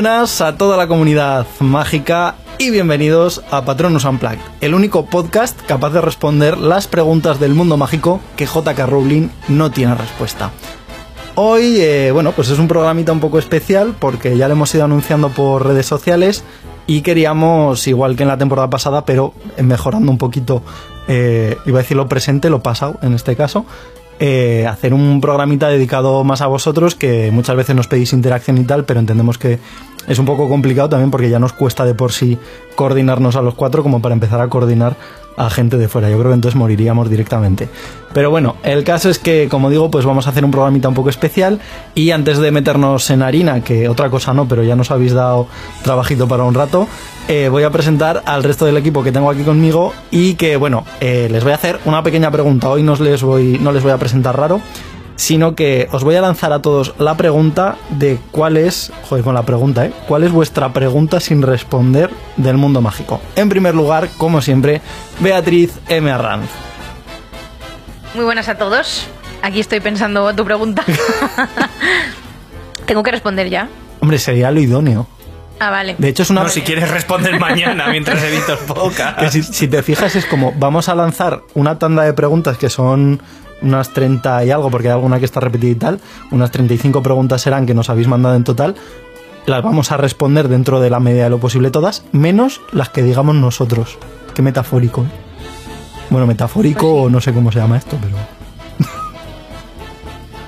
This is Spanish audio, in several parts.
Buenas a toda la comunidad mágica y bienvenidos a Patronus Unplugged, el único podcast capaz de responder las preguntas del mundo mágico que JK Rowling no tiene respuesta. Hoy, eh, bueno, pues es un programita un poco especial porque ya lo hemos ido anunciando por redes sociales y queríamos, igual que en la temporada pasada, pero mejorando un poquito, eh, iba a decir lo presente, lo pasado en este caso, eh, hacer un programita dedicado más a vosotros, que muchas veces nos pedís interacción y tal, pero entendemos que es un poco complicado también porque ya nos cuesta de por sí coordinarnos a los cuatro como para empezar a coordinar a gente de fuera. Yo creo que entonces moriríamos directamente. Pero bueno, el caso es que, como digo, pues vamos a hacer un programita un poco especial y antes de meternos en harina, que otra cosa no, pero ya nos habéis dado trabajito para un rato, eh, voy a presentar al resto del equipo que tengo aquí conmigo y que, bueno, eh, les voy a hacer una pequeña pregunta. Hoy no les voy, no les voy a presentar raro sino que os voy a lanzar a todos la pregunta de cuál es, joder, con la pregunta, ¿eh? ¿Cuál es vuestra pregunta sin responder del mundo mágico? En primer lugar, como siempre, Beatriz M. Arranz. Muy buenas a todos. Aquí estoy pensando tu pregunta. Tengo que responder ya. Hombre, sería lo idóneo. Ah, vale. De hecho, es una. No, si quieres responder mañana mientras editas poca. que si, si te fijas, es como vamos a lanzar una tanda de preguntas que son unas 30 y algo, porque hay alguna que está repetida y tal, unas 35 preguntas serán que nos habéis mandado en total, las vamos a responder dentro de la medida de lo posible todas, menos las que digamos nosotros. Qué metafórico. ¿eh? Bueno, metafórico Pues o no sé cómo se llama esto, pero...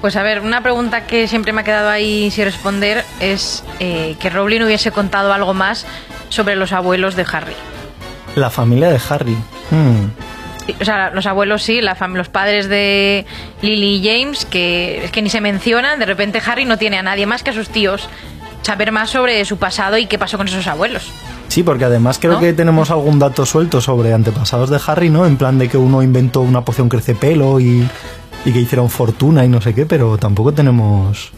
Pues a ver, una pregunta que siempre me ha quedado ahí sin responder es eh, que Rowling hubiese contado algo más sobre los abuelos de Harry. La familia de Harry. Hmm. O sea, los abuelos sí, la fam- los padres de Lily y James, que es que ni se mencionan, de repente Harry no tiene a nadie más que a sus tíos. Saber más sobre su pasado y qué pasó con esos abuelos. Sí, porque además creo ¿No? que tenemos algún dato suelto sobre antepasados de Harry, ¿no? En plan de que uno inventó una poción crece pelo y, y que hicieron fortuna y no sé qué, pero tampoco tenemos...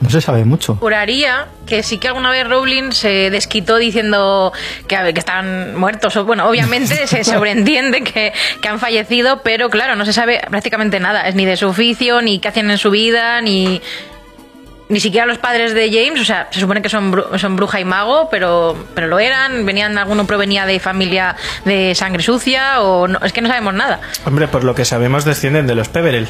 No se sabe mucho. Juraría que sí que alguna vez Rowling se desquitó diciendo que, a ver, que están muertos. O, Bueno, obviamente se sobreentiende que, que han fallecido, pero claro, no se sabe prácticamente nada. Es ni de su oficio, ni qué hacían en su vida, ni, ni siquiera los padres de James. O sea, se supone que son, bru- son bruja y mago, pero, pero lo eran. Venían, alguno provenía de familia de sangre sucia, o no, es que no sabemos nada. Hombre, por lo que sabemos descienden de los Peverell.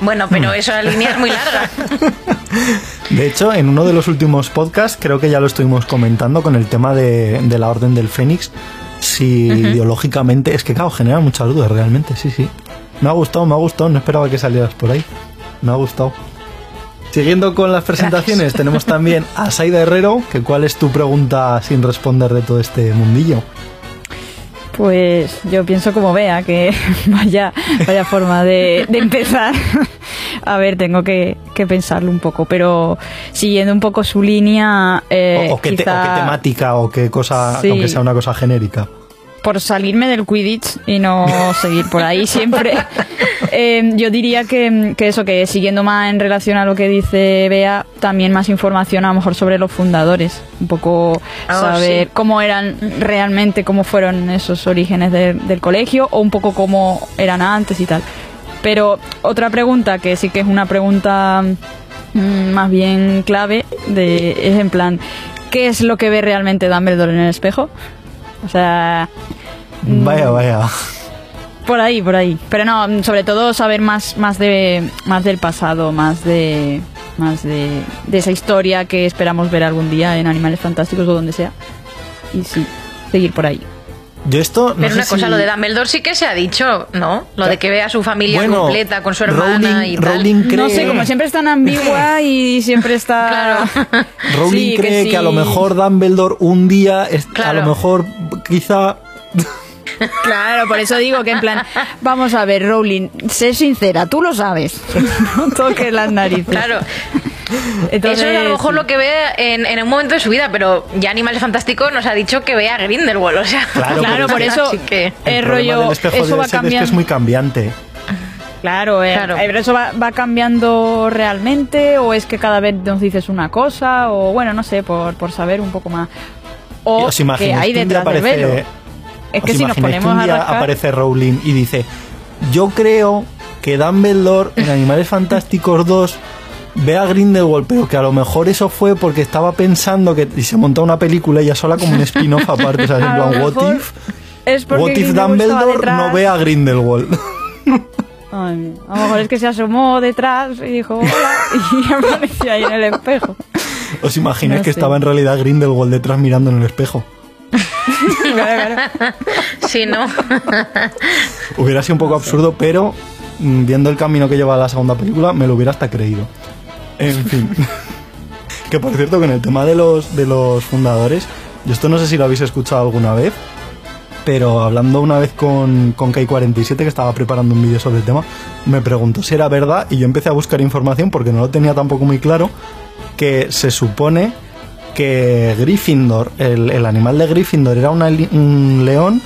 Bueno, pero eso la línea es muy larga. De hecho, en uno de los últimos podcasts, creo que ya lo estuvimos comentando con el tema de, de la Orden del Fénix, si ideológicamente... Es que, claro, genera muchas dudas realmente, sí, sí. Me ha gustado, me ha gustado, no esperaba que salieras por ahí. Me ha gustado. Siguiendo con las presentaciones, tenemos también a Saida Herrero, que cuál es tu pregunta sin responder de todo este mundillo. Pues yo pienso como vea, que vaya, vaya forma de, de empezar. A ver, tengo que, que pensarlo un poco, pero siguiendo un poco su línea, eh, o, o qué te- o quizá qué temática, o qué cosa, Sí. aunque sea una cosa genérica. Por salirme del Quidditch y no seguir por ahí siempre, eh, yo diría que, que eso, que siguiendo más en relación a lo que dice Bea, también más información a lo mejor sobre los fundadores, un poco Ah, saber sí. cómo eran realmente, cómo fueron esos orígenes de- del colegio o un poco cómo eran antes y tal. Pero otra pregunta que sí que es una pregunta mm, más bien clave de, es en plan, ¿qué es lo que ve realmente Dumbledore en el espejo? O sea. Vaya, vaya. por ahí, por ahí. Pero no, sobre todo saber más, más de, más del pasado, más de, más de, de esa historia que esperamos ver algún día en Animales Fantásticos o donde sea. Y sí, seguir por ahí. Yo esto... no Pero sé una cosa, si- lo de Dumbledore sí que se ha dicho, ¿no? Lo de que vea a su familia Bueno, completa con su hermana Rowling- y tal. Rowling cree- No sé, como siempre es tan ambigua y siempre está... Claro. Rowling Sí, cree que, sí. a lo mejor Dumbledore un día, es- a lo mejor quizá... Claro, por eso digo que en plan, vamos a ver, Rowling, sé sincera, tú lo sabes. No toques las narices. Claro. Entonces, Eso es a lo mejor sí. lo que ve en, en un momento de su vida, pero ya Animales Fantásticos nos ha dicho que vea a Grindelwald, o sea. Claro, por es eso que- el rollo, eso de va Seth es que es cambiando. muy cambiante. Claro, eh, Claro. eh, pero eso va, va cambiando realmente o es que cada vez nos dices una cosa o bueno, no sé, por, por saber un poco más. O ¿Os imagináis que hay detrás del aparece- velo. Es que si nos imagináis que ponemos un a día rascar, aparece Rowling y dice, yo creo que Dumbledore en Animales Fantásticos 2 ve a Grindelwald, pero que a lo mejor eso fue porque estaba pensando que y se montó una película ella sola como un spin-off aparte, ¿sabes? En A lo plan, what if, Es what if Dumbledore no ve a Grindelwald? Ay, a lo mejor es que se asomó detrás y dijo hola y apareció ahí en el espejo. ¿Os imagináis No que sé. estaba en realidad Grindelwald detrás mirando en el espejo? Claro, claro. Sí, ¿no? Hubiera sido un poco absurdo, pero mm, viendo el camino que lleva la segunda película, me lo hubiera hasta creído. En fin. que por cierto, que en el tema de los, de los fundadores, yo esto no sé si lo habéis escuchado alguna vez, pero hablando una vez con, con Kai47, que estaba preparando un vídeo sobre el tema, me preguntó si era verdad y yo empecé a buscar información porque no lo tenía tampoco muy claro, que se supone que Gryffindor, el, el animal de Gryffindor era una un león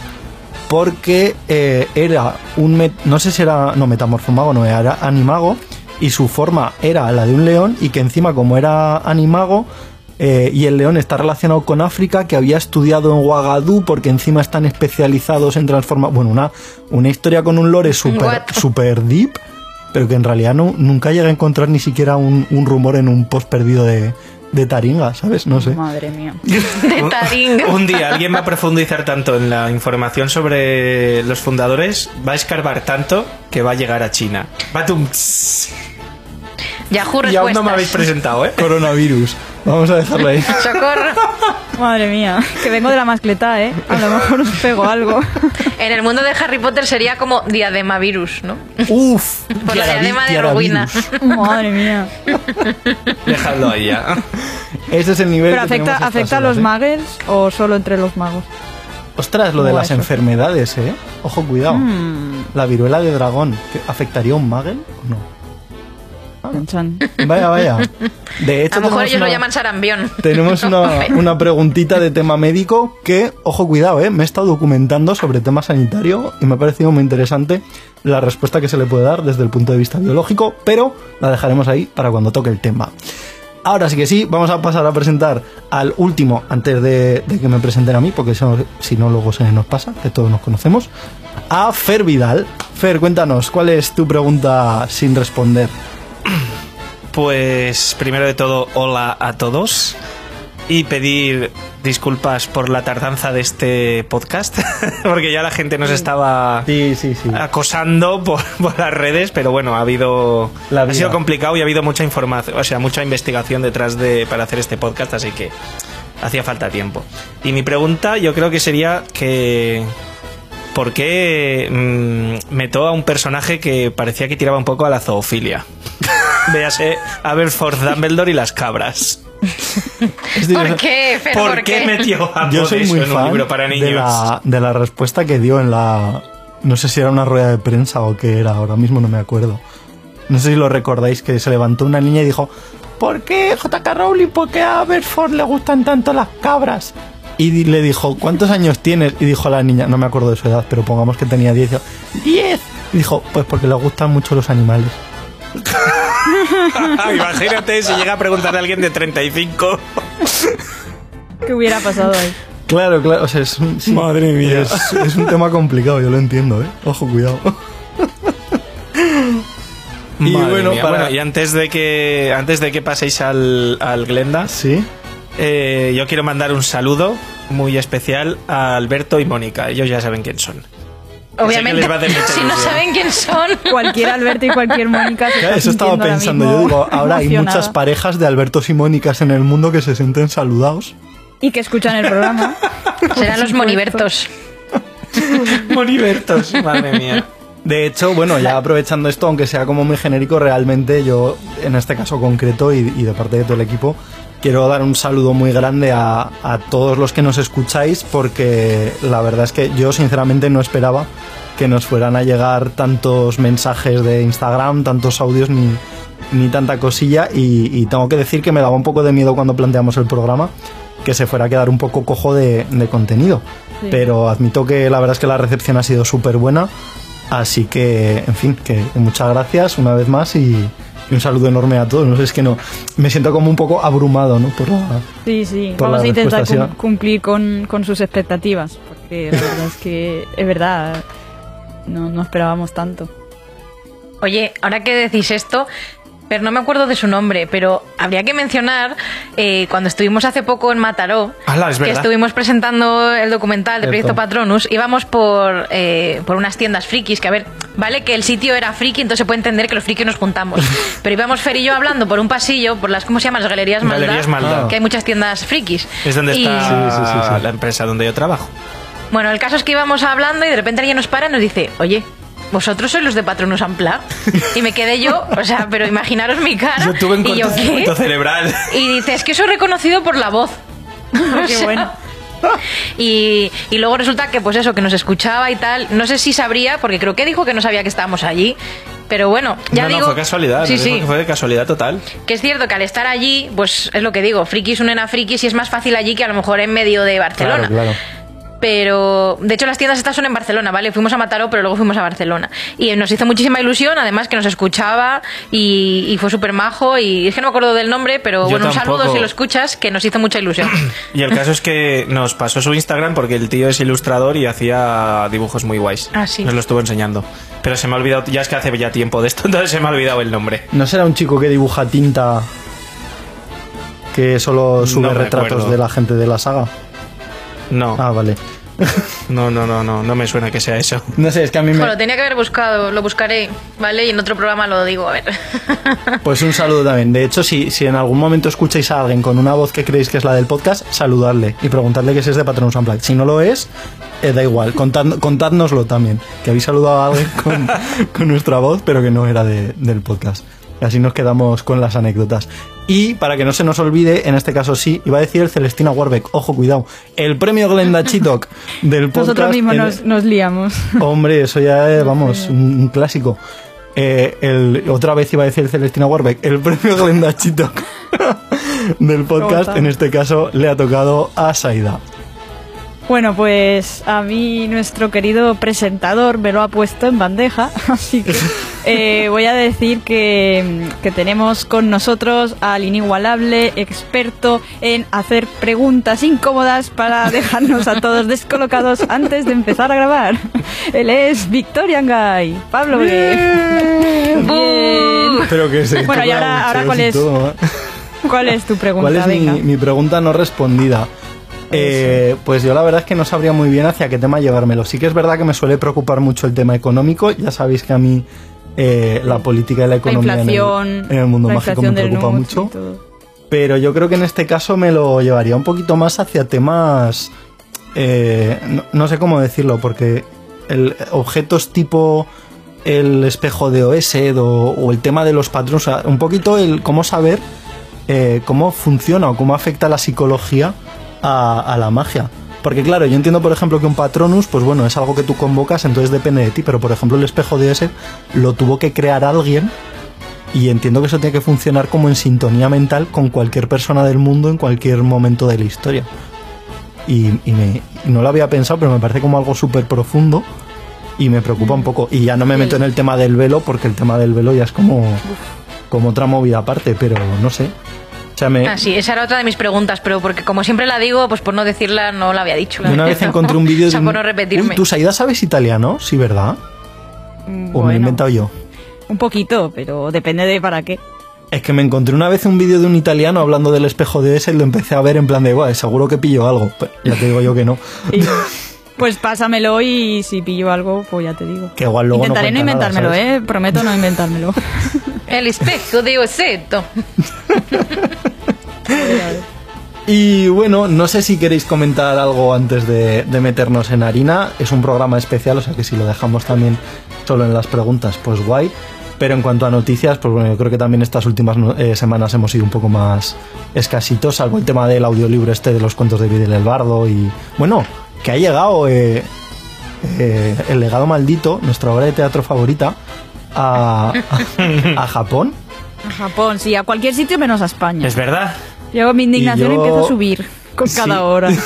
porque eh, era un met- no sé si era no metamorfomago no era animago y su forma era la de un león y que encima como era animago eh, y el león está relacionado con África que había estudiado en Ouagadougou porque encima están especializados en transformar bueno una una historia con un lore super super deep pero que en realidad no, nunca llegué a encontrar ni siquiera un, un rumor en un post perdido de, de Taringa, ¿sabes? No sé. Madre mía. De taringa. Un día alguien va a profundizar tanto en la información sobre los fundadores, va a escarbar tanto que va a llegar a China. Batum. Yahoo Y aún no me respuestas. habéis presentado, ¿eh? Coronavirus. Vamos a dejarlo ahí. Socorro. Madre mía. Que vengo de la mascleta, ¿eh? A lo mejor os pego algo. En el mundo de Harry Potter sería como diadema virus, ¿no? Uf. Por la diadema de. Rowena. Madre mía. Dejadlo ahí ya. Ese es el nivel ¿Pero que afecta, afecta a los ¿eh? muggles o solo entre los magos? Ostras, lo de ¿Cómo las eso? enfermedades, ¿eh? Ojo, cuidado. Mm. La viruela de dragón. ¿que ¿Afectaría a un magel o no? Chan. Vaya, vaya. De hecho, A lo mejor ellos lo una- llaman sarambión. Tenemos una, una preguntita de tema médico que, ojo, cuidado, ¿eh? me he estado documentando sobre tema sanitario y me ha parecido muy interesante la respuesta que se le puede dar desde el punto de vista biológico, pero la dejaremos ahí para cuando toque el tema. Ahora sí que sí, vamos a pasar a presentar al último antes de, de que me presenten a mí, porque si no luego se nos pasa, que todos nos conocemos, a Fer Vidal. Fer, cuéntanos, ¿cuál es tu pregunta sin responder? Pues primero de todo, hola a todos. Y pedir disculpas por la tardanza de este podcast, porque ya la gente nos estaba Sí, sí, sí. acosando por, por las redes, pero bueno, ha habido La ha sido complicado y ha habido mucha información, o sea, mucha investigación detrás de para hacer este podcast, así que hacía falta tiempo. Y mi pregunta, yo creo que sería que ¿por qué mm, meto a un personaje que parecía que tiraba un poco a la zoofilia? Véase Aberforth Dumbledore y las cabras. ¿Por qué, Fer? ¿Por, ¿Por qué qué? metió a Yo soy muy en un fan libro para niños? de la, de la respuesta que dio en la... No sé si era una rueda de prensa o qué era, ahora mismo no me acuerdo. No sé si lo recordáis, que se levantó una niña y dijo, ¿por qué JK Rowling, por qué a Aberford le gustan tanto las cabras? Y di- le dijo, ¿cuántos años tienes? Y dijo la niña, no me acuerdo de su edad, pero pongamos que tenía 10. dijo, ¡10! Y dijo, pues porque le gustan mucho los animales. Imagínate si llega a preguntarle a alguien de 35. ¿Qué hubiera pasado ahí? Claro, claro, o sea, es un, sí, Madre mía. Es, es un tema complicado, yo lo entiendo, ¿eh? Ojo, cuidado. Y bueno, para- Bueno, y antes de que antes de que paséis al, al Glenda, Sí. Eh, yo quiero mandar un saludo muy especial a Alberto y Mónica. Ellos ya saben quién son. Obviamente, les va a hacer mucha si no saben quién son. Cualquier Alberto y cualquier Mónica se Claro, está eso estaba pensando. Yo digo, ahora hay muchas parejas de Albertos y Mónicas en el mundo que se sienten saludados. Y que escuchan el programa. Serán los monibertos. Monibertos, madre mía. De hecho, bueno, ya aprovechando esto, aunque sea como muy genérico, realmente yo, en este caso concreto y, y de parte de todo el equipo, quiero dar un saludo muy grande a, a todos los que nos escucháis, porque la verdad es que yo sinceramente no esperaba que nos fueran a llegar tantos mensajes de Instagram, tantos audios ni, ni tanta cosilla, y, y tengo que decir que me daba un poco de miedo cuando planteamos el programa que se fuera a quedar un poco cojo de, de contenido. Sí. Pero admito que la verdad es que la recepción ha sido súper buena. Así que, en fin, que muchas gracias una vez más y, y un saludo enorme a todos. No sé, es que no. Me siento como un poco abrumado, ¿no? Por la- Sí, sí. Por Vamos a intentar cum- cumplir con, con sus expectativas. Porque la verdad es que es verdad. No, no esperábamos tanto. Oye, ahora que decís esto, pero no me acuerdo de su nombre, pero habría que mencionar eh, cuando estuvimos hace poco en Mataró, Ala, es que estuvimos presentando el documental de. Proyecto Patronus, íbamos por, eh, por unas tiendas frikis, que a ver, vale que el sitio era friki, entonces se puede entender que los frikis nos juntamos, pero íbamos Fer y yo hablando por un pasillo, por las, ¿cómo se llaman? Las galerías Maldad, Galerías Maldad. que hay muchas tiendas frikis. Es donde Y- está Sí, sí, sí, sí. la empresa donde yo trabajo. Bueno, el caso es que íbamos hablando y de repente alguien nos para y nos dice, oye, ¿vosotros sois los de Patronus Ampla? Y me quedé yo, o sea, pero imaginaros mi cara. Yo tuve un y yo, ¿qué? cerebral. Y dice, es que soy reconocido por la voz. O Qué sea, bueno. Y, y luego resulta que, pues eso, que nos escuchaba y tal. No sé si sabría, porque creo que dijo que no sabía que estábamos allí. Pero bueno, ya no, digo. no, fue casualidad. Sí, sí. que fue de casualidad total. Que es cierto que al estar allí, pues es lo que digo, frikis unen a frikis y es más fácil allí que a lo mejor en medio de Barcelona. Claro, claro. Pero, de hecho, las tiendas estas son en Barcelona, ¿vale? Fuimos a Mataró, pero luego fuimos a Barcelona. Y nos hizo muchísima ilusión, además que nos escuchaba y, y fue súper majo. Y es que no me acuerdo del nombre, pero Yo bueno, un tampoco. saludo si lo escuchas, que nos hizo mucha ilusión. Y el caso es que nos pasó su Instagram porque el tío es ilustrador y hacía dibujos muy guays. Ah, sí. Nos lo estuvo enseñando. Pero se me ha olvidado, ya es que hace ya tiempo de esto, entonces se me ha olvidado el nombre. ¿No será un chico que dibuja tinta que solo sube No retratos acuerdo. de la gente de la saga? No, Ah, vale. no, no, no, no, no me suena que sea eso. No sé, es que a mí me... Bueno, lo tenía que haber buscado, lo buscaré, ¿vale? Y en otro programa lo digo, a ver. Pues un saludo también. De hecho, si, si en algún momento escucháis a alguien con una voz que creéis que es la del podcast, saludadle y preguntadle que si es de Patronus Unplugged. Si no lo es, eh, da igual. Contad, contádnoslo también. Que habéis saludado a alguien con, con nuestra voz, pero que no era de- del podcast. Y así nos quedamos con las anécdotas. Y para que no se nos olvide, en este caso sí, iba a decir el Celestina Warbeck. Ojo, cuidado. El premio Glenda Chitok del podcast. Nosotros mismos nos, nos liamos. Hombre, eso ya es, vamos, un, un clásico. Eh, el, otra vez iba a decir Celestina Warbeck, el premio Glenda Chitok del podcast, en este caso le ha tocado a Saida. Bueno, pues a mí nuestro querido presentador me lo ha puesto en bandeja, así que eh, voy a decir que, que tenemos con nosotros al inigualable experto en hacer preguntas incómodas para dejarnos a todos descolocados antes de empezar a grabar. Él es Victorian Guy, Pablo Bien. Bien. Pero que se Bueno, y ahora- ¿cuál es? todo, ¿eh? ¿Cuál es tu pregunta? ¿Cuál es mi pregunta no respondida? Eh, pues yo la verdad es que no sabría muy bien hacia qué tema llevármelo. Sí que es verdad que me suele preocupar mucho el tema económico. Ya sabéis que a mí eh, la política y la La economía en el- inflación, en, el, mundo mágico me preocupa mucho. Pero yo creo que en este caso me lo llevaría un poquito más hacia temas. eh, no, no sé cómo decirlo, porque el, objetos tipo el espejo de Oesed o, o el tema de los patrones, o sea, un poquito el cómo saber eh, cómo funciona o cómo afecta la psicología a, a la magia. Porque claro, yo entiendo por ejemplo que un patronus, pues bueno, es algo que tú convocas, entonces depende de ti, pero por ejemplo el espejo de Oesed lo tuvo que crear alguien y entiendo que eso tiene que funcionar como en sintonía mental con cualquier persona del mundo en cualquier momento de la historia. Y, y me- y no lo había pensado, pero me parece como algo súper profundo y me preocupa un poco. Y ya no me meto en el tema del velo, porque el tema del velo ya es como, como otra movida aparte, pero no sé. O sea, me, Ah, sí, esa era otra de mis preguntas, pero porque como siempre la digo, pues por no decirla no la había dicho. yo una vez encontré un vídeo o sea, de. un- por no repetirme. Uy, ¿Tú, Saida, sabes italiano? Sí, ¿verdad? ¿O me lo he Bueno, inventado yo? Un poquito, pero depende de para qué. Es que me encontré una vez un vídeo de un italiano hablando del espejo de ese y lo empecé a ver en plan de, guau, seguro que pillo algo. Pero ya te digo yo que no. Y, pues pásamelo y si pillo algo, pues ya te digo. Que igual luego no Intentaré no, nada, inventármelo. ¿eh? Prometo no inventármelo. El espejo de Oseto. Y bueno, no sé si queréis comentar algo antes de, de meternos en harina. Es un programa especial, o sea que si lo dejamos también solo en las preguntas, pues guay. Pero en cuanto a noticias, pues bueno, yo creo que también estas últimas eh, semanas hemos sido un poco más escasitos, salvo el tema del audiolibro este de los cuentos de Videl el Bardo. Y bueno, que ha llegado eh, eh, El legado maldito, nuestra obra de teatro favorita, a, a, a Japón. A Japón, sí, a cualquier sitio menos a España. Es verdad. Luego mi indignación yo- empieza a subir con Sí. cada hora.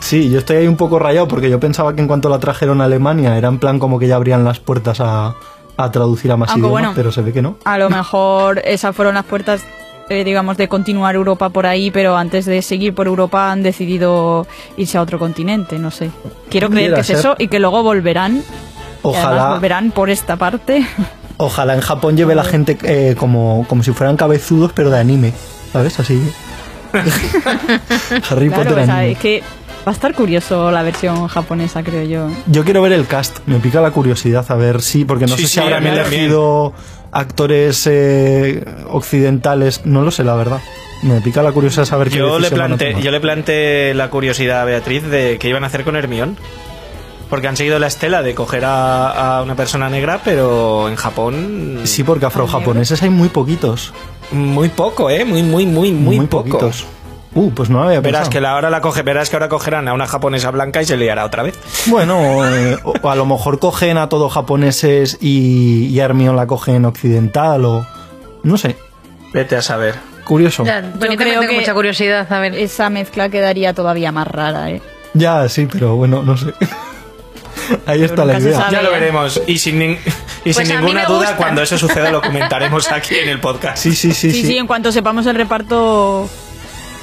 Sí, yo estoy ahí un poco rayado porque yo pensaba que en cuanto la trajeron a Alemania era en plan como que ya abrían las puertas a, a traducir a más Aunque idiomas, bueno. pero se ve que no. A lo mejor esas fueron las puertas, eh, digamos, de continuar Europa por ahí, pero antes de seguir por Europa han decidido irse a otro continente, no sé. Quiero creer que es ser. eso y que luego volverán. Ojalá, volverán por esta parte. Ojalá en Japón lleve la gente eh, como, como si fueran cabezudos, pero de anime. ¿Sabes? Así. Harry Claro, Potter o sea, anime. es que va a estar curioso la versión japonesa, creo yo. Yo quiero ver el cast, me pica la curiosidad a ver si, porque no Sí, sé sí, si habrán elegido actores eh, occidentales, no lo sé, la verdad. Me pica la curiosidad saber qué Yo le, van a planteé, tomar. yo le planteé la curiosidad a Beatriz de qué iban a hacer con Hermión. Porque han seguido la estela de coger a, a una persona negra, pero en Japón. Sí, porque afrojaponeses hay muy poquitos. Muy poco, ¿eh? Muy, muy, muy, muy, poco. poquitos. Uh, pues no lo había Verás pensado. que la ahora la coge, verás que ahora cogerán a una japonesa blanca y se liará otra vez. Bueno, eh, o, a lo mejor cogen a todos japoneses y, y Hermione la cogen occidental o... No sé, Vete a saber. curioso. Ya, Ya, bueno, yo creo también tengo que- mucha curiosidad. A ver. Esa mezcla quedaría todavía más rara, ¿eh? sí, pero bueno, no sé. Ahí está la idea. Ya lo ya. veremos. Y sin, nin- y Pues sin a mí ninguna me duda, gusta. cuando eso suceda, lo comentaremos aquí en el podcast. Sí, sí, sí, Sí, sí. sí, en cuanto sepamos el reparto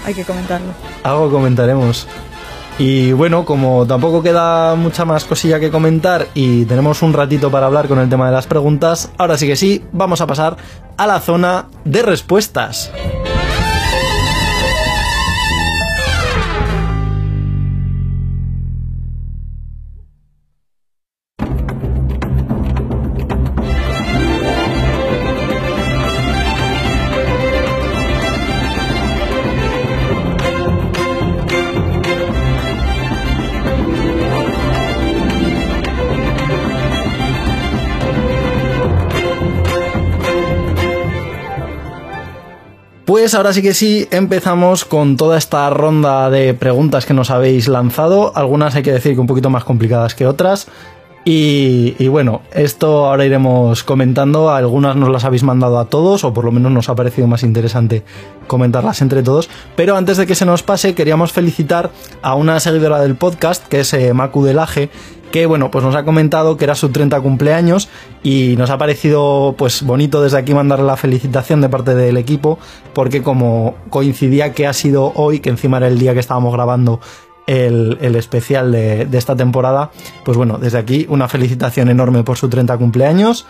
hay que comentarlo. Algo comentaremos. Y bueno, como tampoco queda mucha más cosilla que comentar y tenemos un ratito para hablar con el tema de las preguntas, ahora sí que sí, vamos a pasar a la zona de respuestas. Pues ahora sí que sí, empezamos con toda esta ronda de preguntas que nos habéis lanzado. Algunas hay que decir que un poquito más complicadas que otras. Y, bueno, esto ahora iremos comentando. Algunas nos las habéis mandado a todos, o por lo menos nos ha parecido más interesante comentarlas entre todos. Pero antes de que se nos pase, queríamos felicitar a una seguidora del podcast, que es eh, Delaje, que bueno, pues nos ha comentado que era su 30 cumpleaños y nos ha parecido pues bonito desde aquí mandarle la felicitación de parte del equipo porque como coincidía que ha sido hoy, que encima era el día que estábamos grabando el, el especial de, de esta temporada, pues bueno, desde aquí una felicitación enorme por su 30 cumpleaños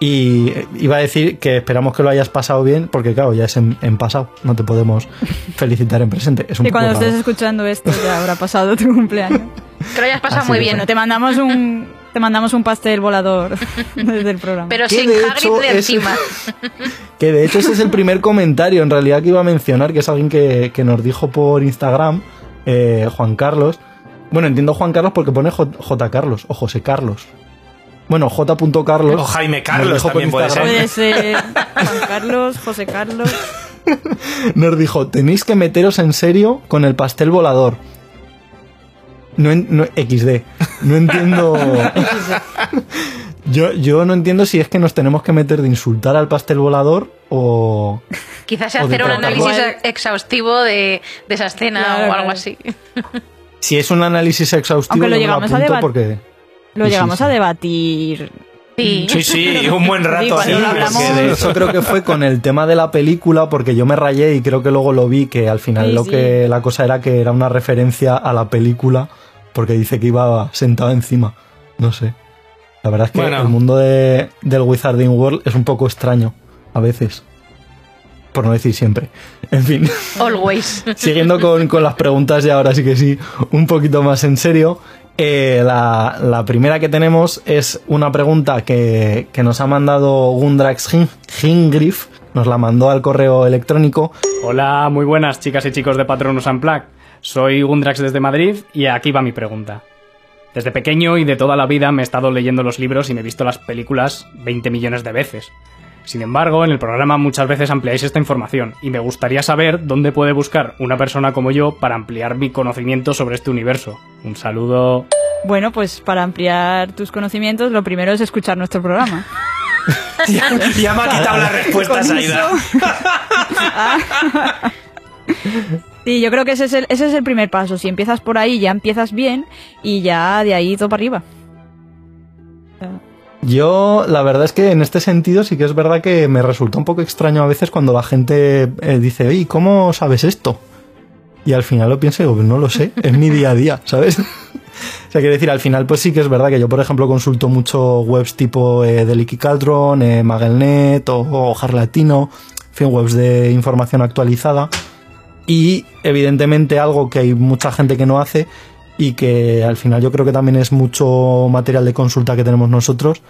y iba a decir que esperamos que lo hayas pasado bien porque claro, ya es en, en pasado, no te podemos felicitar en presente. Es un Y poco cuando raro. estés escuchando esto ya habrá pasado tu cumpleaños. Que lo hayas pasado Así muy bien. Bueno, te mandamos un te mandamos un pastel volador desde el programa. Pero sin de Hagrid hecho de es- encima. Que de hecho ese es el primer comentario en realidad que iba a mencionar, que es alguien que, que nos dijo por Instagram, eh, Juan Carlos. Bueno, entiendo Juan Carlos porque pone J, J. Carlos o José Carlos. Bueno, J. Carlos. O Jaime Carlos dijo por también puede ser. Instagram- Puede ser Juan Carlos, José Carlos. Nos dijo, tenéis que meteros en serio con el pastel volador. No, en- no- XD. No entiendo. yo, yo no entiendo si es que nos tenemos que meter de insultar al pastel volador o. Quizás O hacer un análisis exhaustivo de, de esa escena Claro, o algo así. Si es un análisis exhaustivo, Aunque lo llegamos a porque. Lo sí, llegamos sí. a debatir. Sí. Sí, sí, un buen rato. Sí, de hecho creo que fue con el tema de la película porque yo me rayé y creo que luego lo vi que al final Sí, lo sí. que la cosa era que era una referencia a la película porque dice que iba sentado encima. No sé. La verdad es que Bueno. el mundo de, del Wizarding World es un poco extraño a veces. Por no decir siempre. En fin. Always. Siguiendo con, con las preguntas y ahora sí que sí, un poquito más en serio. eh, la, la primera que tenemos es una pregunta que, que nos ha mandado Gundrax Hin- Hingriff, nos la mandó al correo electrónico. Hola, muy buenas chicas y chicos de Patronus Unplugged. Soy Gundrax desde Madrid y aquí va mi pregunta. Desde pequeño y de toda la vida me he estado leyendo los libros y me he visto las películas 20 millones de veces. Sin embargo, en el programa muchas veces ampliáis esta información y me gustaría saber dónde puede buscar una persona como yo para ampliar mi conocimiento sobre este universo. Un saludo. Bueno, pues para ampliar tus conocimientos, lo primero es escuchar nuestro programa. Ya me ha quitado las respuestas, Con Aida. Sí, yo creo que ese es, el, ese es el primer paso. Si empiezas por ahí, ya empiezas bien y ya de ahí todo para arriba. Yo, la verdad es que en este sentido sí que es verdad que me resulta un poco extraño a veces cuando la gente eh, dice, oye, ¿cómo sabes esto? Y al final lo pienso y digo, "Pues no lo sé, es mi día a día, ¿sabes? O sea, quiero decir, al final, pues sí que es verdad que yo, por ejemplo, consulto mucho webs tipo eh, de Leaky Cauldron, eh, Magelnet o, o Harlatino, en fin, webs de información actualizada. Y evidentemente algo que hay mucha gente que no hace y que al final yo creo que también es mucho material de consulta que tenemos nosotros,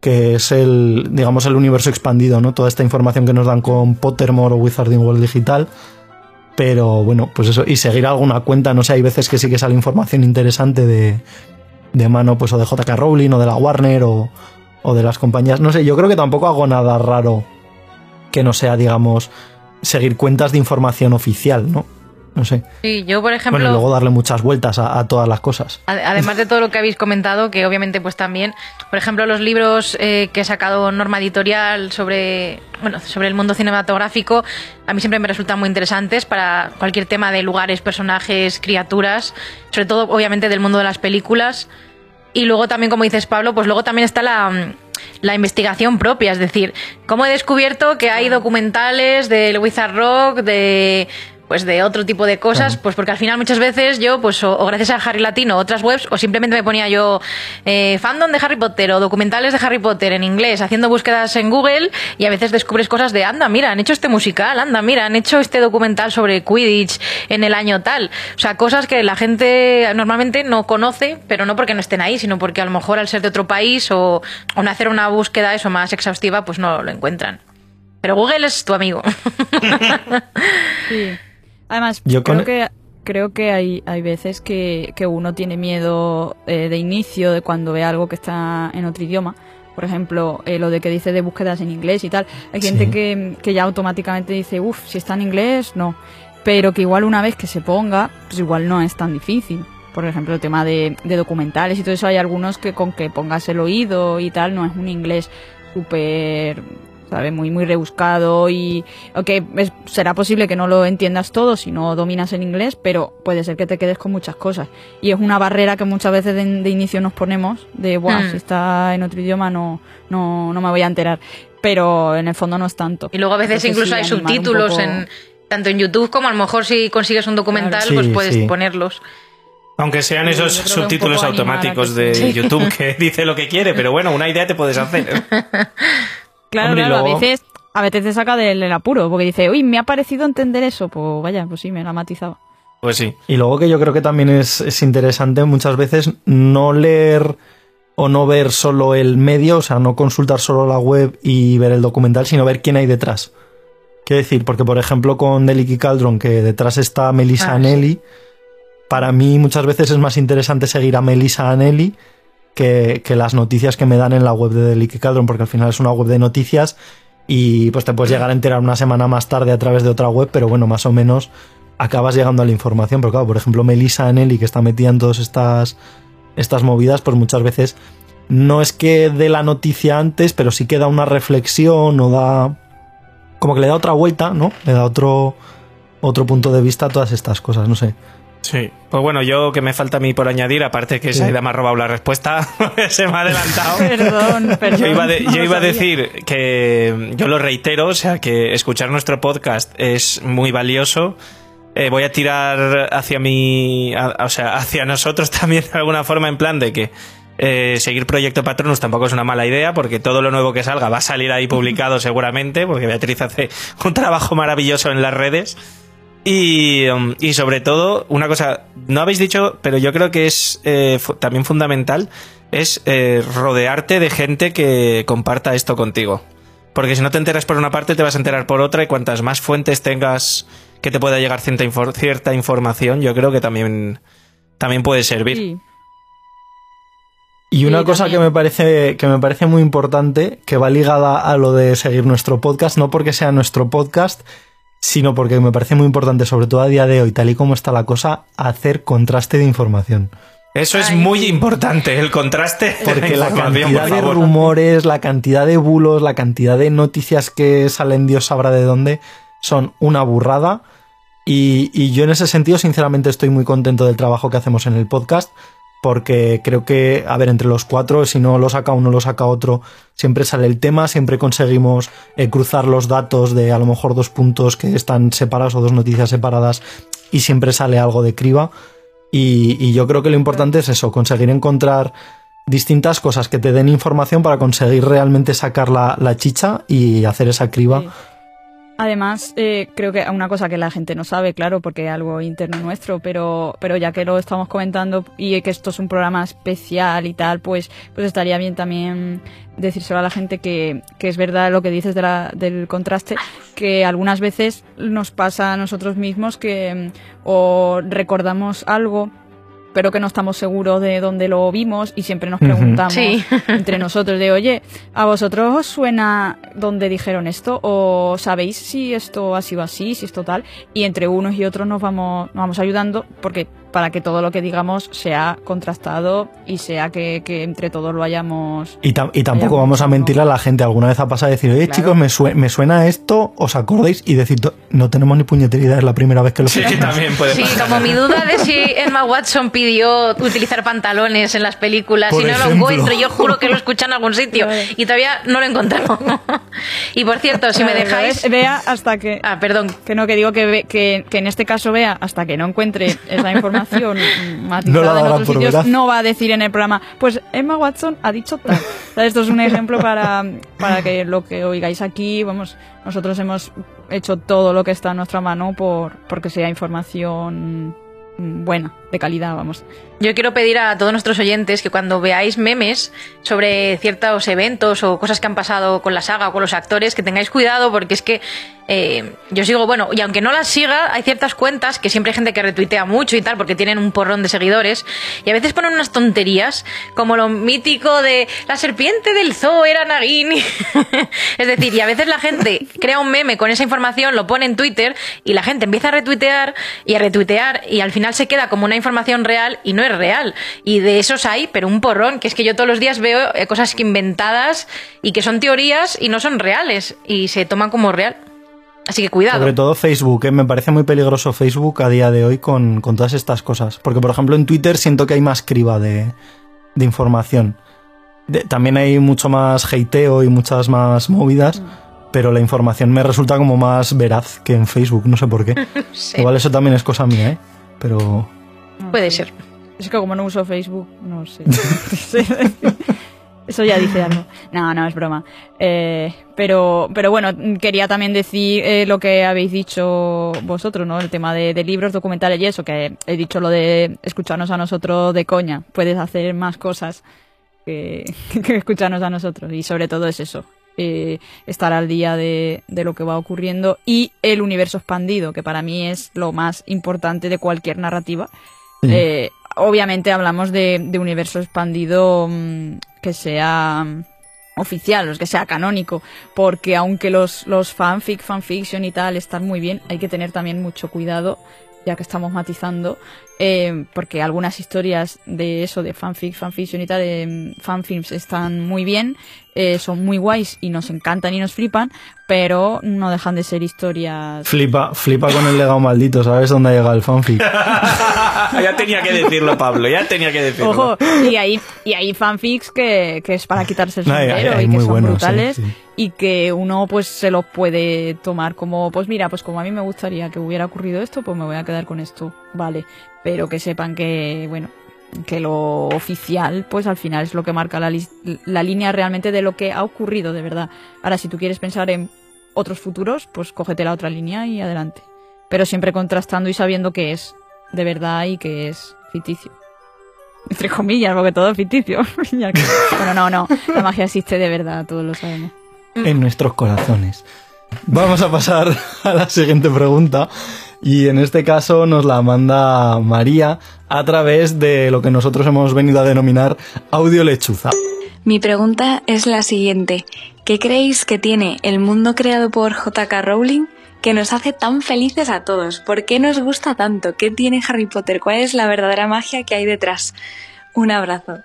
que es el, digamos, el universo expandido, ¿no? Toda esta información que nos dan con Pottermore o Wizarding World Digital. Pero bueno, pues eso, y seguir alguna cuenta, no sé, hay veces que sí que sale información interesante de, de mano, pues o de JK Rowling o de la Warner o, o de las compañías. No sé, yo creo que tampoco hago nada raro que no sea, digamos, seguir cuentas de información oficial, ¿no? No sé. Sí, yo, por ejemplo. Bueno, y luego darle muchas vueltas a, a todas las cosas. Ade- Además de todo lo que habéis comentado, que obviamente pues también, por ejemplo, los libros eh, que he sacado Norma Editorial sobre, bueno, sobre el mundo cinematográfico, a mí siempre me resultan muy interesantes para cualquier tema de lugares, personajes, criaturas, sobre todo obviamente del mundo de las películas. Y luego también, como dices Pablo, pues luego también está la, mm, la investigación propia, es decir, cómo he descubierto que hay documentales del Wizard Rock, de pues de otro tipo de cosas, pues porque al final muchas veces yo, pues o, o gracias a Harry Latino, otras webs, o simplemente me ponía yo eh, fandom de Harry Potter o documentales de Harry Potter en inglés, haciendo búsquedas en Google y a veces descubres cosas de, anda, mira, han hecho este musical, anda, mira, han hecho este documental sobre Quidditch en el año tal. O sea, cosas que la gente normalmente no conoce, pero no porque no estén ahí, sino porque a lo mejor al ser de otro país o, o no hacer una búsqueda eso más exhaustiva, pues no lo encuentran. Pero Google es tu amigo. Sí. Además, Yo creo con- que creo que hay, hay veces que, que uno tiene miedo eh, de inicio de cuando ve algo que está en otro idioma. Por ejemplo, eh, lo de que dice de búsquedas en inglés y tal. Hay gente Sí. que, que ya automáticamente dice, uff, si está en inglés, no. Pero que igual una vez que se ponga, pues igual no es tan difícil. Por ejemplo, el tema de, de documentales y todo eso, hay algunos que con que pongas el oído y tal, no es un inglés súper, ¿sabes? Muy, muy rebuscado y, ok, es- será posible que no lo entiendas todo si no dominas el inglés, pero puede ser que te quedes con muchas cosas. Y es una barrera que muchas veces de, de inicio nos ponemos, de, Buah, Hmm. si está en otro idioma no, no, no me voy a enterar. Pero en el fondo no es tanto. Y luego a veces Entonces, incluso sí, hay subtítulos poco- en tanto en YouTube como a lo mejor si consigues un documental, Claro. pues Sí, puedes sí. ponerlos. Aunque sean Sí, esos subtítulos automáticos que de sí. YouTube que dice lo que quiere, pero bueno, una idea te puedes hacer. Claro, Hombre, claro, luego- a veces, a veces te saca del, del apuro, porque dice, uy, me ha parecido entender eso, pues vaya, pues sí, me la matizaba. Pues sí. Y luego que yo creo que también es, es interesante muchas veces no leer o no ver solo el medio, o sea, no consultar solo la web y ver el documental, sino ver quién hay detrás. Quiero decir, porque por ejemplo con Delicky Cauldron, que detrás está Melissa Ah, Anelli, para mí muchas veces es más interesante seguir a Melissa Anelli que, las noticias que me dan en la web de Delicky Cauldron, porque al final es una web de noticias y pues te puedes llegar a enterar una semana más tarde a través de otra web, pero bueno, más o menos acabas llegando a la información. Pero claro, por ejemplo, Melissa Anelli, que está metida en todas estas, estas movidas, pues muchas veces no es que dé la noticia antes, pero sí que da una reflexión o da. como que le da otra vuelta, ¿no? Le da otro, otro punto de vista a todas estas cosas, no sé. Sí. Pues bueno, yo que me falta a mí por añadir, aparte que Sí. Saida me ha robado la respuesta, se me ha adelantado. Perdón, perdón. Yo iba, de- no yo lo iba a decir que yo lo reitero, o sea, que escuchar nuestro podcast es muy valioso. Eh, voy a tirar hacia a- o sea, hacia nosotros también de alguna forma en plan de que eh, seguir Proyecto Patronus tampoco es una mala idea porque todo lo nuevo que salga va a salir ahí publicado seguramente porque Beatriz hace un trabajo maravilloso en las redes. Y, um, y sobre todo, una cosa, no habéis dicho, pero yo creo que es eh, fu- también fundamental, es eh, rodearte de gente que comparta esto contigo. Porque si no te enteras por una parte, te vas a enterar por otra y cuantas más fuentes tengas que te pueda llegar cierta, infor- cierta información, yo creo que también, también puede servir. Sí. Y una Sí, cosa que me parece que me parece muy importante, que va ligada a lo de seguir nuestro podcast, no porque sea nuestro podcast, sino porque me parece muy importante, sobre todo a día de hoy, tal y como está la cosa, hacer contraste de información. Eso es Ay, muy importante, el contraste Porque la cantidad por de rumores, la cantidad de bulos, la cantidad de noticias que salen Dios sabrá de dónde, son una burrada. Y, y yo en ese sentido, sinceramente, estoy muy contento del trabajo que hacemos en el podcast. Porque creo que, a ver, entre los cuatro, si no lo saca uno, lo saca otro, siempre sale el tema, siempre conseguimos eh, cruzar los datos de a lo mejor dos puntos que están separados o dos noticias separadas y siempre sale algo de criba. Y, yo creo que lo importante es eso, conseguir encontrar distintas cosas que te den información para conseguir realmente sacar la, la chicha y hacer esa criba. Además, eh, creo que una cosa que la gente no sabe, claro, porque es algo interno nuestro, pero, pero ya que lo estamos comentando y que esto es un programa especial y tal, pues, pues estaría bien también decírselo a la gente que, que es verdad lo que dices de la, del contraste, que algunas veces nos pasa a nosotros mismos que o recordamos algo pero que no estamos seguros de dónde lo vimos y siempre nos preguntamos Sí. entre nosotros de, oye, ¿a vosotros os suena dónde dijeron esto? ¿O sabéis si esto ha sido así, si esto tal? Y entre unos y otros nos vamos, nos vamos ayudando porque para que todo lo que digamos sea contrastado y sea que, que entre todos lo hayamos... Y, tam- y tampoco Hayamos vamos a mentirle a la gente. Alguna vez ha pasado decir, oye Claro. chicos, me, sue- me suena esto, ¿os acordáis? Y decir, "To- no tenemos ni puñetera idea, es la primera vez que lo Sí, escuchamos". también puede Sí, pasar. como mi duda de si Emma Watson pidió utilizar pantalones en las películas Por y no lo ejemplo. encuentro, yo juro que lo escuché en algún sitio y todavía no lo he encontrado. y por cierto, si me dejáis... Vea hasta que... Ah, perdón. Que no, que digo que, ve- que, que en este caso vea, hasta que no encuentre esa información mm, matizada No en otros sitios, no va a decir en el programa, pues Emma Watson ha dicho tal. O sea, Esto es un ejemplo para, para que lo que oigáis aquí, vamos, nosotros hemos hecho todo lo que está en nuestra mano por porque sea información buena, de calidad, vamos. Yo quiero pedir a todos nuestros oyentes que cuando veáis memes sobre ciertos eventos o cosas que han pasado con la saga o con los actores, que tengáis cuidado porque es que eh, yo sigo, bueno, y aunque no las siga, hay ciertas cuentas que siempre hay gente que retuitea mucho y tal porque tienen un porrón de seguidores y a veces ponen unas tonterías como lo mítico de la serpiente del zoo era Nagini. es decir, y a veces la gente crea un meme con esa información, lo pone en Twitter y la gente empieza a retuitear y a retuitear y al final se queda como una información real y no es real. Y de esos hay, pero un porrón, que es que yo todos los días veo eh, cosas que inventadas y que son teorías y no son reales y se toman como real. Así que cuidado. Sobre todo Facebook, ¿eh? me parece muy peligroso Facebook a día de hoy con, con todas estas cosas. Porque, por ejemplo, en Twitter siento que hay más criba de, de información. De- también hay mucho más hateo y muchas más movidas, pero la información me resulta como más veraz que en Facebook, no sé por qué. Sí, Igual eso también es cosa mía, ¿eh? Pero puede ser. Es que como no uso Facebook, no sé. Eso ya dice algo. No, no, es broma. Eh, pero, pero bueno, quería también decir eh, lo que habéis dicho vosotros, ¿no? El tema de, de libros, documentales y eso, que he dicho lo de escucharnos a nosotros de coña. Puedes hacer más cosas que, que escucharnos a nosotros. Y sobre todo es eso. Eh, estar al día de, de lo que va ocurriendo y el universo expandido, que para mí es lo más importante de cualquier narrativa. Sí. Eh, obviamente hablamos de, de universo expandido mm, que sea mm, oficial, que sea canónico, porque aunque los, los fanfic, fanfiction y tal están muy bien, hay que tener también mucho cuidado, ya que estamos matizando, eh, porque algunas historias de eso, de fanfic, fanfiction y tal, de mm, fanfilms están muy bien, eh, son muy guays y nos encantan y nos flipan, pero no dejan de ser historias... flipa, flipa con el legado maldito, ¿sabes dónde ha llegado el fanfic? ya tenía que decirlo, Pablo, ya tenía que decirlo. Ojo, y hay, y hay fanfics que, que es para quitarse el sombrero hay- hay y que muy son brutales sí, sí. y que uno pues se los puede tomar como, pues mira, pues como a mí me gustaría que hubiera ocurrido esto, pues me voy a quedar con esto, vale. Pero que sepan que, bueno, que lo oficial pues al final es lo que marca la, la línea realmente de lo que ha ocurrido de verdad. Ahora, si tú quieres pensar en otros futuros, pues cógete la otra línea y adelante. Pero siempre contrastando y sabiendo que es de verdad y que es ficticio. Entre comillas, porque todo es ficticio. Bueno, no, no. La magia existe de verdad, todos lo sabemos. en nuestros corazones. Vamos a pasar a la siguiente pregunta y en este caso nos la manda María a través de lo que nosotros hemos venido a denominar audio lechuza. Mi pregunta es la siguiente. ¿Qué creéis que tiene el mundo creado por JK Rowling que nos hace tan felices a todos? ¿Por qué nos gusta tanto? ¿Qué tiene Harry Potter? ¿Cuál es la verdadera magia que hay detrás? Un abrazo.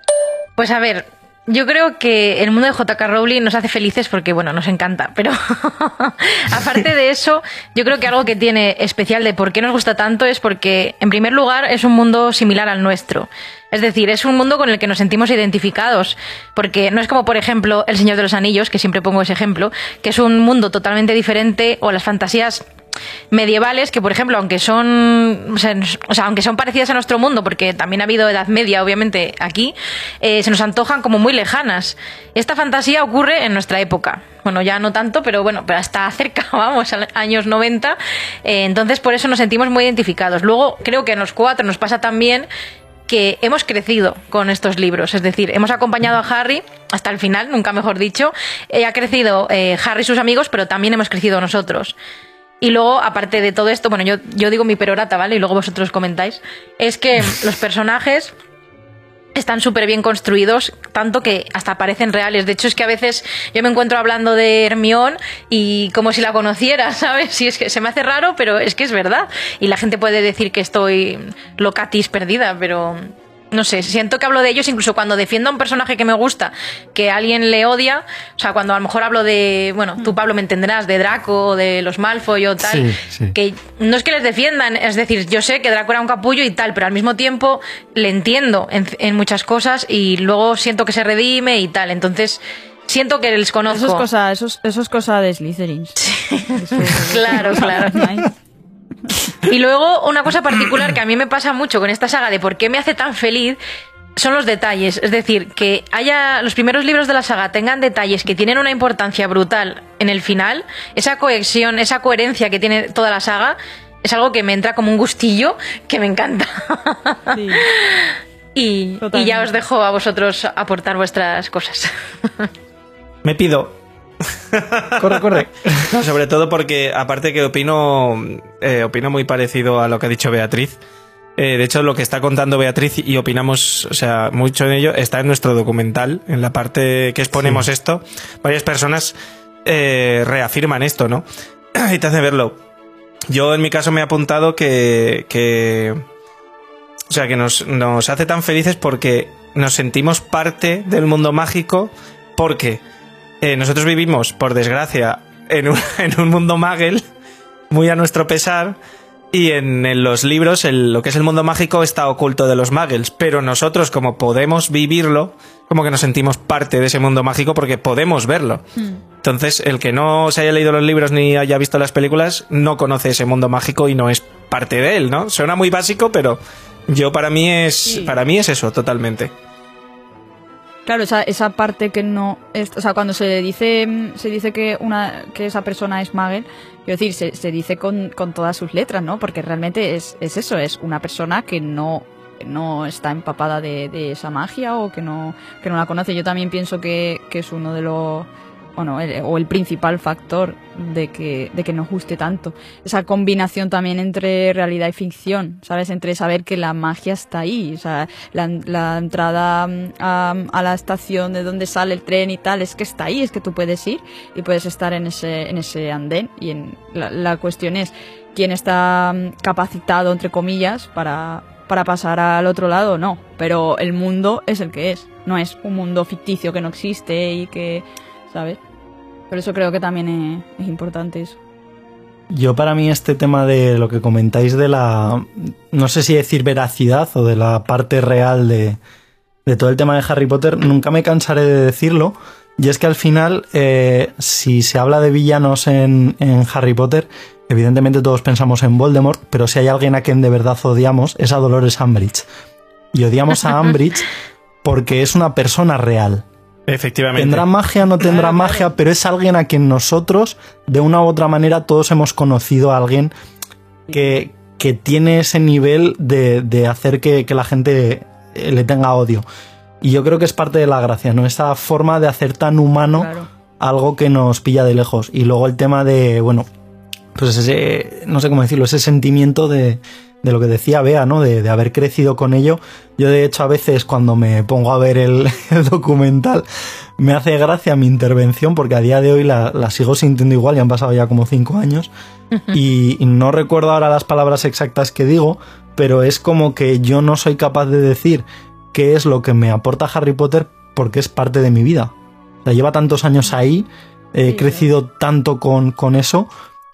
Pues a ver, yo creo que el mundo de JK Rowling nos hace felices porque, bueno, nos encanta. Pero aparte de eso, yo creo que algo que tiene especial de por qué nos gusta tanto es porque, en primer lugar, es un mundo similar al nuestro. Es decir, es un mundo con el que nos sentimos identificados, porque no es como, por ejemplo, El Señor de los Anillos, que siempre pongo ese ejemplo, que es un mundo totalmente diferente, o las fantasías medievales que, por ejemplo, aunque son, o sea, aunque son parecidas a nuestro mundo, porque también ha habido Edad Media, obviamente, aquí, eh, se nos antojan como muy lejanas. Esta fantasía ocurre en nuestra época. Bueno, ya no tanto, pero bueno, pero hasta cerca, vamos, a años 90. Eh, entonces, por eso nos sentimos muy identificados. Luego, creo que en los cuatro nos pasa también que hemos crecido con estos libros, es decir, hemos acompañado a Harry hasta el final, nunca mejor dicho, eh, ha crecido Harry y sus amigos, pero también hemos crecido nosotros. Y luego, aparte de todo esto, bueno, yo, yo digo mi perorata, ¿vale? Y luego vosotros comentáis. Es que los personajes están súper bien construidos, tanto que hasta parecen reales. De hecho, es que a veces yo me encuentro hablando de Hermión y como si la conociera, ¿sabes? Si es que se me hace raro, pero es que es verdad. Y la gente puede decir que estoy locatis perdida, pero no sé, siento que hablo de ellos incluso cuando defiendo a un personaje que me gusta, que alguien le odia, o sea, cuando a lo mejor hablo de, bueno, tú Pablo me entenderás, de Draco o de los Malfoy o tal, que no es que les defiendan, es decir, yo sé que Draco era un capullo y tal, pero al mismo tiempo le entiendo en, muchas cosas y luego siento que se redime y tal, entonces siento que les conozco. Eso es cosa, eso eso es cosa de Slytherin. claro, claro. Y luego una cosa particular que a mí me pasa mucho con esta saga de por qué me hace tan feliz son los detalles. Es decir, que haya los primeros libros de la saga tengan detalles que tienen una importancia brutal en el final, esa cohesión, esa coherencia que tiene toda la saga, es algo que me entra como un gustillo que me encanta. y, y ya os dejo a vosotros aportar vuestras cosas. me pido corre, corre. sobre todo porque, aparte que opino, eh, opino muy parecido a lo que ha dicho Beatriz. Eh, de hecho, lo que está contando Beatriz y opinamos, o sea, mucho en ello, está en nuestro documental, en la parte que exponemos esto. Varias personas eh, reafirman esto, ¿no? y te hace verlo. Yo, en mi caso, me he apuntado que. que o sea, que nos, nos hace tan felices porque nos sentimos parte del mundo mágico. Porque eh, nosotros vivimos, por desgracia, en un, en un mundo magel, muy a nuestro pesar, y en, los libros lo que es el mundo mágico está oculto de los muggles, pero nosotros como podemos vivirlo, como que nos sentimos parte de ese mundo mágico porque podemos verlo. Hmm. Entonces, el que no se haya leído los libros ni haya visto las películas, no conoce ese mundo mágico y no es parte de él, ¿no? Suena muy básico, pero yo para mí es, para mí es eso, totalmente. Claro, esa, esa parte que no o sea, cuando se dice se dice que una que esa persona es Magel, quiero decir, se, se dice con, con, todas sus letras, ¿no? Porque realmente es, es eso, es una persona que no no está empapada de, de, esa magia o que no que no la conoce. Yo también pienso que, que es uno de los bueno, el, o el principal factor de que, de que nos guste tanto. Esa combinación también entre realidad y ficción, ¿sabes? Entre saber que la magia está ahí, o sea, la, la entrada mm, a, a, la estación de donde sale el tren y tal, es que está ahí, es que tú puedes ir y puedes estar en ese, en ese andén. Y en, la, la cuestión es quién está mm, capacitado, entre comillas, para, para pasar al otro lado, no. Pero el mundo es el que es. No es un mundo ficticio que no existe y que, ¿sabes? Por eso creo que también es, importante eso. Yo para mí este tema de lo que comentáis de la, no sé si decir veracidad o de la parte real de, de todo el tema de Harry Potter, nunca me cansaré de decirlo. Y es que al final, eh, si se habla de villanos en, en, Harry Potter, evidentemente todos pensamos en Voldemort, pero si hay alguien a quien de verdad odiamos es a Dolores Umbridge. Y odiamos a Umbridge porque es una persona real. Efectivamente. Tendrá magia, no tendrá magia, pero es alguien a quien nosotros, de una u otra manera, todos hemos conocido a alguien que, que tiene ese nivel de, de hacer que, que, la gente eh, le tenga odio. Y yo creo que es parte de la gracia, ¿no? Esa forma de hacer tan humano algo que nos pilla de lejos. Y luego el tema de, bueno, pues ese, no sé cómo decirlo, ese sentimiento de, de lo que decía Bea, ¿no? De, de, haber crecido con ello. Yo, de hecho, a veces cuando me pongo a ver el, el documental, me hace gracia mi intervención porque a día de hoy la, la sigo sintiendo igual, y han pasado ya como cinco años. y, y no recuerdo ahora las palabras exactas que digo, pero es como que yo no soy capaz de decir qué es lo que me aporta Harry Potter porque es parte de mi vida. O sea, lleva tantos años ahí, he sí, crecido tanto con, con eso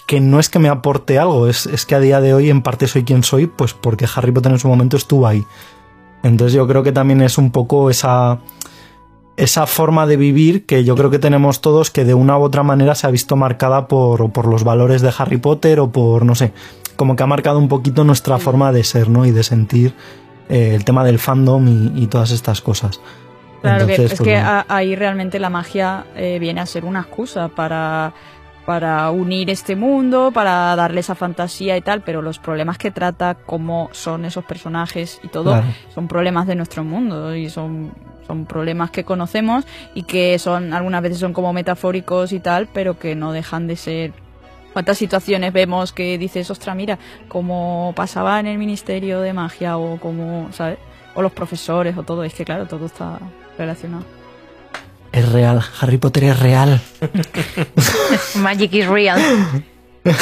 que no es que me aporte algo, es, es, que a día de hoy en parte soy quien soy, pues porque Harry Potter en su momento estuvo ahí. Entonces yo creo que también es un poco esa, esa forma de vivir que yo creo que tenemos todos que de una u otra manera se ha visto marcada por, por los valores de Harry Potter o por, no sé, como que ha marcado un poquito nuestra forma de ser, ¿no? Y de sentir eh, el tema del fandom y, y todas estas cosas. Claro, que- es pues, que bueno. ahí realmente la magia eh, viene a ser una excusa para, para unir este mundo, para darle esa fantasía y tal, pero los problemas que trata, cómo son esos personajes y todo, Claro. son problemas de nuestro mundo y son, son problemas que conocemos y que son algunas veces son como metafóricos y tal, pero que no dejan de ser ¿Cuántas situaciones vemos que dices, ostra, mira, como pasaba en el Ministerio de Magia o como, ¿sabes? O los profesores o todo. Es que, claro, todo está relacionado. Es real, Harry Potter es real. Magic is real.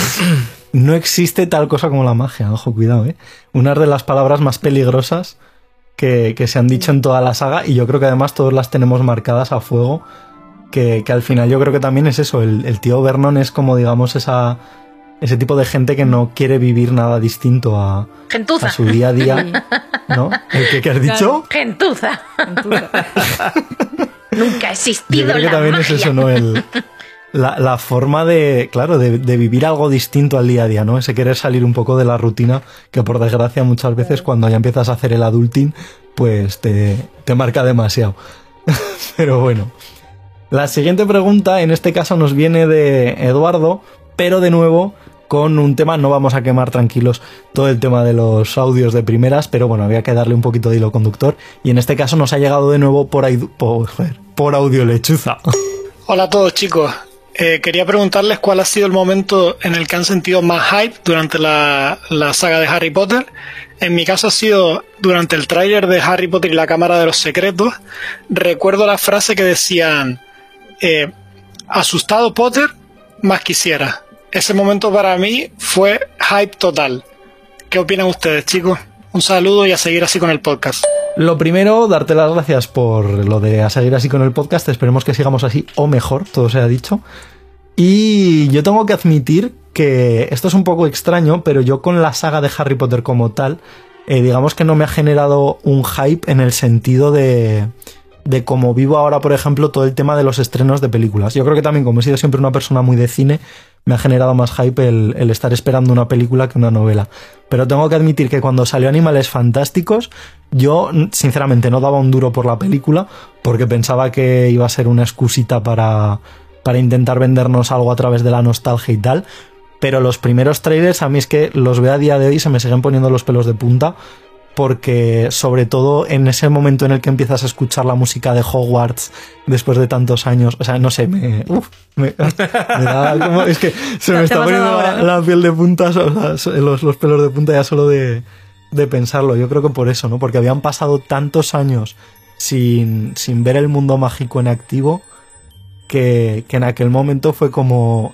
No existe tal cosa como la magia, ojo, cuidado, ¿eh? Una de las palabras más peligrosas que, que se han dicho en toda la saga y yo creo que además todos las tenemos marcadas a fuego, que, que al final yo creo que también es eso, el, el tío Vernon es como digamos esa, ese tipo de gente que no quiere vivir nada distinto a, Gentuza. a su día a día, ¿no? ¿El que, que has dicho? Gentuza. Nunca ha Yo existido creo que la también magia. es eso, ¿no? El, la, la forma de, claro, de, de vivir algo distinto al día a día, ¿no? Ese querer salir un poco de la rutina, que por desgracia muchas veces cuando ya empiezas a hacer el adulting, pues te, te marca demasiado. Pero bueno. La siguiente pregunta, en este caso, nos viene de Eduardo, pero de nuevo con un tema, no vamos a quemar tranquilos todo el tema de los audios de primeras, pero bueno, había que darle un poquito de hilo conductor, y en este caso nos ha llegado de nuevo por, audio lechuza. Hola a todos chicos. Eh, quería preguntarles cuál ha sido el momento en el que han sentido más hype durante la, la saga de Harry Potter. En mi caso ha sido durante el tráiler de Harry Potter y la Cámara de los Secretos. Recuerdo la frase que decían, eh, asustado Potter, más quisiera. Ese momento para mí fue hype total. ¿Qué opinan ustedes chicos? Un saludo y a seguir así con el podcast. Lo primero, darte las gracias por lo de a seguir así con el podcast. Esperemos que sigamos así o mejor, todo se ha dicho. Y yo tengo que admitir que esto es un poco extraño, pero yo con la saga de Harry Potter como tal, eh, digamos que no me ha generado un hype en el sentido de, de cómo vivo ahora, por ejemplo, todo el tema de los estrenos de películas. Yo creo que también, como he sido siempre una persona muy de cine, me ha generado más hype el, estar esperando una película que una novela. Pero tengo que admitir que cuando salió Animales Fantásticos, yo sinceramente no daba un duro por la película, porque pensaba que iba a ser una excusita para, para intentar vendernos algo a través de la nostalgia y tal. Pero los primeros trailers, a mí es que los veo a día de hoy y se me siguen poniendo los pelos de punta porque sobre todo en ese momento en el que empiezas a escuchar la música de Hogwarts después de tantos años, o sea, no sé, me, uf, me, me da como, es que se me está poniendo la, piel de punta, los, los pelos de punta ya solo de, de pensarlo. Yo creo que por eso, ¿no? Porque habían pasado tantos años sin, sin ver el mundo mágico en activo que, que en aquel momento fue como,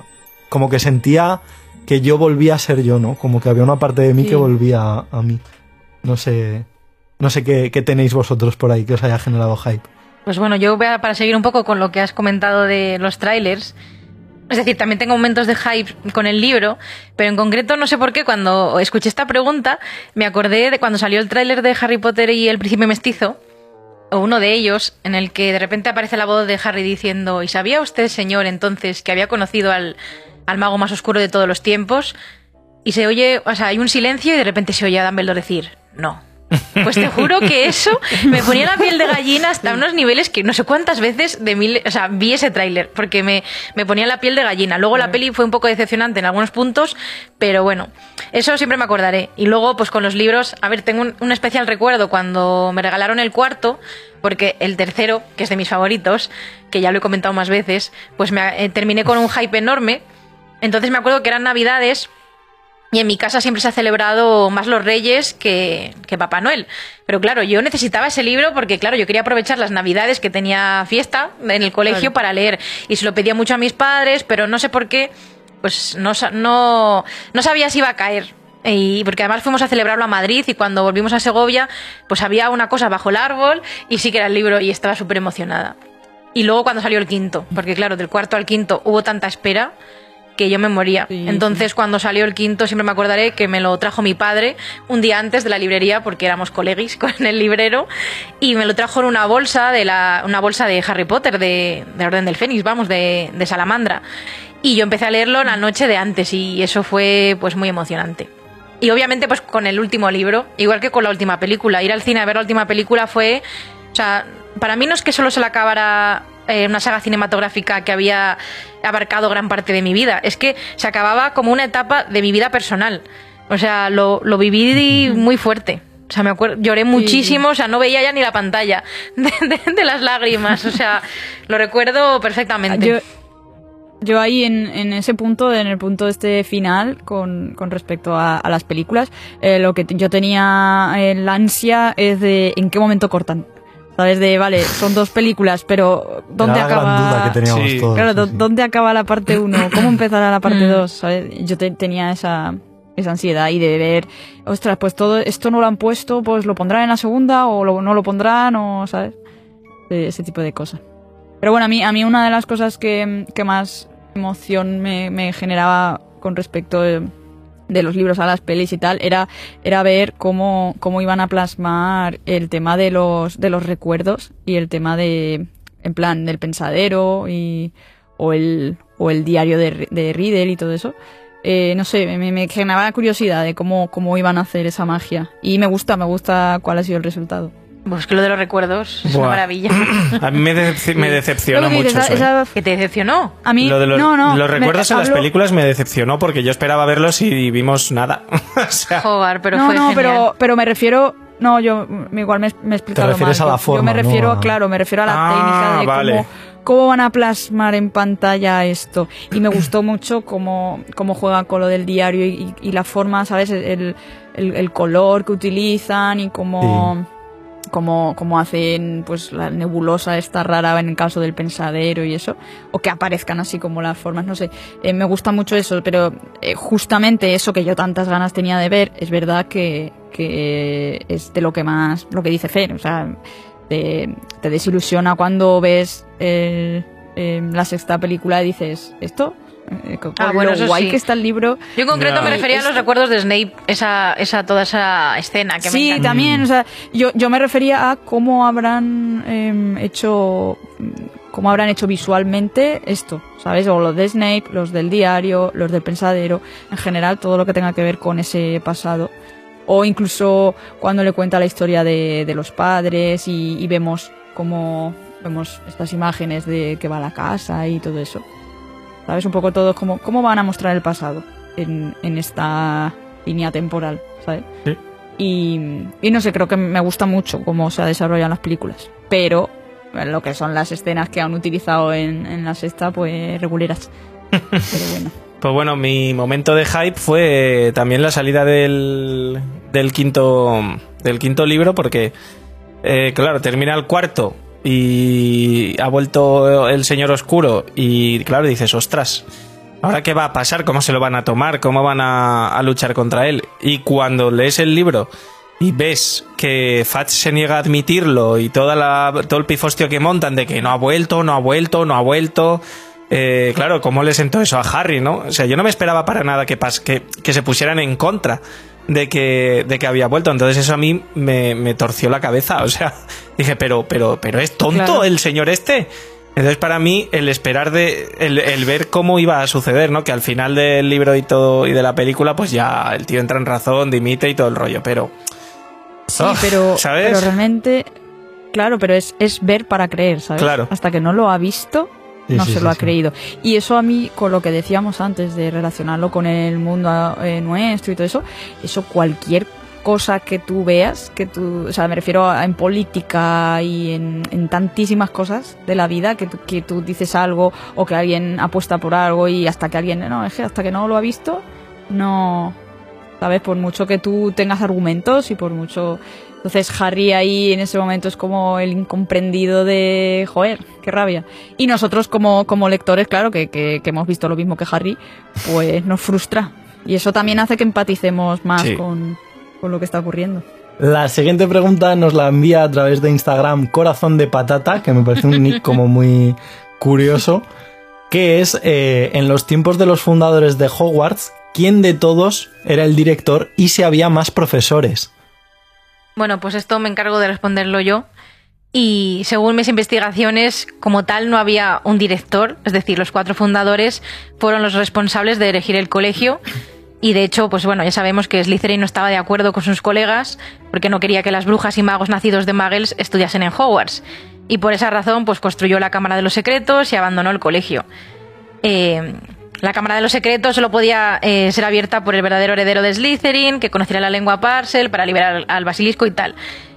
como que sentía que yo volvía a ser yo, ¿no? Como que había una parte de mí Sí. que volvía a, a mí. No sé, no sé qué, qué tenéis vosotros por ahí que os haya generado hype. Pues bueno, yo voy a- para seguir un poco con lo que has comentado de los trailers. Es decir, también tengo momentos de hype con el libro, pero en concreto no sé por qué cuando escuché esta pregunta me acordé de cuando salió el tráiler de Harry Potter y el príncipe mestizo, o uno de ellos, en el que de repente aparece la voz de Harry diciendo, ¿y sabía usted, señor, entonces que había conocido al, al mago más oscuro de todos los tiempos? Y se oye, o sea, hay un silencio y de repente se oye a Dumbledore decir, no. Pues te juro que eso me ponía la piel de gallina hasta unos niveles que no sé cuántas veces de mil, o sea, vi ese tráiler porque me, me ponía la piel de gallina. Luego la peli fue un poco decepcionante en algunos puntos, pero bueno, eso siempre me acordaré. Y luego, pues con los libros, a ver, tengo un, un especial recuerdo cuando me regalaron el cuarto, porque el tercero, que es de mis favoritos, que ya lo he comentado más veces, pues me, eh, terminé con un hype enorme. Entonces me acuerdo que eran navidades y en mi casa siempre se ha celebrado más los Reyes que, que Papá Noel. Pero claro, yo necesitaba ese libro porque, claro, yo quería aprovechar las Navidades que tenía fiesta en el colegio Claro. para leer. Y se lo pedía mucho a mis padres, pero no sé por qué, pues no, no, no sabía si iba a caer. Y porque además fuimos a celebrarlo a Madrid y cuando volvimos a Segovia, pues había una cosa bajo el árbol y sí que era el libro y estaba súper emocionada. Y luego cuando salió el quinto, porque claro, del cuarto al quinto hubo tanta espera que yo me moría. Sí, Entonces, cuando salió el quinto, siempre me acordaré que me lo trajo mi padre un día antes de la librería, porque éramos colegis con el librero, y me lo trajo en una bolsa de la, una bolsa de Harry Potter, de, de Orden del Fénix, vamos, de, de Salamandra. Y yo empecé a leerlo la noche de antes, y eso fue pues muy emocionante. Y obviamente, pues con el último libro, igual que con la última película. Ir al cine a ver la última película fue. O sea, para mí no es que solo se le acabara eh, una saga cinematográfica que había abarcado gran parte de mi vida, es que se acababa como una etapa de mi vida personal. O sea, lo, lo viví muy fuerte. O sea, me acuerdo, lloré muchísimo, o sea, no veía ya ni la pantalla de, de- de las lágrimas. O sea, lo recuerdo perfectamente. Yo, yo ahí en, en ese punto, en el punto este final, con, con respecto a, a las películas, eh, lo que yo tenía eh, la ansia es de en qué momento cortan. ¿Sabes? De, vale, son dos películas, pero ¿dónde Era la acaba? gran duda que teníamos Sí. todos. Claro, sí, ¿dó- sí. ¿dónde acaba la parte 1? ¿Cómo empezará la parte Mm. 2? ¿Sabes? Yo te- tenía esa, esa ansiedad y de ver, ostras, pues todo esto no lo han puesto, pues lo pondrán en la segunda o lo- no lo pondrán o, ¿sabes? De ese tipo de cosas. Pero bueno, a mí, a mí una de las cosas que, que más emoción me, me generaba con respecto de, los libros a las pelis y tal era, era ver cómo, cómo iban a plasmar el tema de los, de los recuerdos y el tema de, en plan, del pensadero y, o, el, o el diario de, de Riddle y todo eso. Eh, no sé, me, me generaba curiosidad de cómo, cómo iban a hacer esa magia. Y me gusta, me gusta cuál ha sido el resultado. Pues que lo de los recuerdos es una maravilla. A mí me, decep- me decepcionó que mucho dices, eso. esa- ¿eh? esa- ¿Que te decepcionó? a mí, Lo de los, no, no, los me- recuerdos en las películas me decepcionó porque yo esperaba verlos y vimos nada. o sea, Joder, pero no, fue no, genial. pero, pero me refiero. No, yo igual me, me he explicado refieres mal. a la Yo- forma, Yo me ¿no? refiero, A- claro, me refiero a la Ah, técnica de vale. cómo, cómo van a plasmar en pantalla esto. Y me gustó mucho cómo, cómo juegan con lo del diario y, y la forma, ¿sabes? El, el, el color que utilizan y cómo. Cómo, cómo hacen pues la nebulosa esta rara en el caso del pensadero y eso o que aparezcan así como las formas no sé. Eh, me gusta mucho eso pero eh, justamente eso que yo tantas ganas tenía de ver es verdad que, que es de lo que más lo que dice Fer o sea te, desilusiona cuando ves el- em, la sexta película y dices esto con Ah, bueno, lo guay sí. que está el libro Yo en concreto No. me refería a los recuerdos de Snape, esa, esa, toda esa escena que me sí, encanta. también, o sea, yo, yo me refería a cómo habrán em, hecho cómo habrán hecho visualmente esto, ¿sabes? O los de Snape, los del diario, los del pensadero, en general todo lo que tenga que ver con ese pasado. O incluso cuando le cuenta la historia de, de los padres y, y vemos cómo vemos estas imágenes de que va a la casa y todo eso. ¿Sabes? Un poco todo como cómo van a mostrar el pasado en, en esta línea temporal, ¿sabes? Sí. Y, y no sé, creo que me gusta mucho cómo se desarrollan las películas. Pero eh, lo que son las escenas que han utilizado en, en la sexta, pues reguleras. Pero bueno. Pues bueno, mi momento de hype fue también la salida del, del quinto del quinto libro porque eh, claro, termina el cuarto y ha vuelto el señor oscuro y claro, dices, ostras, ¿ahora qué va a pasar? ¿Cómo se lo van a tomar? ¿Cómo van a, luchar contra él? Y cuando lees el libro y ves que Fatch se niega a admitirlo y toda la, todo el pifostio que montan de que no ha vuelto, no ha vuelto, no ha vuelto. eh, claro, ¿cómo le sentó eso a Harry, no? O sea, yo no me esperaba para nada que, pas que, que se pusieran en contra de que, de que había vuelto. Entonces eso a mí me, me torció la cabeza. O sea, dije, pero, pero, pero es tonto Claro. el señor este. Entonces para mí el esperar de, el, el ver cómo iba a suceder, ¿no? Que al final del libro y todo y de la película, pues ya el tío entra en razón, dimite y todo el rollo. Pero Sí, Oh, pero, ¿sabes? pero realmente, claro, pero es, es ver para creer, ¿sabes? Claro. Hasta que no lo ha visto, no sí, se sí, lo ha sí. creído. Y eso a mí, con lo que decíamos antes de relacionarlo con el mundo eh, nuestro y todo eso, eso cualquier cosa que tú veas, que tú, o sea, me refiero a, en política y en, en tantísimas cosas de la vida, que tú, que tú dices algo o que alguien apuesta por algo y hasta que alguien, no, es que hasta que no lo ha visto, no, ¿sabes? Por mucho que tú tengas argumentos y por mucho... Entonces Harry ahí en ese momento es como el incomprendido de, joder, qué rabia. Y nosotros como, como lectores, claro, que, que, que hemos visto lo mismo que Harry, pues nos frustra. Y eso también hace que empaticemos más Sí. con, con lo que está ocurriendo. La siguiente pregunta nos la envía a través de Instagram Corazón de Patata, que me parece un nick como muy curioso. que es eh, en los tiempos de los fundadores de Hogwarts, quién de todos era el director y si había más profesores. Bueno, pues esto me encargo de responderlo yo. Y según mis investigaciones, como tal, no había un director, es decir, los cuatro fundadores fueron los responsables de elegir el colegio. Y de hecho, pues bueno, ya sabemos que Slytherin no estaba de acuerdo con sus colegas porque no quería que las brujas y magos nacidos de Muggles estudiasen en Hogwarts. Y por esa razón, pues construyó la Cámara de los Secretos y abandonó el colegio. Eh, la Cámara de los Secretos solo podía eh, ser abierta por el verdadero heredero de Slytherin, que conociera la lengua Parcel para liberar al basilisco y tal.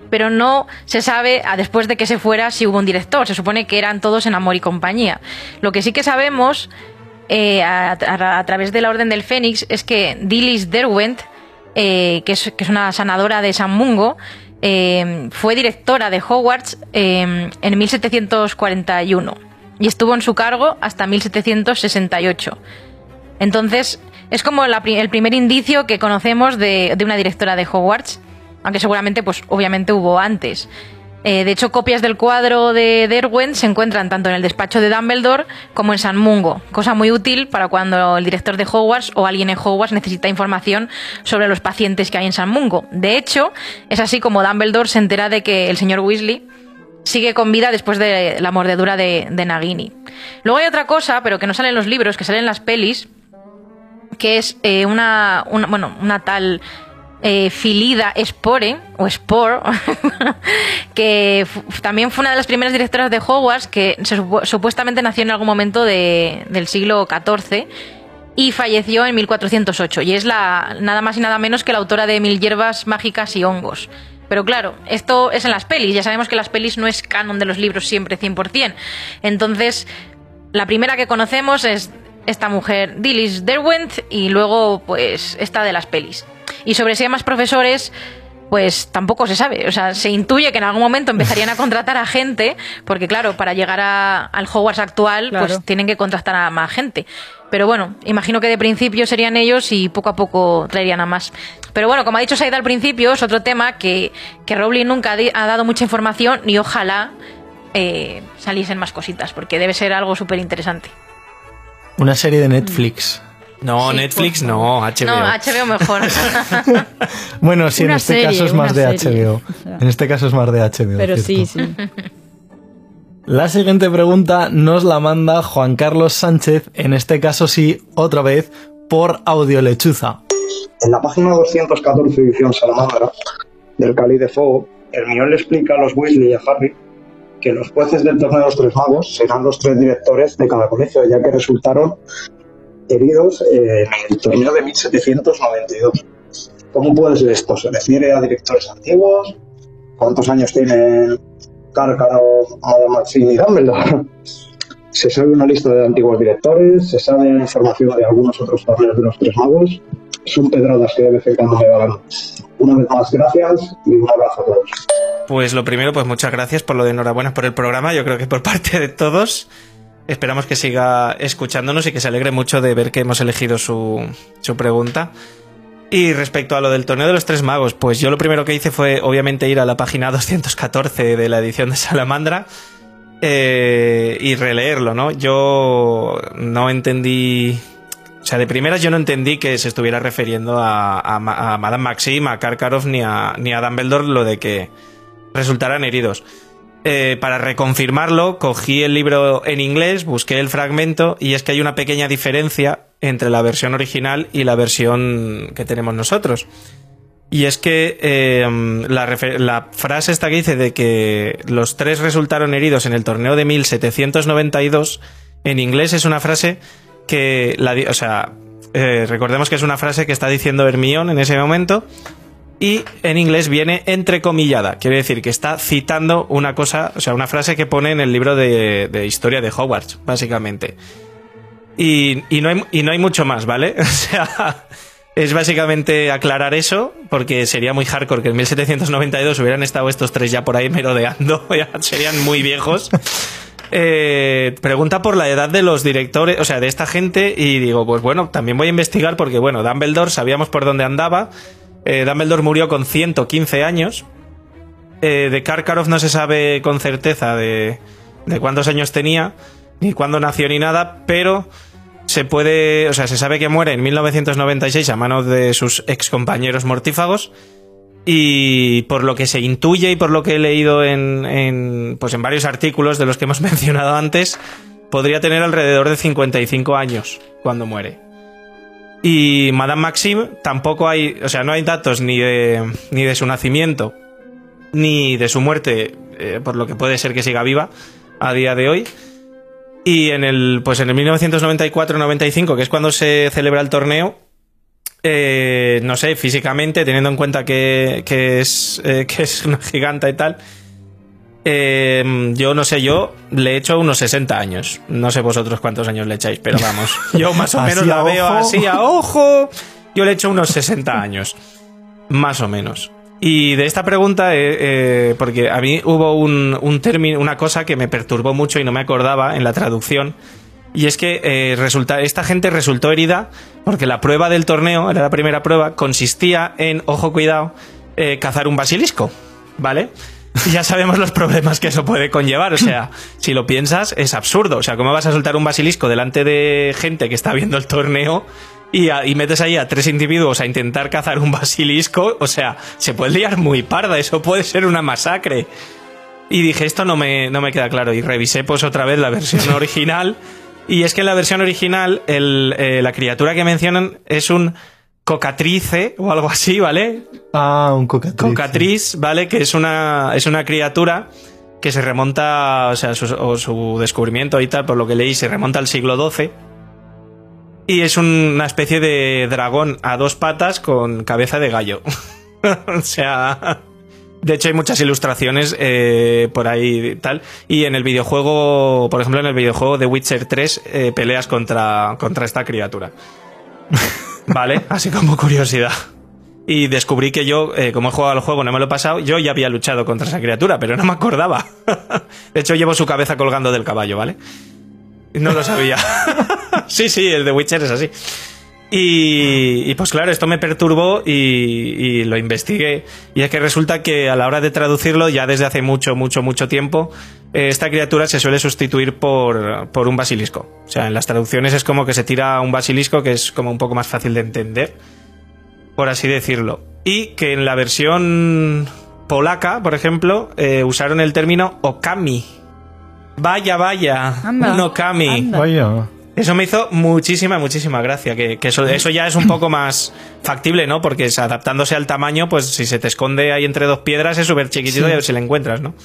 Pero no se sabe, a después de que se fuera, si hubo un director. Se supone que eran todos en amor y compañía. Lo que sí que sabemos, eh, a, través de la Orden del Fénix, es que Dilys Derwent, eh, que, es, que es una sanadora de San Mungo, eh, fue directora de Hogwarts en 1741 y estuvo en su cargo hasta 1768. Entonces, es como el primer indicio que conocemos de, de una directora de Hogwarts, aunque seguramente, pues obviamente hubo antes. Eh, de hecho, copias del cuadro de Derwent se encuentran tanto en el despacho de Dumbledore como en San Mungo, cosa muy útil para cuando el director de Hogwarts o alguien en Hogwarts necesita información sobre los pacientes que hay en San Mungo. De hecho, es así como Dumbledore se entera de que el señor Weasley sigue con vida después de la mordedura de, Nagini. Luego hay otra cosa, pero que no sale en los libros, que sale en las pelis, que es eh, una, una- bueno, una tal eh, Filida Spore, o Spore, que también fue una de las primeras directoras de Hogwarts, que supuestamente nació en algún momento de- del siglo XIV y falleció en 1408. Y es la nada más y nada menos que la autora de Mil hierbas mágicas y hongos. Pero claro, esto es en las pelis. Ya sabemos que las pelis no es canon de los libros siempre 100%. Entonces, la primera que conocemos es esta mujer, Dilys Derwent, y luego, pues, esta de las pelis. Y sobre si hay más profesores, pues tampoco se sabe. O sea, se intuye que en algún momento empezarían a contratar a gente, porque claro, para llegar a- al Hogwarts actual, Claro. pues tienen que contratar a más gente. Pero bueno, imagino que de principio serían ellos y poco a poco traerían a más. Pero bueno, como ha dicho Saida al principio, es otro tema que, que Rowling nunca ha dado mucha información y ojalá eh, saliesen más cositas, porque debe ser algo súper interesante. Una serie de Netflix. No, Sí, Netflix por no, HBO. No, HBO mejor. Bueno, sí, en este serie, caso es más de. HBO. En este caso es más de HBO. Pero sí, sí. La siguiente pregunta nos la manda Juan Carlos Sánchez, en este caso sí, otra vez, por audio lechuza. En la página 214 edición Salamandra del Cáliz de Fuego, Hermione le explica a los Weasley y a Harry que los jueces del torneo de los tres magos serán los tres directores de cada colegio, ya que resultaron heridos eh, en el torneo de 1792. ¿Cómo puede ser esto? ¿Se refiere a directores antiguos? ¿Cuántos años tienen Cárcaro, Madame Maxim? ¿Se sabe una lista de antiguos directores? ¿Se sabe información de algunos otros torneos de los tres magos? Son pedradas que de vez en cuando me van. Una vez más, gracias y un abrazo a todos. Pues lo primero, pues muchas gracias por lo de enhorabuena por el programa. Yo creo que por parte de todos. Esperamos que siga escuchándonos y que se alegre mucho de ver que hemos elegido su, su pregunta. Y respecto a lo del torneo de los tres magos, pues yo lo primero que hice fue obviamente ir a la página 214 de la edición de Salamandra eh, y releerlo, ¿no? Yo no entendí... O sea, de primeras yo no entendí que se estuviera refiriendo a, a, a Madame Maxim, a Karkaroff ni a, ni a Dumbledore lo de que resultaran heridos. Eh, para reconfirmarlo, cogí el libro en inglés, busqué el fragmento y es que hay una pequeña diferencia entre la versión original y la versión que tenemos nosotros. Y es que eh, la, frase esta que dice de que los tres resultaron heridos en el torneo de 1792, en inglés es una frase que, o sea, eh, recordemos que es una frase que está diciendo Hermione en ese momento y en inglés viene entrecomillada. Quiere decir que está citando una cosa, o sea, una frase que pone en el libro de, de historia de Hogwarts, básicamente. Y, y no hay, y no hay mucho más, ¿vale? O sea, es básicamente aclarar eso, porque sería muy hardcore que en 1792 hubieran estado estos tres ya por ahí merodeando, ya serían muy viejos. Eh, pregunta por la edad de los directores, o sea, de esta gente, y digo, pues bueno, también voy a investigar porque, bueno, Dumbledore sabíamos por dónde andaba. Eh, Dumbledore murió con 115 años. Eh, de Karkaroff no se sabe con certeza de, de cuántos años tenía. ni cuándo nació ni nada, pero se puede, o sea, se sabe que muere en 1996 a manos de sus ex compañeros mortífagos y por lo que se intuye y por lo que he leído en, en, pues en varios artículos de los que hemos mencionado antes, podría tener alrededor de 55 años cuando muere. Y Madame Maxime tampoco hay, o sea, no hay datos ni de, ni de su nacimiento ni de su muerte, eh, por lo que puede ser que siga viva a día de hoy. Y en el, pues en el 1994-95, que es cuando se celebra el torneo, eh, no sé, físicamente, teniendo en cuenta que, que es, eh, que es una giganta y tal, eh, yo no sé, yo le he hecho unos 60 años. No sé vosotros cuántos años le echáis, pero vamos, yo más o menos la veo así a ojo. Yo le he hecho unos 60 años, más o menos. Y de esta pregunta, eh, eh, porque a mí hubo un, un término, una cosa que me perturbó mucho y no me acordaba en la traducción, y es que eh, resulta, esta gente resultó herida porque la prueba del torneo, era la primera prueba, consistía en, ojo cuidado, eh, cazar un basilisco, ¿vale? Y ya sabemos los problemas que eso puede conllevar, o sea, si lo piensas, es absurdo, o sea, ¿cómo vas a soltar un basilisco delante de gente que está viendo el torneo y, a- y metes ahí a tres individuos a intentar cazar un basilisco? O sea, se puede liar muy parda, eso puede ser una masacre. Y dije, esto no me, no me queda claro. Y revisé pues otra vez la versión original. Y es que en la versión original el, eh, la criatura que mencionan es un cocatrice o algo así, ¿vale? Ah, un cocatriz. Cocatriz, ¿vale? Que es una, es una criatura que se remonta, o sea, su, o su descubrimiento y tal, por lo que leí, se remonta al siglo XII. Y es un- una especie de dragón a dos patas con cabeza de gallo. o sea... De hecho, hay muchas ilustraciones eh, por ahí y tal. Y en el videojuego, por ejemplo, en el videojuego de Witcher 3, eh, peleas contra, contra esta criatura. ¿Vale? Así como curiosidad. Y descubrí que yo, eh, como he jugado al juego, no me lo he pasado, yo ya había luchado contra esa criatura, pero no me acordaba. De hecho, llevo su cabeza colgando del caballo, ¿vale? No lo sabía. Sí, sí, el de Witcher es así. Y, y, pues claro, esto me perturbó y, y lo investigué. Y es que resulta que a la hora de traducirlo, ya desde hace mucho, mucho, mucho tiempo, eh, esta criatura se suele sustituir por, por un basilisco. O sea, en las traducciones es como que se tira un basilisco que es como un poco más fácil de entender, por así decirlo. Y que en la versión polaca, por ejemplo, eh, usaron el término okami. Vaya, vaya, Anda, un okami. anda. Vaya. Eso me hizo muchísima, muchísima gracia. Que, que eso, eso ya es un poco más factible, ¿no? Porque es adaptándose al tamaño, pues si se te esconde ahí entre dos piedras es súper chiquitito y a ver si le encuentras, ¿no?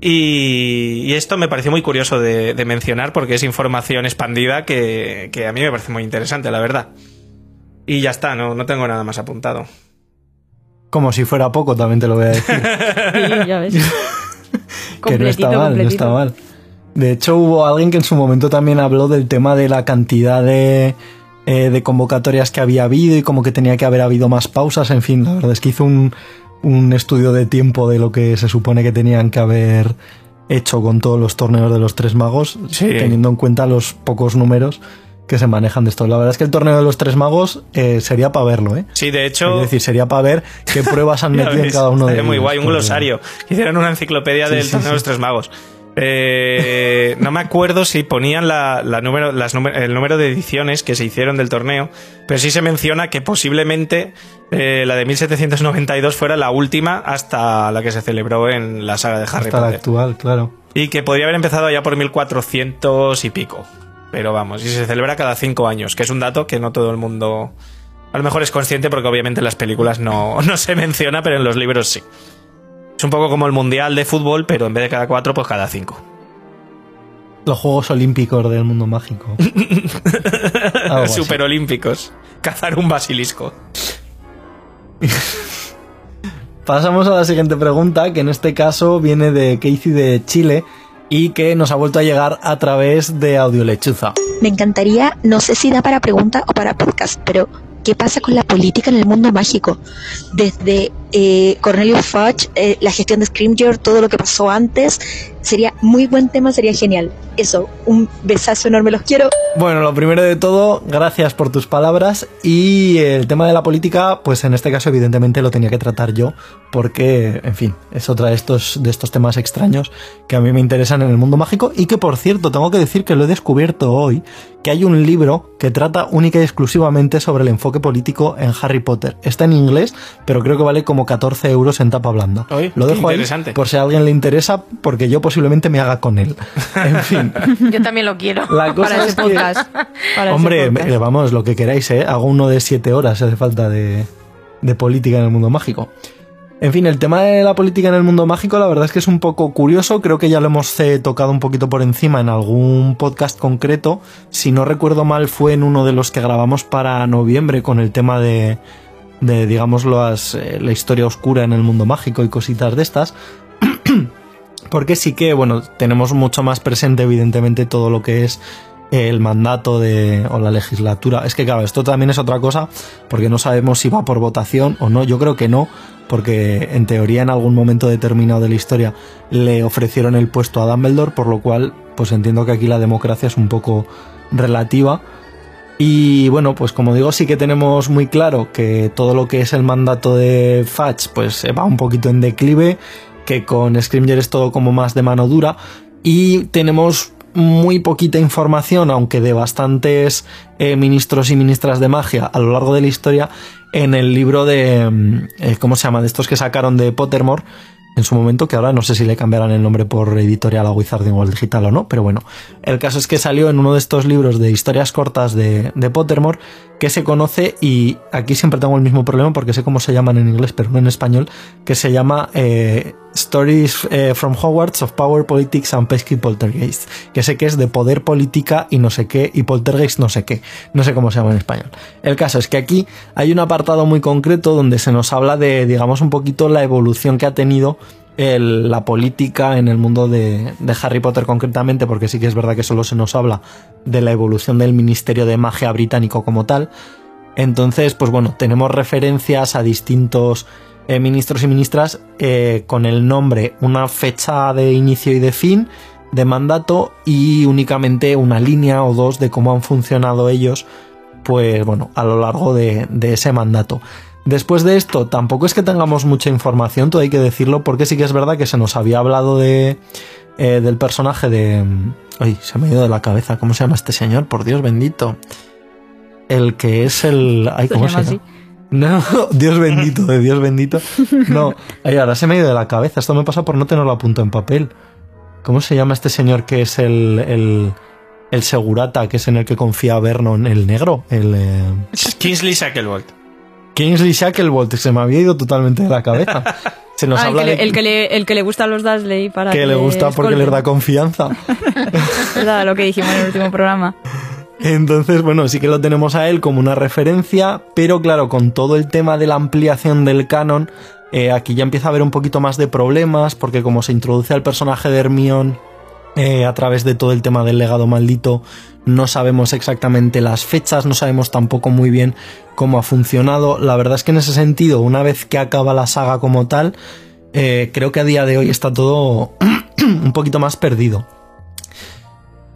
Y, y esto me pareció muy curioso de, de mencionar porque es información expandida que, que a mí me parece muy interesante, la verdad. Y ya está, no, no tengo nada más apuntado. Como si fuera poco, también te lo voy a decir. Sí, ya ves. que no está completito, mal, no está mal. De hecho, hubo alguien que en su momento también habló del tema de la cantidad de, eh, de convocatorias que había habido y como que tenía que haber habido más pausas. En fin, la verdad es que hizo un, un estudio de tiempo de lo que se supone que tenían que haber hecho con todos los torneos de los tres magos, Sí. teniendo en cuenta los pocos números que se manejan de esto. La verdad es que el torneo de los tres magos eh, sería para verlo, ¿eh? Sí, de hecho... Es decir, sería para ver qué pruebas han metido en cada uno de ellos. muy guay, un glosario. Que Hicieran una enciclopedia Sí, del sí, torneo de los tres magos. Eh, no me acuerdo si ponían la, la número, las número- el número de ediciones que se hicieron del torneo, pero sí se menciona que posiblemente eh, la de 1792 fuera la última hasta la que se celebró en la saga de Harry Hasta la Potter. actual, claro. Y que podría haber empezado ya por 1400 y pico. Pero vamos, y se celebra cada cinco años, que es un dato que no todo el mundo a lo mejor es consciente porque obviamente en las películas no, no se menciona, pero en los libros sí. Es un poco como el mundial de fútbol, pero en vez de cada cuatro, pues cada cinco. Los Juegos Olímpicos del mundo mágico. Superolímpicos. Cazar un basilisco. Pasamos a la siguiente pregunta, que en este caso viene de Casey de Chile y que nos ha vuelto a llegar a través de Audio Lechuza. Me encantaría, no sé si da para pregunta o para podcast, pero ¿qué pasa con la política en el mundo mágico? Desde eh, Cornelius Fudge, eh, la gestión de Scrimgeour, todo lo que pasó antes. Sería muy buen tema, sería genial. Eso, un besazo enorme, los quiero. Bueno, lo primero de todo, gracias por tus palabras. Y el tema de la política, pues en este caso, evidentemente, lo tenía que tratar yo, porque, en fin, es otra de estos, de estos temas extraños que a mí me interesan en el mundo mágico. Y que, por cierto, tengo que decir que lo he descubierto hoy, que hay un libro que trata única y exclusivamente sobre el enfoque político en Harry Potter. Está en inglés, pero creo que vale como 14 euros en tapa blanda. Oye, lo dejo ahí por si a alguien le interesa, porque yo posiblemente me haga con él. En fin. Yo también lo quiero. La cosa Para es ese que- podcast. Para Hombre, podcast. eh, vamos, lo que queráis, ¿eh? Hago uno de siete horas, si hace falta de, de política en el mundo mágico. En fin, el tema de la política en el mundo mágico, la verdad es que es un poco curioso. Creo que ya lo hemos eh, tocado un poquito por encima en algún podcast concreto. Si no recuerdo mal, fue en uno de los que grabamos para noviembre con el tema de, de digamos, eh, la historia oscura en el mundo mágico y cositas de estas. Porque sí que, bueno, tenemos mucho más presente, evidentemente, todo lo que es el mandato de o la legislatura. Es que claro, esto también es otra cosa, porque no sabemos si va por votación o no. Yo creo que no, porque en teoría en algún momento determinado de la historia le ofrecieron el puesto a Dumbledore, por lo cual, pues entiendo que aquí la democracia es un poco relativa. Y bueno, pues como digo, sí que tenemos muy claro que todo lo que es el mandato de Fudge, pues eh, va un poquito en declive, que con Scrimger es todo como más de mano dura, y tenemos muy poquita información, aunque de bastantes eh, ministros y ministras de magia a lo largo de la historia, en el libro de, mm, eh, ¿cómo se llama? De estos que sacaron de Pottermore, en su momento, que ahora no sé si le cambiarán el nombre por editorial a Wizarding World Digital o no, pero bueno, el caso es que salió en uno de estos libros de historias cortas de, de Pottermore que se conoce y aquí siempre tengo el mismo problema porque sé cómo se llaman en inglés, pero no en español, que se llama eh, Stories eh, from Hogwarts of Power, Politics and Pesky Poltergeist, que sé que es de poder, política y no sé qué, y poltergeist no sé qué, no sé cómo se llama en español. El caso es que aquí hay un apartado muy concreto donde se nos habla de, digamos, un poquito la evolución que ha tenido la política en el mundo de, Harry Potter concretamente, porque sí que es verdad que solo se nos habla de la evolución del Ministerio de Magia británico como tal. Entonces, pues bueno, tenemos referencias a distintos eh, ministros y ministras eh, con el nombre, una fecha de inicio y de fin de mandato y únicamente una línea o dos de cómo han funcionado ellos, pues bueno, a lo largo de ese mandato. Después de esto, tampoco es que tengamos mucha información, todo hay que decirlo, porque sí que es verdad que se nos había hablado de eh, del personaje de. Ay, se me ha ido de la cabeza. ¿Cómo se llama este señor? Por Dios bendito. El que es el. Ay, ¿Se ¿cómo llama se así? llama? No, Dios bendito, de Dios bendito. No, ay, ahora se me ha ido de la cabeza. Esto me pasa por no tenerlo a punto en papel. ¿Cómo se llama este señor que es el, el, el segurata, que es en el que confía Vernon, el negro? El. eh, Kingsley Shacklebolt. Kingsley Shacklebolt, se me había ido totalmente de la cabeza. Se nos Ah, el, habla que le, de el, que le, el que le gusta a los Dursley para que le gusta porque les da confianza. ¿Verdad? Lo que dijimos en el último programa. Entonces, bueno, sí que lo tenemos a él como una referencia, pero claro, con todo el tema de la ampliación del canon, eh, aquí ya empieza a haber un poquito más de problemas, porque como se introduce al personaje de Hermione eh, a través de todo el tema del legado maldito, no sabemos exactamente las fechas, no sabemos tampoco muy bien cómo ha funcionado. La verdad es que en ese sentido, una vez que acaba la saga como tal, eh, creo que a día de hoy está todo un poquito más perdido.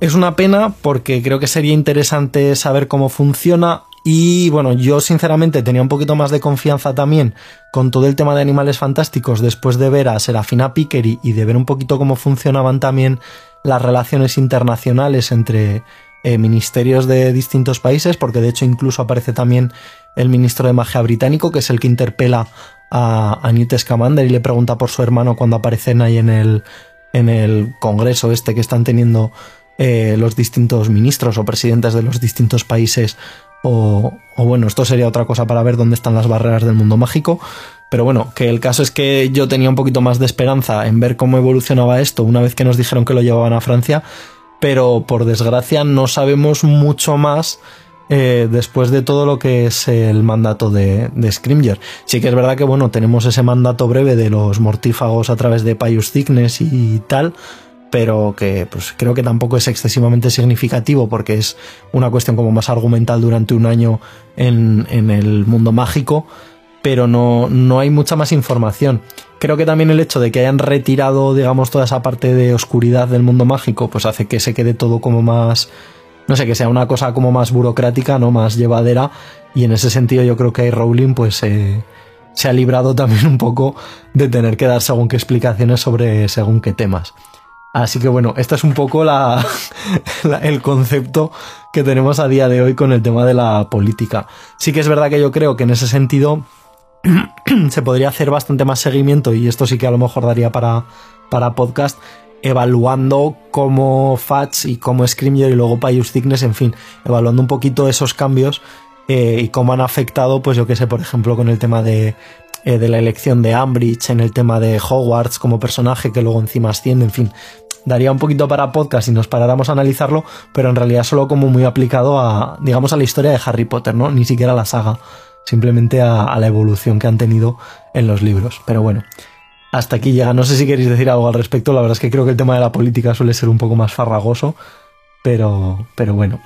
Es una pena porque creo que sería interesante saber cómo funciona y bueno, yo sinceramente tenía un poquito más de confianza también con todo el tema de animales fantásticos después de ver a Serafina Pickery y de ver un poquito cómo funcionaban también las relaciones internacionales entre eh, ministerios de distintos países, porque de hecho incluso aparece también el ministro de magia británico, que es el que interpela a, a Newt Scamander y le pregunta por su hermano cuando aparecen ahí en el, en el congreso este que están teniendo eh, los distintos ministros o presidentes de los distintos países o, o bueno, esto sería otra cosa para ver dónde están las barreras del mundo mágico. Pero bueno, que el caso es que yo tenía un poquito más de esperanza en ver cómo evolucionaba esto una vez que nos dijeron que lo llevaban a Francia, pero por desgracia no sabemos mucho más eh, después de todo lo que es el mandato de, de Scrimger. Sí que es verdad que bueno, tenemos ese mandato breve de los mortífagos a través de Pius Thickness y tal, pero que pues creo que tampoco es excesivamente significativo porque es una cuestión como más argumental durante un año en, en el mundo mágico pero no, no hay mucha más información. Creo que también el hecho de que hayan retirado, digamos, toda esa parte de oscuridad del mundo mágico, pues hace que se quede todo como más, no sé, que sea una cosa como más burocrática, ¿no? Más llevadera. Y en ese sentido yo creo que Rowling, pues, eh, se ha librado también un poco de tener que dar según qué explicaciones sobre según qué temas. Así que bueno, este es un poco la, la- el concepto que tenemos a día de hoy con el tema de la política. Sí que es verdad que yo creo que en ese sentido se podría hacer bastante más seguimiento y esto sí que a lo mejor daría para, para podcast evaluando cómo Fats y cómo Scrimger y luego Pius Thickness, en fin, evaluando un poquito esos cambios eh, y cómo han afectado, pues yo que sé, por ejemplo, con el tema de, eh, de la elección de Ambridge, en el tema de Hogwarts como personaje que luego encima asciende, en fin, daría un poquito para podcast si nos paráramos a analizarlo, pero en realidad solo como muy aplicado a, digamos, a la historia de Harry Potter, ¿no? Ni siquiera a la saga, simplemente a, la evolución que han tenido en los libros. Pero bueno, hasta aquí llega. No sé si queréis decir algo al respecto, la verdad es que creo que el tema de la política suele ser un poco más farragoso, pero, pero bueno.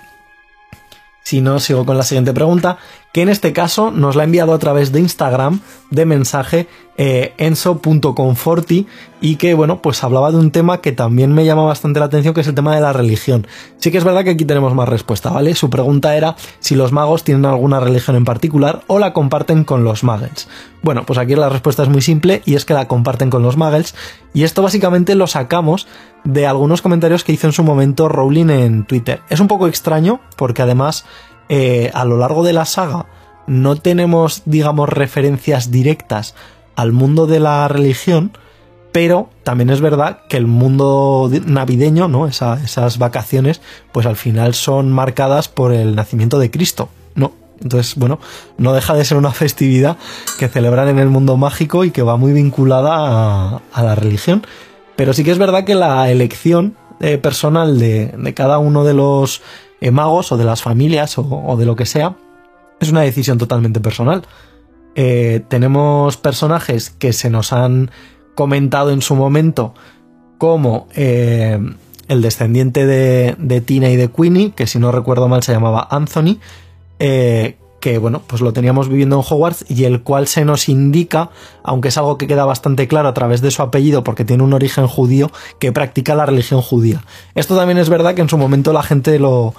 Si no, sigo con la siguiente pregunta, que en este caso nos la ha enviado a través de Instagram de mensaje eh, enso.conforti y que, bueno, pues hablaba de un tema que también me llama bastante la atención, que es el tema de la religión. Sí que es verdad que aquí tenemos más respuesta, ¿vale? Su pregunta era si los magos tienen alguna religión en particular o la comparten con los muggles. Bueno, pues aquí la respuesta es muy simple y es que la comparten con los muggles y esto básicamente lo sacamos de algunos comentarios que hizo en su momento Rowling en Twitter. Es un poco extraño porque además eh, a lo largo de la saga no tenemos, digamos, referencias directas al mundo de la religión, pero también es verdad que el mundo navideño, ¿no? Esa- esas vacaciones, pues al final son marcadas por el nacimiento de Cristo. Entonces, bueno, no deja de ser una festividad que celebran en el mundo mágico y que va muy vinculada a, la religión. Pero sí que es verdad que la elección eh, personal de, cada uno de los eh, magos o de las familias o, de lo que sea es una decisión totalmente personal. Eh, tenemos personajes que se nos han comentado en su momento como el descendiente de, de Tina y de Queenie, que si no recuerdo mal se llamaba Anthony, eh, que bueno, pues lo teníamos viviendo en Hogwarts y el cual se nos indica, aunque es algo que queda bastante claro a través de su apellido porque tiene un origen judío, que practica la religión judía. Esto también es verdad que en su momento la gente lo,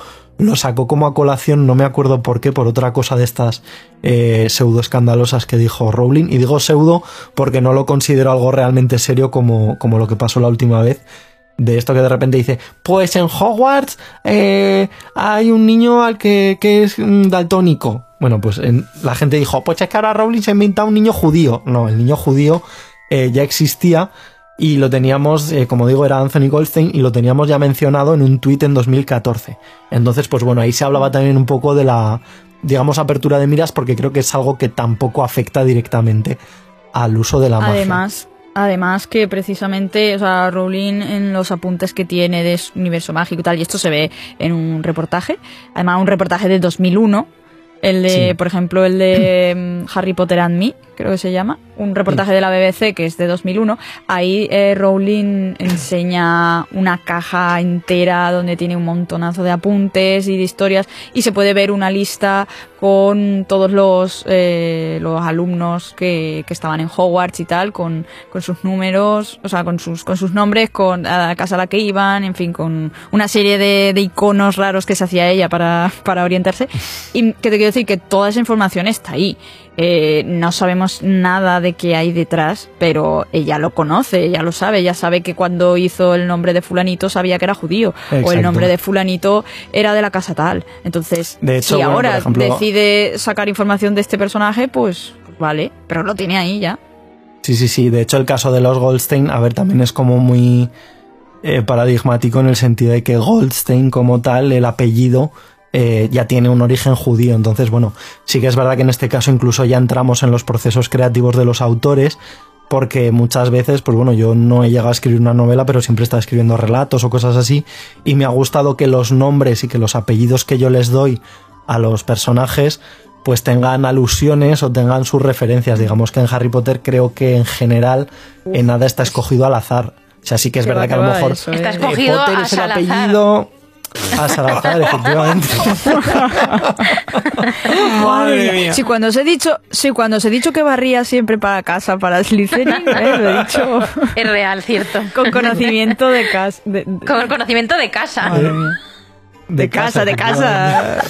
sacó como a colación, no me acuerdo por qué, por otra cosa de estas eh, pseudo escandalosas que dijo Rowling. Y digo pseudo porque no lo considero algo realmente serio como, como lo que pasó la última vez. De esto que de repente dice, pues en Hogwarts eh, hay un niño al que, que es mm, daltónico. Bueno, pues en- la gente dijo, pues es que ahora Rowling se ha inventado un niño judío. No, el niño judío eh, ya existía y lo teníamos, eh, como digo, era Anthony Goldstein y lo teníamos ya mencionado en un tuit en 2014. Entonces, pues bueno, ahí se hablaba también un poco de la, digamos, apertura de miras porque creo que es algo que tampoco afecta directamente al uso de la magia. Además, que precisamente, o sea, Rowling en los apuntes que tiene de su universo mágico y tal, y esto se ve en un reportaje, además un reportaje de 2001, el de, Sí. por ejemplo, el de mm, Harry Potter and Me, creo que se llama, un reportaje de la BBC que es de 2001, ahí eh, Rowling enseña una caja entera donde tiene un montonazo de apuntes y de historias y se puede ver una lista con todos los, eh, los alumnos que, que estaban en Hogwarts y tal, con, con sus números, o sea, con sus, con sus nombres, con la casa a la que iban, en fin, con una serie de, de iconos raros que se hacía ella para, para orientarse. Y que te quiero decir que toda esa información está ahí. Eh, no sabemos nada de qué hay detrás, pero ella lo conoce, ella lo sabe, ella sabe que cuando hizo el nombre de fulanito sabía que era judío, o el nombre de fulanito era de la casa tal. Entonces, De hecho, si bueno, ahora ejemplo- decide sacar información de este personaje, pues, pues vale, pero lo tiene ahí ya. Sí, sí, sí. De hecho, el caso de los Goldstein, a ver, también es como muy eh, paradigmático en el sentido de que Goldstein como tal, el apellido, eh, ya tiene un origen judío. Entonces, bueno, sí que es verdad que en este caso incluso ya entramos en los procesos creativos de los autores, porque muchas veces, pues bueno, yo no he llegado a escribir una novela, pero siempre he estado escribiendo relatos o cosas así, y me ha gustado que los nombres y que los apellidos que yo les doy a los personajes pues tengan alusiones o tengan sus referencias. Digamos que en Harry Potter creo que en general en nada está escogido al azar. O sea, sí que es verdad que a lo mejor eso Está es. escogido Potter es el apellido. A Salazar, efectivamente. Madre mía. Sí, cuando os he dicho, sí, cuando os he dicho que barría siempre para casa para Slytherin, ¿eh? lo he dicho Es real, cierto. con conocimiento de casa. De, de- Con conocimiento de casa. madre mía. De casa, de casa.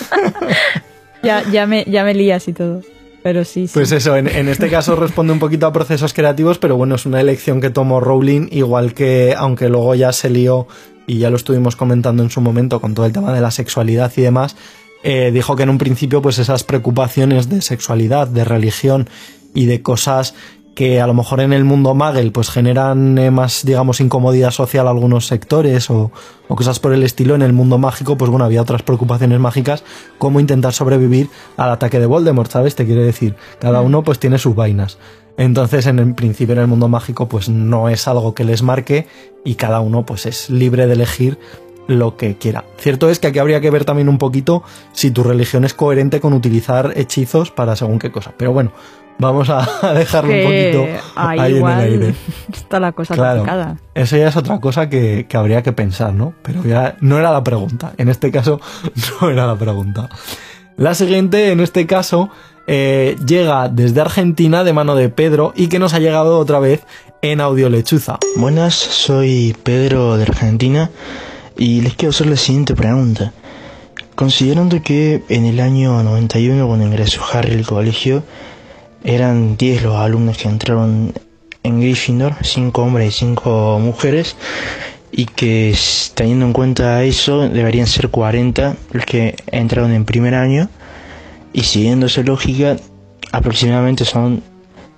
ya, ya, me, ya me lías y todo. Pero sí, sí. Pues eso, en, en este caso responde un poquito a procesos creativos, pero bueno, es una elección que tomó Rowling, igual que, aunque luego ya se lió, y ya lo estuvimos comentando en su momento con todo el tema de la sexualidad y demás, eh, dijo que en un principio pues esas preocupaciones de sexualidad, de religión y de cosas que a lo mejor en el mundo Magel pues generan eh, más, digamos, incomodidad social a algunos sectores o, o cosas por el estilo, en el mundo mágico pues bueno, había otras preocupaciones mágicas como intentar sobrevivir al ataque de Voldemort, ¿sabes? Te quiere decir, cada uno pues tiene sus vainas. Entonces, en el principio en el mundo mágico pues no es algo que les marque y cada uno pues es libre de elegir lo que quiera. Cierto es que aquí habría que ver también un poquito si tu religión es coherente con utilizar hechizos para según qué cosa. Pero bueno, vamos a dejarlo un poquito ahí ahí igual en el aire. está la cosa Claro, complicada. eso ya es otra cosa que, que habría que pensar, ¿no? Pero ya no era la pregunta. En este caso, no era la pregunta. La siguiente, en este caso, eh, llega desde Argentina de mano de Pedro y que nos ha llegado otra vez en audio lechuza. Buenas, soy Pedro de Argentina y les quiero hacer la siguiente pregunta. Considerando que en el año 91 cuando ingresó Harry al colegio eran 10 los alumnos que entraron en Gryffindor, 5 hombres y 5 mujeres, y que teniendo en cuenta eso deberían ser 40 los que entraron en primer año, y siguiendo esa lógica aproximadamente son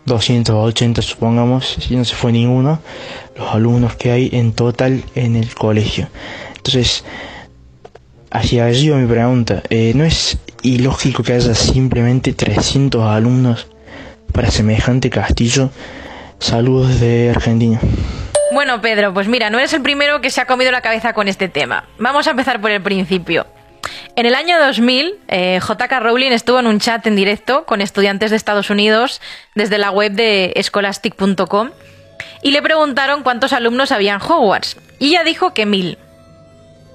280 supongamos, si no se fue ninguno, los alumnos que hay en total en el colegio. Entonces, hacia allí mi pregunta. Eh, ¿No es ilógico que haya simplemente 300 alumnos para semejante castillo? Saludos de Argentina. Bueno, Pedro, pues mira, no eres el primero que se ha comido la cabeza con este tema. Vamos a empezar por el principio. En el año 2000, eh, JK Rowling estuvo en un chat en directo con estudiantes de Estados Unidos desde la web de scholastic.com y le preguntaron cuántos alumnos había en Hogwarts. Y ella dijo que mil.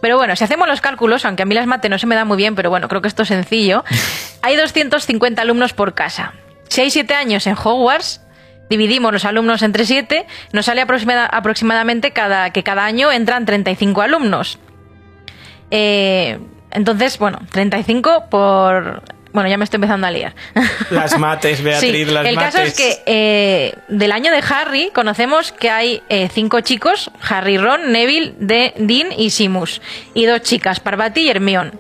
Pero bueno, si hacemos los cálculos, aunque a mí las mate no se me da muy bien, pero bueno, creo que esto es sencillo, hay 250 alumnos por casa. Si hay 7 años en Hogwarts, dividimos los alumnos entre 7, nos sale aproximada- aproximadamente cada, que cada año entran 35 alumnos. Eh, entonces, bueno, 35 por... Bueno, ya me estoy empezando a liar. Las mates, Beatriz, Sí, las el mates. caso es que eh, del año de Harry conocemos que hay eh, cinco chicos, Harry, Ron, Neville, De- Dean y Simus. Y dos chicas, Parvati y Hermione.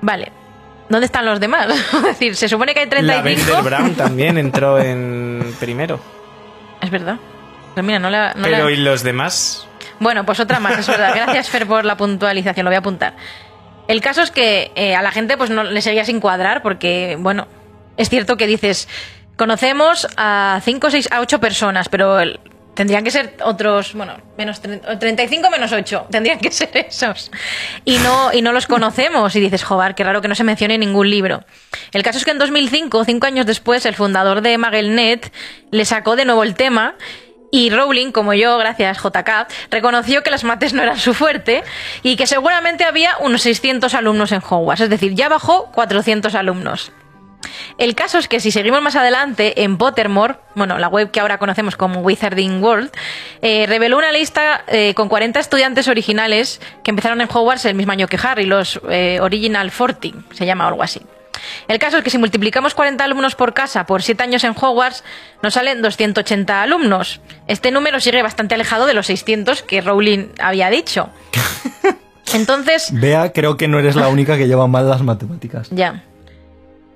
Vale. ¿Dónde están los demás? es decir, se supone que hay La Bender 35. Brown también entró en primero. Es verdad. Pues mira, no la... no la- Pero ¿y los demás? Bueno, pues otra más, es verdad. Gracias, Fer, por la puntualización, lo voy a apuntar. El caso es que eh, a la gente pues no le seguía sin cuadrar porque, bueno, es cierto que dices, conocemos a 5, 6, a 8 personas, pero el- tendrían que ser otros, bueno, menos tre- 35 menos 8, tendrían que ser esos. Y no, y no los conocemos y dices, joder, qué raro que no se mencione en ningún libro. El caso es que en 2005, cinco años después, el fundador de MuggleNet le sacó de nuevo el tema y Rowling, como yo, gracias JK, reconoció que las mates no eran su fuerte y que seguramente había unos 600 alumnos en Hogwarts, es decir, ya bajó 400 alumnos. El caso es que si seguimos más adelante en Pottermore, bueno, la web que ahora conocemos como Wizarding World, eh, reveló una lista eh, con 40 estudiantes originales que empezaron en Hogwarts el mismo año que Harry, los eh, Original 40, se llama algo así. El caso es que si multiplicamos 40 alumnos por casa por 7 años en Hogwarts, nos salen 280 alumnos. Este número sigue bastante alejado de los 600 que Rowling había dicho. Entonces, Vea, creo que no eres la única que lleva mal las matemáticas. ya.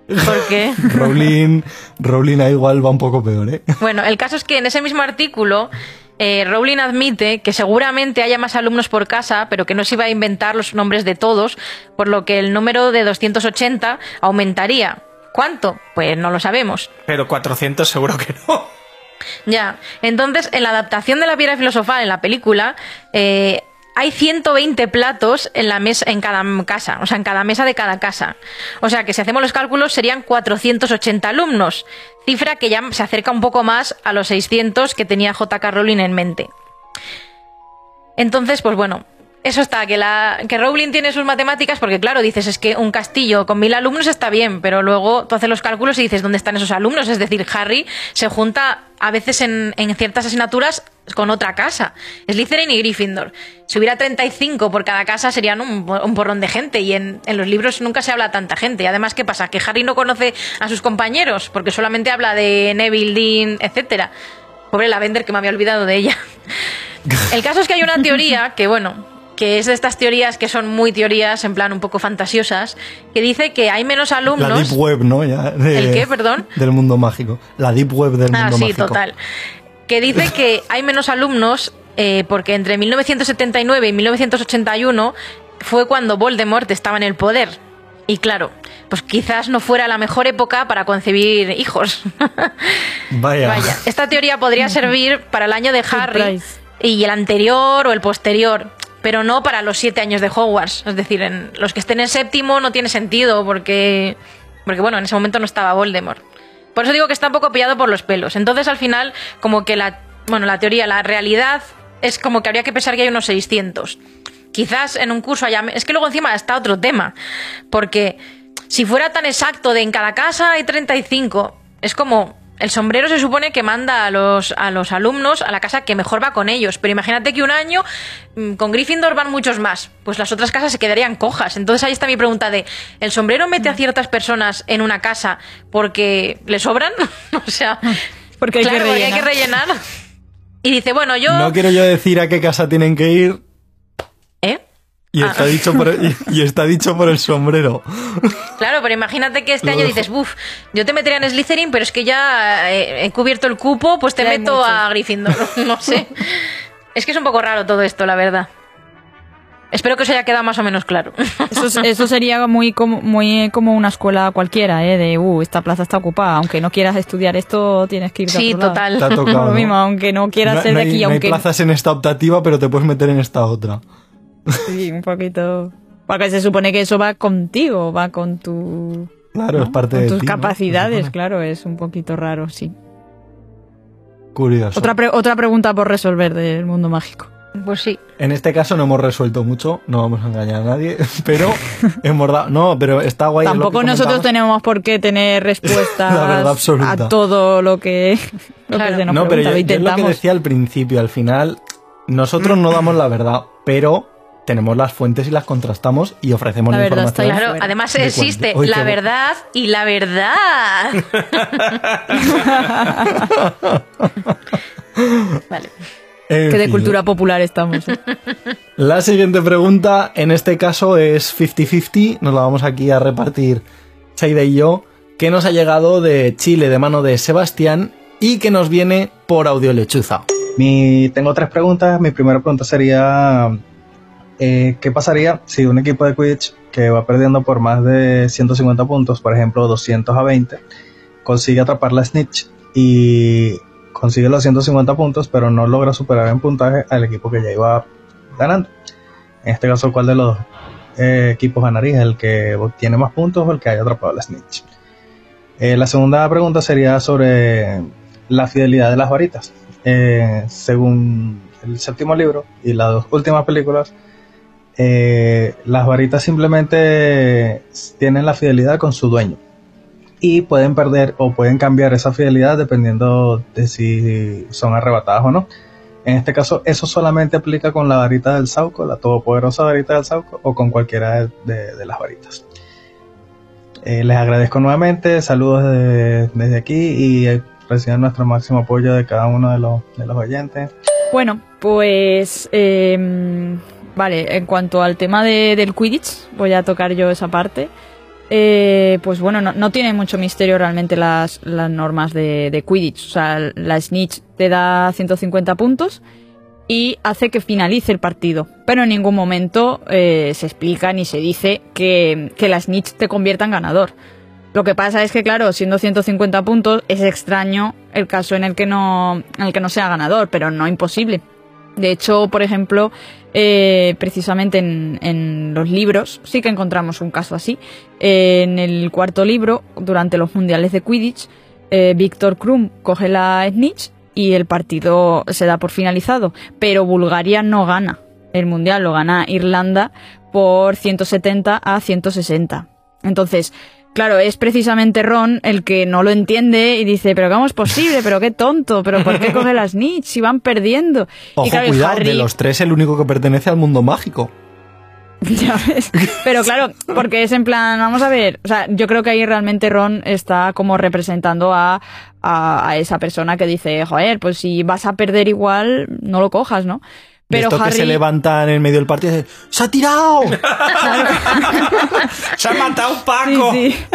¿Por qué? Rowling, Rowling igual va un poco peor, ¿eh? Bueno, el caso es que en ese mismo artículo eh, Rowling admite que seguramente haya más alumnos por casa, pero que no se iba a inventar los nombres de todos, por lo que el número de 280 aumentaría. ¿Cuánto? Pues no lo sabemos. Pero 400 seguro que no. Ya. Entonces, en la adaptación de la piedra filosofal en la película, eh, hay 120 platos en la mesa, en cada casa, o sea, en cada mesa de cada casa. O sea, que si hacemos los cálculos serían 480 alumnos, cifra que ya se acerca un poco más a los 600 que tenía J.K. Rowling en mente. Entonces, pues bueno, eso está, que, la, que Rowling tiene sus matemáticas, porque claro, dices, es que un castillo con mil alumnos está bien, pero luego tú haces los cálculos y dices, ¿dónde están esos alumnos? Es decir, Harry se junta a veces en, en ciertas asignaturas con otra casa. Slytherin y Gryffindor. Si hubiera 35 por cada casa serían un, un porrón de gente y en, en los libros nunca se habla tanta gente. Y además, ¿qué pasa? Que Harry no conoce a sus compañeros porque solamente habla de Neville, Dean, etcétera. Pobre Lavender que me había olvidado de ella. El caso es que hay una teoría que, bueno, que es de estas teorías que son muy teorías, en plan un poco fantasiosas, que dice que hay menos alumnos. La Deep Web, ¿no? Ya, de- ¿El qué, perdón? Del mundo mágico. La Deep Web del Ah, mundo sí, mágico. total. Que dice que hay menos alumnos eh, porque entre 1979 y 1981 fue cuando Voldemort estaba en el poder. Y claro, pues quizás no fuera la mejor época para concebir hijos. Vaya. Vaya, esta teoría podría servir para el año de Harry Surprise. y el anterior o el posterior, pero no para los siete años de Hogwarts. Es decir, en los que estén en séptimo no tiene sentido porque, porque bueno, en ese momento no estaba Voldemort. Por eso digo que está un poco pillado por los pelos. Entonces, al final, como que la, bueno, la teoría, la realidad es como que habría que pensar que hay unos 600. Quizás en un curso haya... Es que luego encima está otro tema. Porque si fuera tan exacto de en cada casa hay 35, es como... El sombrero se supone que manda a los, a los alumnos a la casa que mejor va con ellos. Pero imagínate que un año mm, con Gryffindor van muchos más. Pues las otras casas se quedarían cojas. Entonces ahí está mi pregunta de... ¿El sombrero mete a ciertas personas en una casa porque le sobran? o sea... Porque hay que claro, porque hay que rellenar. Y dice, bueno, yo... No quiero yo decir a qué casa tienen que ir. Y, Ah. está dicho por el, y, y está dicho por el sombrero. Claro, pero imagínate que este Lo año dejo. dices, buf, yo te metería en Slytherin, pero es que ya eh, he cubierto el cupo, pues te Ya meto a Gryffindor. No sé. es que es un poco raro todo esto, la verdad. Espero que os haya quedado más o menos claro. Eso, es- eso sería muy como, muy como una escuela cualquiera, ¿eh? De, uh, esta plaza está ocupada. Aunque no quieras estudiar esto, tienes que ir de Sí, otro lado. total. Te ha tocado. Mismo, aunque no quieras No- ser no de hay- aquí, no hay aunque plazas en esta optativa, pero te puedes meter en esta otra. Sí, un poquito. Porque se supone que eso va contigo, va con tu Claro, es parte con de tus capacidades, claro, es un poquito raro, sí. Curioso. Otra, pre- otra pregunta por resolver del mundo mágico. Pues sí. En este caso no hemos resuelto mucho, no vamos a engañar a nadie, pero hemos dado... No, pero está guay. Tampoco nosotros tenemos por qué tener respuestas La verdad absoluta. a todo lo que, lo que Claro. se nos No, pero pregunta. yo, lo yo es lo que decía al principio, al final, nosotros no damos la verdad, pero tenemos las fuentes y las contrastamos y ofrecemos La la, verdad información. ahí Claro, fuera. además De existe. Uy, la verdad y la verdad. vale. En que de fin, cultura popular estamos. ¿eh? La siguiente pregunta, en este caso, es 50-50. Nos la vamos aquí a repartir Saida y yo. Que nos ha llegado de Chile de mano de Sebastián y que nos viene por audio lechuza. Mi, tengo tres preguntas. Mi primera pregunta sería, eh, ¿qué pasaría si un equipo de Quidditch que va perdiendo por más de 150 puntos, por ejemplo 200 a 20, consigue atrapar la Snitch y consigue los 150 puntos, pero no logra superar en puntaje al equipo que ya iba ganando? En este caso, ¿cuál de los eh, equipos ganaría? ¿El que obtiene más puntos o el que haya atrapado la Snitch? Eh, la segunda pregunta sería sobre la fidelidad de las varitas. Eh, según el séptimo libro y las dos últimas películas, eh, las varitas simplemente tienen la fidelidad con su dueño y pueden perder o pueden cambiar esa fidelidad dependiendo de si son arrebatadas o no. En este caso, eso solamente aplica con la varita del Sauco, la todopoderosa varita del Sauco, o con cualquiera de, las varitas. Eh, les agradezco nuevamente, saludos de- desde aquí y eh, reciban nuestro máximo apoyo de cada uno de los, oyentes. Bueno, pues eh, vale, en cuanto al tema de- del Quidditch, voy a tocar yo esa parte. Eh, pues bueno, no, tiene mucho misterio realmente las, las normas de, de Quidditch. O sea, la Snitch te da 150 puntos y hace que finalice el partido. Pero en ningún momento eh, se explica ni se dice que, que la Snitch te convierta en ganador. Lo que pasa es que, claro, siendo 150 puntos, es extraño el caso en el que no, en el que no sea ganador, pero no imposible. De hecho, por ejemplo, eh, precisamente en, los libros sí que encontramos un caso así. Eh, en el cuarto libro, durante los mundiales de Quidditch, eh, Víctor Krum coge la snitch y el partido se da por finalizado, pero Bulgaria no gana. el mundial lo gana Irlanda por 170 a 160. Entonces, claro, es precisamente Ron el que no lo entiende y dice, pero ¿cómo es posible? Pero qué tonto, pero ¿por qué coge las Snitch si van perdiendo? Ojo, y claro, cuidado, Harry- de los tres el único que pertenece al mundo mágico. Ya ves. Pero claro, porque es en plan, vamos a ver, o sea, yo creo que ahí realmente Ron está como representando a, a, a esa persona que dice, joder, pues si vas a perder igual, no lo cojas, ¿no? Pero esto Harry... que se levanta en el medio del partido y dice, ¡se ha tirado! ¡Se ha matado Paco! Sí, sí.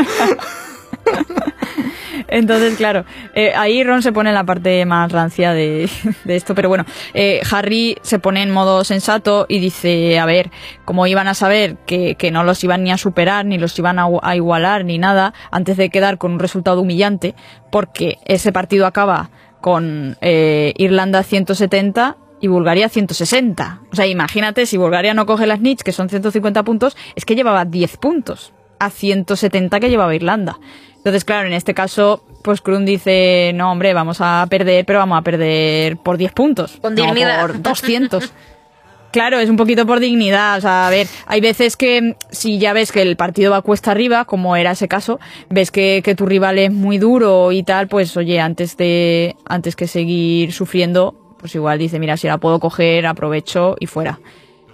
Entonces, claro, eh, ahí Ron se pone en la parte más rancia de, de esto, pero bueno, eh, Harry se pone en modo sensato y dice, a ver, como iban a saber que, que no los iban ni a superar, ni los iban a, a igualar, ni nada, antes de quedar con un resultado humillante, porque ese partido acaba con eh, Irlanda 170 y Bulgaria 160. O sea, imagínate, si Bulgaria no coge las Nits, que son 150 puntos, es que llevaba 10 puntos a 170 que llevaba Irlanda. Entonces, claro, en este caso, pues Krum dice, no, hombre, vamos a perder, pero vamos a perder por 10 puntos. Con no dignidad. por 200. Claro, es un poquito por dignidad. O sea, a ver, hay veces que si ya ves que el partido va cuesta arriba, como era ese caso, ves que, que tu rival es muy duro y tal, pues oye, antes de, antes que seguir sufriendo, pues igual dice, mira, si la puedo coger, aprovecho y fuera.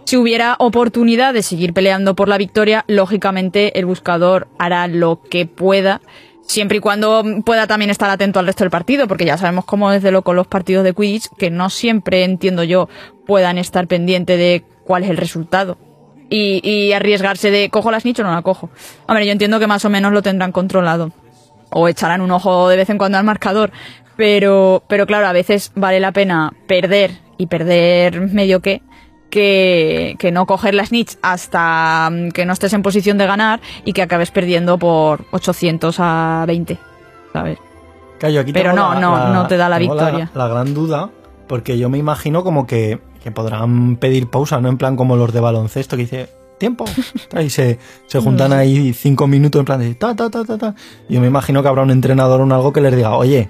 Si hubiera oportunidad de seguir peleando por la victoria, lógicamente el buscador hará lo que pueda, siempre y cuando pueda también estar atento al resto del partido, porque ya sabemos cómo es de loco los partidos de Quidditch, que no siempre, entiendo yo, puedan estar pendiente de cuál es el resultado. Y, arriesgarse de, ¿cojo las nicho o no la cojo? Hombre, yo entiendo que más o menos lo tendrán controlado. O echarán un ojo de vez en cuando al marcador. Pero, pero claro, a veces vale la pena perder y perder medio que, que, que no coger la snitch hasta mm, que no estés en posición de ganar y que acabes perdiendo por 800 a 20, ¿sabes? Aquí Pero no, no, no te da la victoria. La, gran duda, porque yo me imagino como que, que podrán pedir pausa, ¿no? En plan como los de baloncesto que dice, tiempo. Y se, se juntan ahí cinco minutos en plan de ta, ta, ta, ta, ta. Yo me imagino que habrá un entrenador o algo que les diga, oye,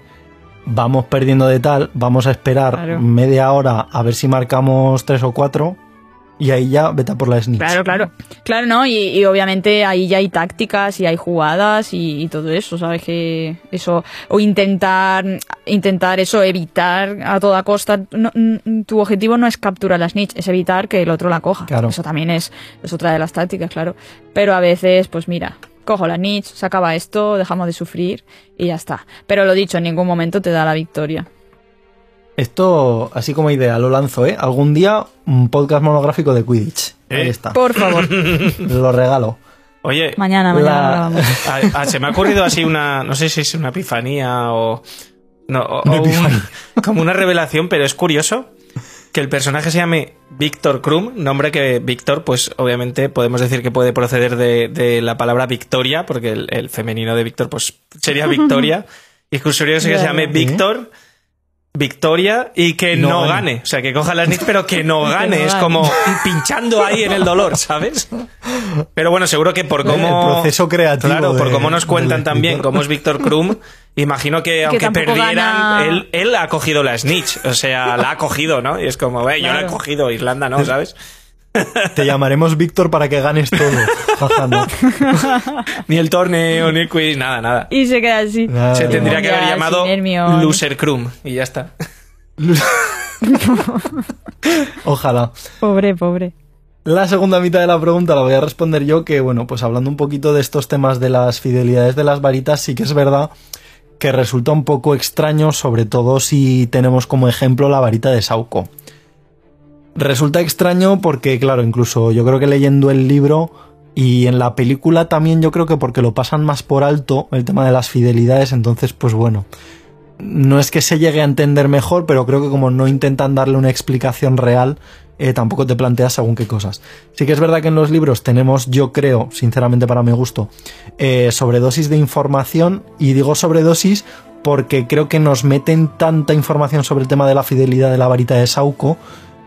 vamos perdiendo de tal, vamos a esperar Claro. media hora a ver si marcamos tres o cuatro y ahí ya vete a por la snitch. Claro, claro. Claro, ¿no? Y, y obviamente ahí ya hay tácticas y hay jugadas y, y todo eso, ¿sabes? Que eso, o intentar, intentar eso, evitar a toda costa. No, tu objetivo no es capturar la snitch, es evitar que el otro la coja. Claro. Eso también es, es otra de las tácticas, claro. Pero a veces, pues mira, cojo la snitch, se acaba esto, dejamos de sufrir y ya está. Pero lo dicho, en ningún momento te da la victoria. Esto, así como idea, lo lanzo, ¿eh? Algún día un podcast monográfico de Quidditch. Ahí ¿Eh? está. Por favor. Lo regalo. Oye, mañana, mañana La- grabamos. a- a- se me ha ocurrido así una, no sé si es una epifanía o, no, o- un- como una revelación, pero es curioso que el personaje se llame Víctor Krum, nombre que Víctor, pues obviamente podemos decir que puede proceder de, de la palabra Victoria, porque el, el femenino de Víctor pues sería Victoria, y es curioso que se llame Víctor. Victoria y que No no, gane. gane. O sea, que coja las Knicks, pero que no gane. no es gane. como pinchando ahí en el dolor, ¿sabes? Pero bueno, seguro que por cómo. El proceso creativo Claro, por cómo nos cuentan también cómo es Víctor Krum, imagino que aunque perdieran, gana- él, él ha cogido la snitch. O sea, la ha cogido, ¿no? Y es como, ve, yo la he cogido, Irlanda no, ¿sabes? Te llamaremos Víctor para que ganes todo. Ni el torneo, ni el quiz, nada, nada. Y se queda así. Nada. Se tendría que haber llamado. Loser Krum y ya está. Ojalá. Pobre, pobre. La segunda mitad de la pregunta la voy a responder yo, que bueno, pues hablando un poquito de estos temas de las fidelidades de las varitas, sí que es verdad que resulta un poco extraño, sobre todo si tenemos como ejemplo la varita de Sauco. Resulta extraño porque, claro, incluso yo creo que leyendo el libro y en la película también yo creo que porque lo pasan más por alto el tema de las fidelidades, entonces pues bueno, no es que se llegue a entender mejor, pero creo que como no intentan darle una explicación real, eh, tampoco te planteas según qué cosas. Sí que es verdad que en los libros tenemos, yo creo, sinceramente para mi gusto, eh, sobredosis de información, y digo sobredosis porque creo que nos meten tanta información sobre el tema de la fidelidad de la varita de Sauco,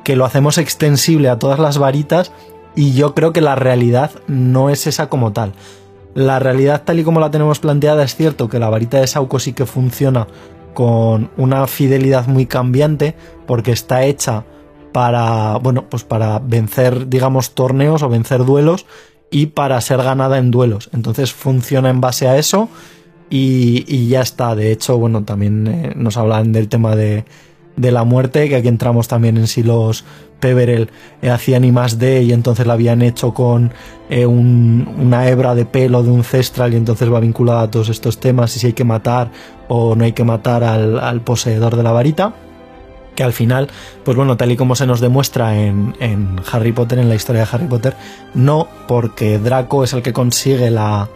que lo hacemos extensible a todas las varitas, y yo creo que la realidad no es esa como tal. La realidad tal y como la tenemos planteada es cierto que la varita de Sauco sí que funciona con una fidelidad muy cambiante porque está hecha para, bueno, pues para vencer, digamos, torneos o vencer duelos y para ser ganada en duelos. Entonces funciona en base a eso y, ya está. De hecho, bueno, también eh, nos hablan del tema de, de la muerte, que aquí entramos también en si los Peverell eh, hacían I más D y entonces la habían hecho con eh, un- una hebra de pelo de un cestral y entonces va vinculada a todos estos temas y si hay que matar o no hay que matar al, al poseedor de la varita que al final, pues bueno, tal y como se nos demuestra en, en Harry Potter, en la historia de Harry Potter, no porque Draco es el que consigue la,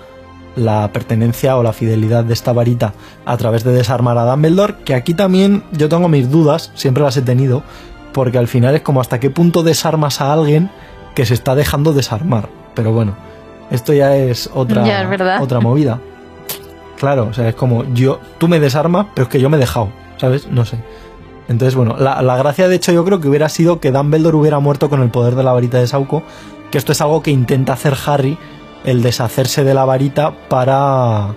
la pertenencia o la fidelidad de esta varita a través de desarmar a Dumbledore, que aquí también yo tengo mis dudas, siempre las he tenido, porque al final es como hasta qué punto desarmas a alguien que se está dejando desarmar. Pero bueno, esto ya es otra, Ya, es verdad. otra movida. Claro, o sea, es como yo, tú me desarmas, pero es que yo me he dejado, ¿sabes? No sé. Entonces, bueno, la, la gracia de hecho yo creo que hubiera sido que Dumbledore hubiera muerto con el poder de la varita de Sauco, que esto es algo que intenta hacer Harry, el deshacerse de la varita para,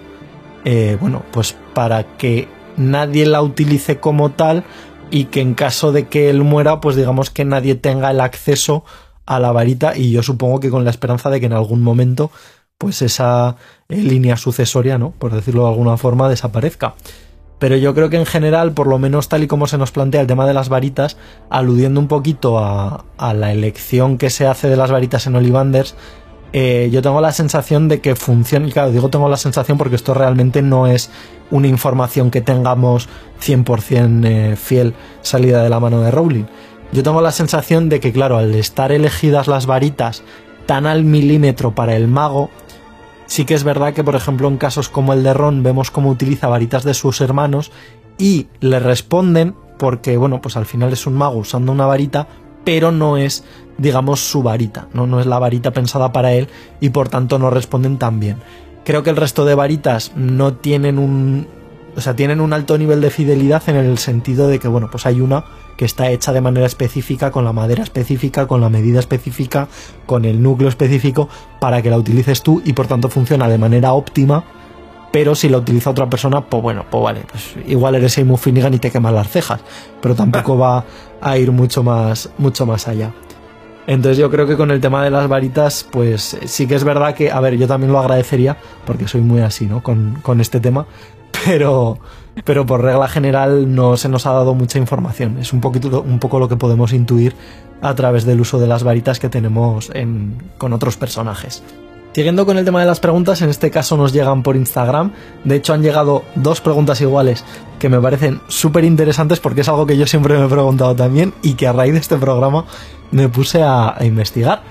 eh, bueno, pues para que nadie la utilice como tal y que en caso de que él muera, pues digamos que nadie tenga el acceso a la varita y yo supongo que con la esperanza de que en algún momento pues esa eh, línea sucesoria, ¿no? Por decirlo de alguna forma, desaparezca. Pero yo creo que en general, por lo menos tal y como se nos plantea el tema de las varitas, aludiendo un poquito a, a la elección que se hace de las varitas en Ollivanders, eh, yo tengo la sensación de que funciona, y claro, digo tengo la sensación porque esto realmente no es una información que tengamos 100% eh, fiel salida de la mano de Rowling. Yo tengo la sensación de que, claro, al estar elegidas las varitas tan al milímetro para el mago, sí que es verdad que, por ejemplo, en casos como el de Ron, vemos cómo utiliza varitas de sus hermanos y le responden porque, bueno, pues al final es un mago usando una varita, pero no es, digamos, su varita, ¿no? No es la varita pensada para él y por tanto no responden tan bien. Creo que el resto de varitas no tienen un. O sea, tienen un alto nivel de fidelidad en el sentido de que, bueno, pues hay una que está hecha de manera específica, con la madera específica, con la medida específica, con el núcleo específico, para que la utilices tú y por tanto funciona de manera óptima. Pero si la utiliza otra persona, pues bueno, pues vale, pues igual eres Seymour Finnegan y te quemas las cejas, pero tampoco va a ir mucho más, mucho más allá. Entonces yo creo que con el tema de las varitas, pues sí que es verdad que, a ver, yo también lo agradecería, porque soy muy así, ¿no? Con, con este tema, pero, pero por regla general no se nos ha dado mucha información. Es un, poquito, un poco lo que podemos intuir a través del uso de las varitas que tenemos en, con otros personajes. Siguiendo con el tema de las preguntas, en este caso nos llegan por Instagram. De hecho, han llegado dos preguntas iguales que me parecen súper interesantes porque es algo que yo siempre me he preguntado también y que a raíz de este programa me puse a, investigar.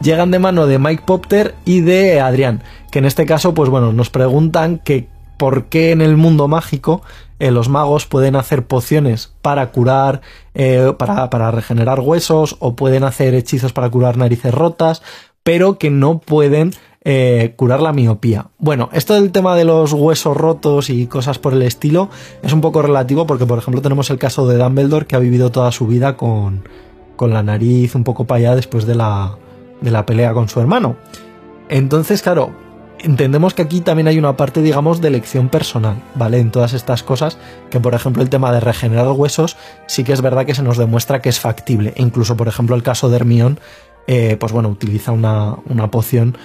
Llegan de mano de Mike Popter y de Adrián, que en este caso, pues bueno, nos preguntan que por qué en el mundo mágico eh, los magos pueden hacer pociones para curar, eh, para regenerar huesos o pueden hacer hechizos para curar narices rotas, pero que no pueden eh, curar la miopía. Bueno, esto del tema de los huesos rotos y cosas por el estilo es un poco relativo porque, por ejemplo, tenemos el caso de Dumbledore que ha vivido toda su vida con, con la nariz un poco para allá después de la, de la pelea con su hermano. Entonces, claro, entendemos que aquí también hay una parte, digamos, de elección personal, ¿vale? En todas estas cosas, que por ejemplo el tema de regenerar huesos, sí que es verdad que se nos demuestra que es factible. Incluso, por ejemplo, el caso de Hermione, eh, pues bueno, utiliza una, una poción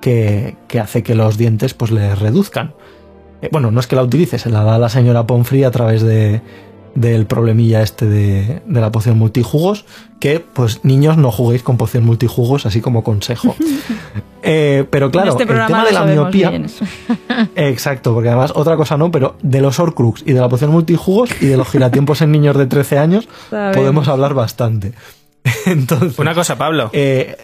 que, que, hace que los dientes pues le reduzcan. Eh, bueno, no es que la utilice, se la da la señora Pomfrey a través de del problemilla este de, de, la poción multijugos, que pues niños no juguéis con poción multijugos, así como consejo. eh, pero claro, este el tema de la miopía... Exacto, porque además otra cosa no, pero de los Horcrux y de la poción multijugos y de los giratiempos en niños de 13 años podemos hablar bastante. Entonces, Una cosa, Pablo. eh,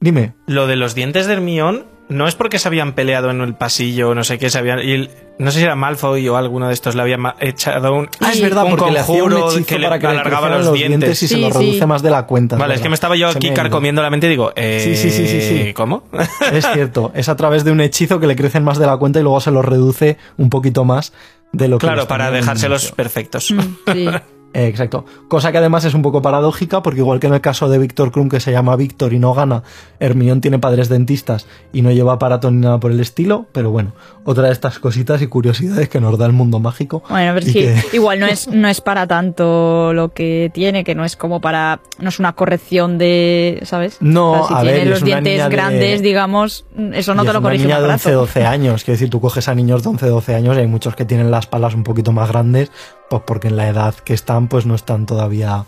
dime. Lo de los dientes de Hermión no es porque se habían peleado en el pasillo, no sé qué, se habían. y el- no sé si era Malfoy o alguno de estos le había echado un. Ah, es verdad, un porque le hacía un conjuro hechizo que le para que le alargaba crecieran los dientes. y se Sí, lo sí. reduce más de la cuenta. Vale, es que me estaba yo Se aquí carcomiendo la mente y digo, eh, Sí, sí, sí, sí, sí. ¿Cómo? Es cierto, es a través de un hechizo que le crecen más de la cuenta y luego se los reduce un poquito más de lo que claro, les para dejárselos perfectos. Mm, sí. Eh, exacto. Cosa que además es un poco paradójica, porque igual que en el caso de Víctor Krum, que se llama Víctor y no gana, Hermión tiene padres dentistas y no lleva aparato ni nada por el estilo, pero bueno, otra de estas cositas y curiosidades que nos da el mundo mágico. Bueno, pero sí, que- igual no es, no es para tanto lo que tiene, que no es como para. No es una corrección de. ¿Sabes? No, O sea, si a tiene ver, los es una dientes niña de- grandes, digamos, eso no y te es lo una corrige un niña de aparato. 11, 12 años. Quiero decir, tú coges a niños de 11, 12 años y hay muchos que tienen las palas un poquito más grandes, pues porque en la edad que están, pues no están todavía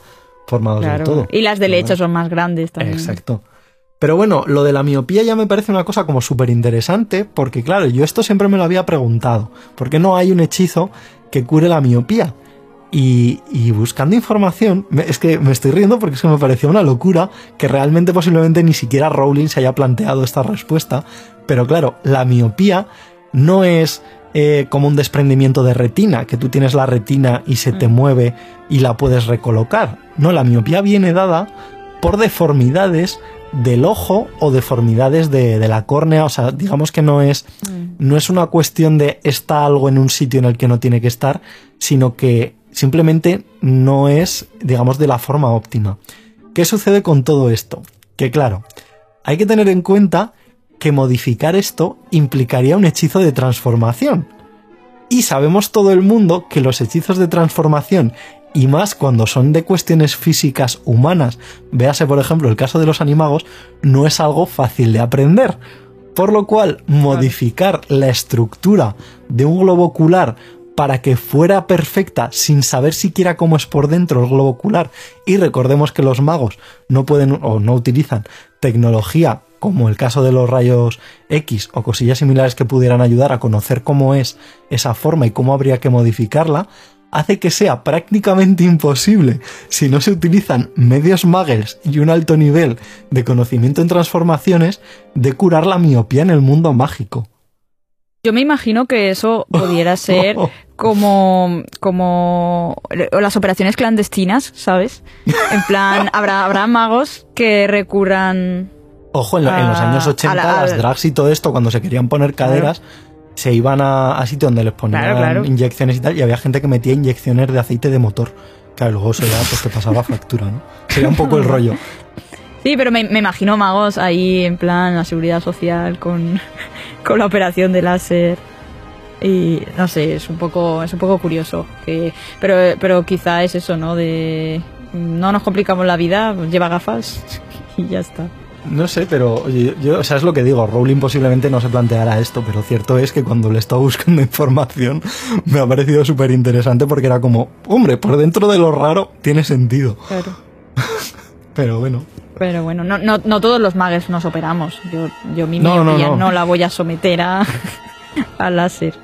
formados del todo. Y las de Pero leche bueno. son más grandes también. Exacto. Pero bueno, lo de la miopía ya me parece una cosa como súper interesante, porque claro, yo esto siempre me lo había preguntado. ¿Por qué no hay un hechizo que cure la miopía? Y, y buscando información, es que me estoy riendo porque es que me pareció una locura que realmente posiblemente ni siquiera Rowling se haya planteado esta respuesta. Pero claro, la miopía no es eh, como un desprendimiento de retina, que tú tienes la retina y se te mueve y la puedes recolocar. No, la miopía viene dada por deformidades del ojo o deformidades de, de la córnea. O sea, digamos que no es, no es una cuestión de está algo en un sitio en el que no tiene que estar, sino que simplemente no es, digamos, de la forma óptima. ¿Qué sucede con todo esto? Que claro, hay que tener en cuenta que modificar esto implicaría un hechizo de transformación. Y sabemos todo el mundo que los hechizos de transformación, y más cuando son de cuestiones físicas humanas, véase por ejemplo el caso de los animagos, no es algo fácil de aprender. Por lo cual, modificar la estructura de un globo ocular para que fuera perfecta sin saber siquiera cómo es por dentro el globo ocular, y recordemos que los magos no pueden o no utilizan tecnología como el caso de los rayos X o cosillas similares que pudieran ayudar a conocer cómo es esa forma y cómo habría que modificarla, hace que sea prácticamente imposible, si no se utilizan medios muggles y un alto nivel de conocimiento en transformaciones, de curar la miopía en el mundo mágico. Yo me imagino que eso pudiera ser como, como o las operaciones clandestinas, ¿sabes? En plan, habrá, habrá magos que recurran. Ojo, en, lo- en los años 80 a la- a- las drags y todo esto, cuando se querían poner caderas, se iban a, a sitios donde les ponían Claro, claro. inyecciones y tal, y había gente que metía inyecciones de aceite de motor. Claro, luego eso ya pues te pasaba factura, ¿no? Sería un poco el rollo. Sí, pero me, me imagino magos ahí en plan la seguridad social con, con la operación de láser. Y no sé, es un poco, es un poco curioso. Que, pero, pero quizá es eso, ¿no? De no nos complicamos la vida, lleva gafas y ya está. No sé, pero oye, yo, o sea, es lo que digo, Rowling posiblemente no se planteara esto, pero cierto es que cuando le estaba buscando información me ha parecido súper interesante porque era como, hombre, por dentro de lo raro tiene sentido. Claro. Pero bueno. Pero bueno, no, no, no todos los magos nos operamos. Yo, yo mi No, no, no. la voy a someter a, a láser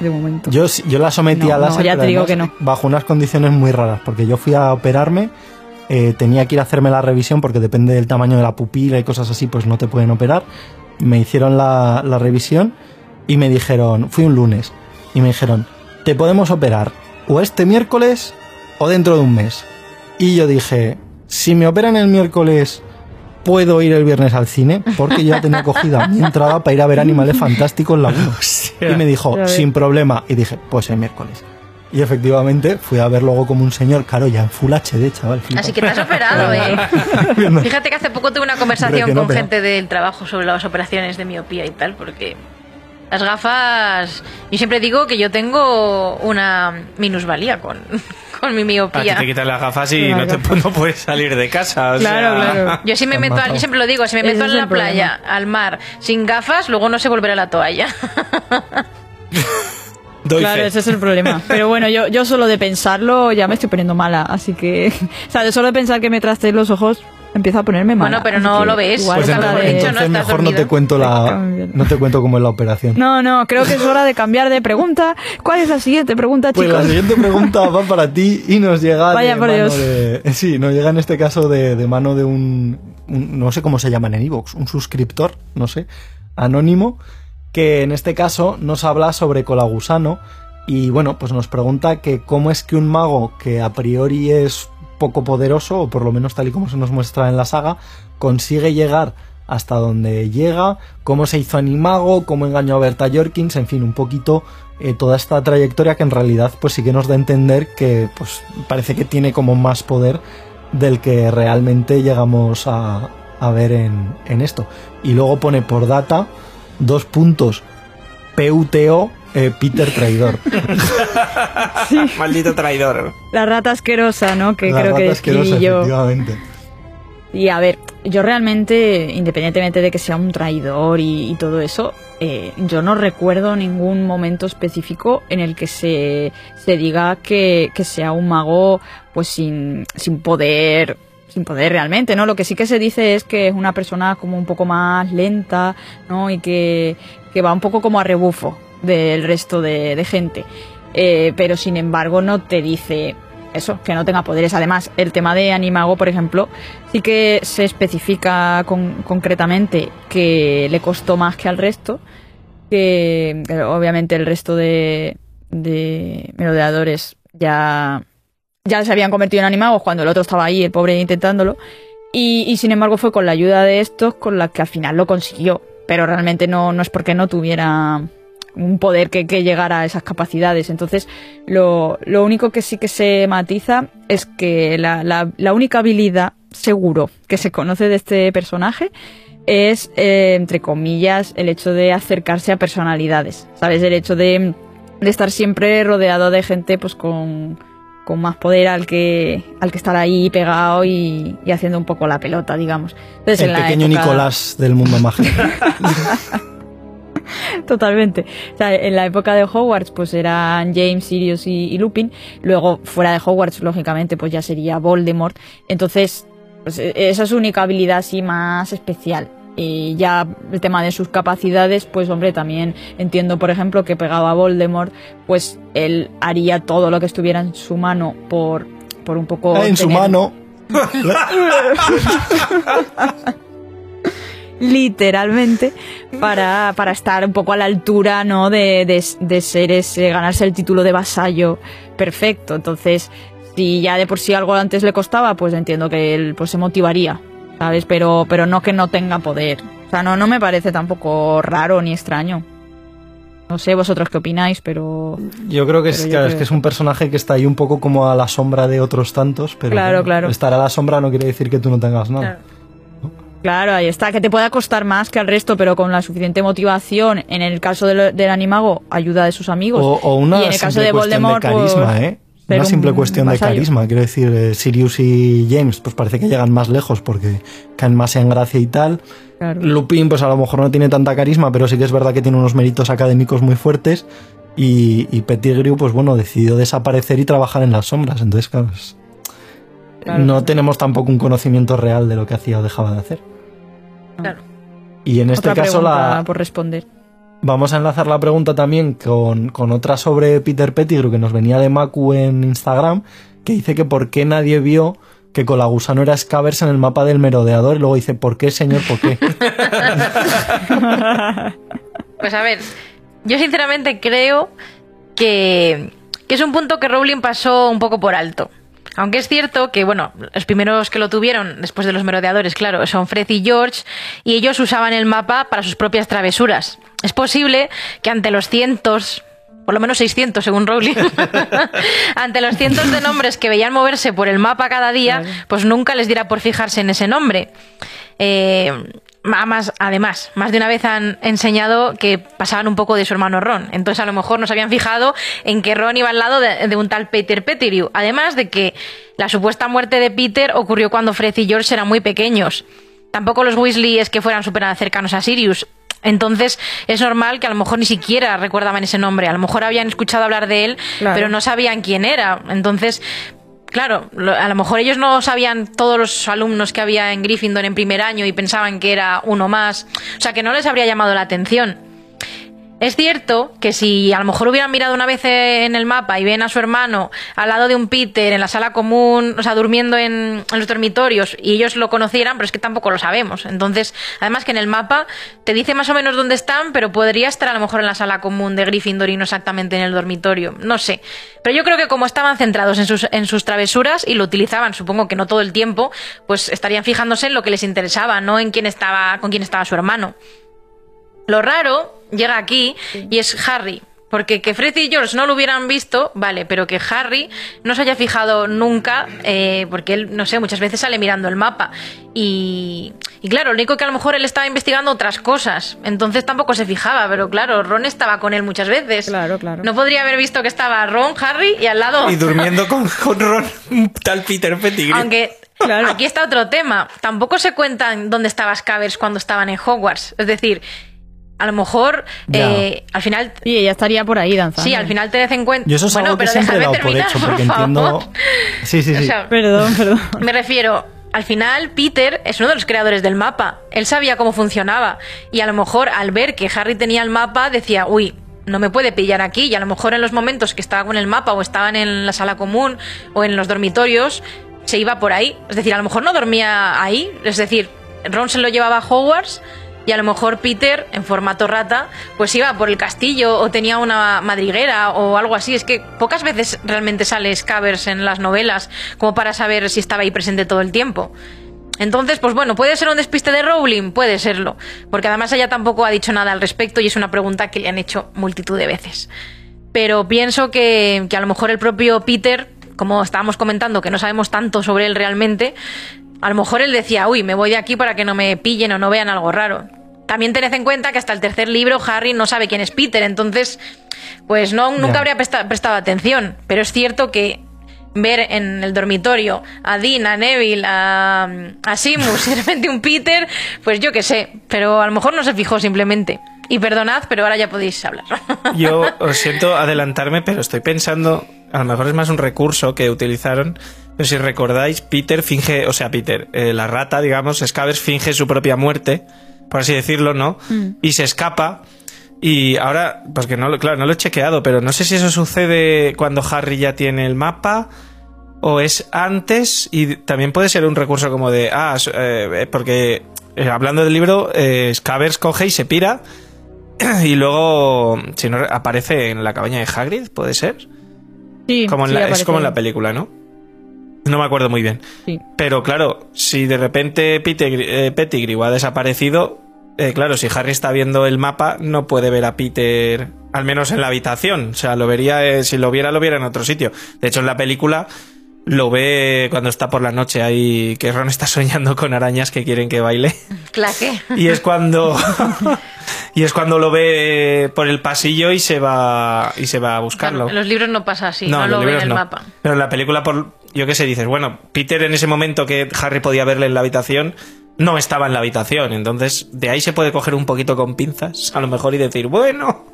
de momento. Yo, yo la sometí No, a no, láser, ya te digo que no. bajo unas condiciones muy raras, porque yo fui a operarme, eh, tenía que ir a hacerme la revisión porque depende del tamaño de la pupila y cosas así, pues no te pueden operar. Me hicieron la, la revisión y me dijeron, fui un lunes, y me dijeron, te podemos operar o este miércoles o dentro de un mes. Y yo dije, si me operan el miércoles, puedo ir el viernes al cine, porque yo ya tenía cogida mi entrada para ir a ver Animales Fantásticos la 1. Y me dijo, sin problema. Y dije, pues el miércoles. Y efectivamente fui a ver luego como un señor, claro, ya en Full HD, chaval. flipa. Así que te has operado, ¿eh? Fíjate que hace poco tuve una conversación con gente del trabajo sobre las operaciones de miopía y tal, porque las gafas. Yo siempre digo que yo tengo una minusvalía con, con mi A ti miopía. te quitas las gafas y no, Claro. te, no puedes salir de casa. o Claro, sea- claro. Yo si me Te meto, yo siempre lo digo, si me meto en la playa, al mar, sin gafas, luego no sé volver a la toalla. Doy Claro, fe. ese es el problema. Pero bueno, yo, yo solo de pensarlo ya me estoy poniendo mala, así que... O sea, de solo de pensar que me trasteen los ojos, empiezo a ponerme mala. Bueno, pero no lo ves. igual Pues Pues entonces- de- dicho, no entonces estás mejor no te cuento la, no te cuento cómo es la operación. No, no, creo que es hora de cambiar de pregunta. ¿Cuál es la siguiente pregunta, Pues chicos? la siguiente pregunta va para ti y nos llega Vaya de por mano Dios. de... Sí, nos llega en este caso de, de mano de un, un- No sé cómo se llaman en Evox, un suscriptor, no sé, anónimo, que en este caso nos habla sobre Colagusano y bueno, pues nos pregunta que cómo es que un mago que a priori es poco poderoso, o por lo menos tal y como se nos muestra en la saga, consigue llegar hasta dónde llega, cómo se hizo animago, cómo engañó a Berta Jorkins, en fin, un poquito eh, toda esta trayectoria que en realidad pues sí que nos da a entender que pues parece que tiene como más poder del que realmente llegamos a, a ver en, en esto. Y luego pone por data dos puntos PUTO eh, Peter Traidor. Maldito traidor. La rata asquerosa, ¿no? Que La creo que asquerosa, describí yo. efectivamente. Y a ver, yo realmente, independientemente de que sea un traidor y, y todo eso, eh, yo no recuerdo ningún momento específico en el que se, se diga que, que sea un mago pues sin, sin poder sin poder realmente, ¿no? Lo que sí que se dice es que es una persona como un poco más lenta, ¿no? Y que, que va un poco como a rebufo del resto de, gente. Eh, pero sin embargo no te dice eso, que no tenga poderes. Además, el tema de Animago, por ejemplo, sí que se especifica con- concretamente que le costó más que al resto, que, que obviamente el resto de, de merodeadores ya, ya se habían convertido en animagos cuando el otro estaba ahí, el pobre intentándolo. Y, y sin embargo fue con la ayuda de estos con la que al final lo consiguió. Pero realmente no, no es porque no tuviera un poder que, que llegara a esas capacidades. Entonces, lo, lo único que sí que se matiza es que la, la, la única habilidad seguro que se conoce de este personaje es, eh, entre comillas, el hecho de acercarse a personalidades. ¿Sabes? El hecho de, de estar siempre rodeado de gente pues con, con más poder al que, al que estar ahí pegado y, y haciendo un poco la pelota, digamos. Entonces, El en pequeño época- Nicolás del mundo mágico. Totalmente. O sea, en la época de Hogwarts, pues eran James, Sirius y, y Lupin. Luego, fuera de Hogwarts, lógicamente, pues ya sería Voldemort. Entonces, pues, e- esa es su única habilidad así más especial. Y ya el tema de sus capacidades, pues hombre, también entiendo, por ejemplo, que pegado a Voldemort, pues él haría todo lo que estuviera en su mano por, por un poco... en su mano. literalmente para, para estar un poco a la altura no de, de, de ser ese ganarse el título de vasallo perfecto. Entonces si ya de por sí algo antes le costaba pues entiendo que él pues se motivaría sabes pero pero no que no tenga poder. O sea no no me parece tampoco raro ni extraño. No sé vosotros qué opináis pero Yo creo que es, es que es un personaje que está ahí un poco como a la sombra de otros tantos, pero Claro, claro. estar a la sombra no quiere decir que tú no tengas nada. Claro, ahí está, que te pueda costar más que al resto, pero con la suficiente motivación, en el caso del, del animago, ayuda de sus amigos. O, o una y en el caso simple de cuestión Voldemort, de carisma, pues, ¿eh? Una un simple cuestión de vasallo. carisma. Quiero decir, eh, Sirius y James, pues parece que llegan más lejos porque caen más en gracia y tal. Claro. Lupin, pues a lo mejor no tiene tanta carisma, pero sí que es verdad que tiene unos méritos académicos muy fuertes. Y, y Pettigrew, pues bueno, decidió desaparecer y trabajar en las sombras. Entonces, claro, es- Claro. no tenemos tampoco un conocimiento real de lo que hacía o dejaba de hacer. Claro. Y en este Otra caso la, por responder. Vamos a enlazar la pregunta también con, con otra sobre Peter Pettigrew que nos venía de Macu en Instagram, que dice que por qué nadie vio que con la gusano era Scavers en el mapa del merodeador y luego dice, ¿por qué, señor? ¿Por qué? Pues a ver, yo sinceramente creo que, que es un punto que Rowling pasó un poco por alto. Aunque es cierto que, bueno, los primeros que lo tuvieron después de los merodeadores, claro, son Fred y George, y ellos usaban el mapa para sus propias travesuras. Es posible que ante los cientos, por lo menos 600 según Rowling, ante los cientos de nombres que veían moverse por el mapa cada día, pues nunca les diera por fijarse en ese nombre. Eh, más, además, más de una vez han enseñado que pasaban un poco de su hermano Ron. Entonces, a lo mejor no se habían fijado en que Ron iba al lado de, de un tal Peter Pettigrew. Además de que la supuesta muerte de Peter ocurrió cuando Fred y George eran muy pequeños. Tampoco los Weasley es que fueran súper cercanos a Sirius. Entonces es normal que a lo mejor ni siquiera recordaban ese nombre. A lo mejor habían escuchado hablar de él, Claro. pero no sabían quién era. Entonces, claro, a lo mejor ellos no sabían todos los alumnos que había en Gryffindor en primer año y pensaban que era uno más. O sea, que no les habría llamado la atención. Es cierto que si a lo mejor hubieran mirado una vez en el mapa y ven a su hermano al lado de un Peter en la sala común, o sea, durmiendo en, los dormitorios y ellos lo conocieran, pero es que tampoco lo sabemos. Entonces, además que en el mapa te dice más o menos dónde están, pero podría estar a lo mejor en la sala común de Gryffindor y no exactamente en el dormitorio. No sé. Pero yo creo que como estaban centrados en sus, en sus travesuras y lo utilizaban, supongo que no todo el tiempo, pues estarían fijándose en lo que les interesaba, no en quién estaba, con quién estaba su hermano. Lo raro llega aquí y es Harry. Porque que Fred y George no lo hubieran visto, vale, pero que Harry no se haya fijado nunca, eh, porque él, no sé, muchas veces sale mirando el mapa. Y, y claro, lo único que a lo mejor él estaba investigando otras cosas, entonces tampoco se fijaba, pero claro, Ron estaba con él muchas veces. Claro, claro. No podría haber visto que estaba Ron, Harry y al lado. Y durmiendo con, con Ron, un tal Peter Pettigrew. Aunque aquí está otro tema. Tampoco se cuentan dónde estaba Scabbers cuando estaban en Hogwarts. Es decir, a lo mejor eh, al final. Sí, ella estaría por ahí danzando. Sí, al final tened en cuenta. Yo eso es bueno, algo que pero siempre he por terminar, hecho, porque por entiendo... favor. Sí, sí, O sí. sea, Perdón, perdón. me refiero, al final Peter es uno de los creadores del mapa. Él sabía cómo funcionaba. Y a lo mejor al ver que Harry tenía el mapa, decía, uy, no me puede pillar aquí. Y a lo mejor en los momentos que estaba con el mapa o estaban en la sala común o en los dormitorios, se iba por ahí. Es decir, a lo mejor no dormía ahí. Es decir, Ron se lo llevaba a Hogwarts. Y a lo mejor Peter, en formato rata, pues iba por el castillo o tenía una madriguera o algo así. Es que pocas veces realmente sale Scabbers en las novelas como para saber si estaba ahí presente todo el tiempo. Entonces, pues bueno, puede ser un despiste de Rowling, puede serlo, porque además ella tampoco ha dicho nada al respecto y es una pregunta que le han hecho multitud de veces. Pero pienso que, que a lo mejor el propio Peter, como estábamos comentando, que no sabemos tanto sobre él realmente, a lo mejor él decía, uy, me voy de aquí para que no me pillen o no vean algo raro. También tened en cuenta que hasta el tercer libro Harry no sabe quién es Peter, entonces, pues no, nunca habría presta- prestado atención. Pero es cierto que ver en el dormitorio a Dean, a Neville, a, a Simus y de repente un Peter, pues yo qué sé, pero a lo mejor no se fijó simplemente. Y perdonad, pero ahora ya podéis hablar. Yo os siento adelantarme, pero estoy pensando, a lo mejor es más un recurso que utilizaron. Pero si recordáis, Peter finge, o sea, Peter, eh, la rata, digamos, Scabbers finge su propia muerte, por así decirlo, ¿no? Y se escapa. Y ahora, pues que no lo, claro, no lo he chequeado, pero no sé si eso sucede cuando Harry ya tiene el mapa o es antes y también puede ser un recurso como de, ah, eh, porque eh, hablando del libro, eh, Scabbers coge y se pira y luego, si no, aparece en la cabaña de Hagrid, ¿puede ser? Sí, Como en sí, la- es como en la película, ¿no? No me acuerdo muy bien. Sí. Pero claro, si de repente Peter, eh, Pettigrew ha desaparecido, eh, claro, si Harry está viendo el mapa, no puede ver a Peter, al menos en la habitación. O sea, lo vería, eh, si lo viera, lo viera en otro sitio. De hecho, en la película lo ve cuando está por la noche ahí, que Ron está soñando con arañas que quieren que baile. Claque. Y es cuando. y es cuando lo ve por el pasillo y se va. y se va a buscarlo. En los libros no pasa así, no, lo ve en el no. mapa. Pero en la película, por, yo qué sé, dices, bueno, Peter en ese momento que Harry podía verle en la habitación, no estaba en la habitación. Entonces, de ahí se puede coger un poquito con pinzas, a lo mejor, y decir, bueno,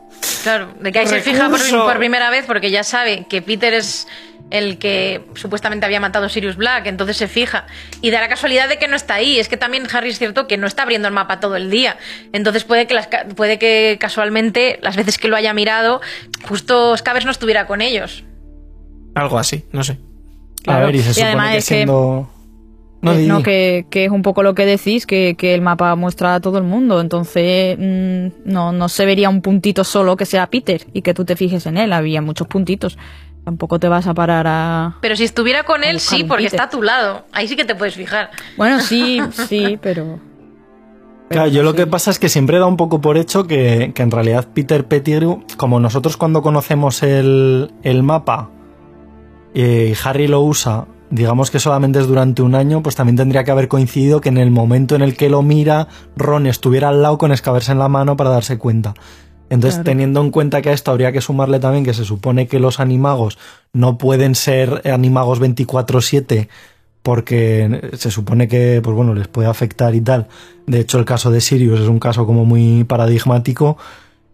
Claro, de que ahí se fija por, primera vez porque ya sabe que Peter es el que supuestamente había matado a Sirius Black, entonces se fija. Y da la casualidad de que no está ahí. Es que también Harry es cierto que no está abriendo el mapa todo el día. Entonces puede que, las, puede que casualmente, las veces que lo haya mirado, justo Scabbers no estuviera con ellos. algo así, no sé. A ver, y se Y supone además que es que- siendo... No, Eh, que, que es un poco lo que decís, que, que el mapa muestra a todo el mundo. Entonces, mm, no, no se vería un puntito solo que sea Peter y que tú te fijes en él. Había muchos puntitos. Tampoco te vas a parar a. Pero si estuviera con él, sí, porque Peter. está a tu lado. Ahí sí que te puedes fijar. Bueno, sí, sí, pero. Claro, yo lo que pasa es que siempre da un poco por hecho que, que en realidad Peter Pettigrew, como nosotros cuando conocemos el, el mapa eh, y Harry lo usa, digamos que solamente es durante un año, pues también tendría que haber coincidido que en el momento en el que lo mira, Ron estuviera al lado con escaberse en la mano para darse cuenta. Entonces, Claro. teniendo en cuenta que a esto habría que sumarle también que se supone que los animagos no pueden ser animagos 24/7 porque se supone que, pues bueno, les puede afectar y tal. De hecho, el caso de Sirius es un caso como muy paradigmático.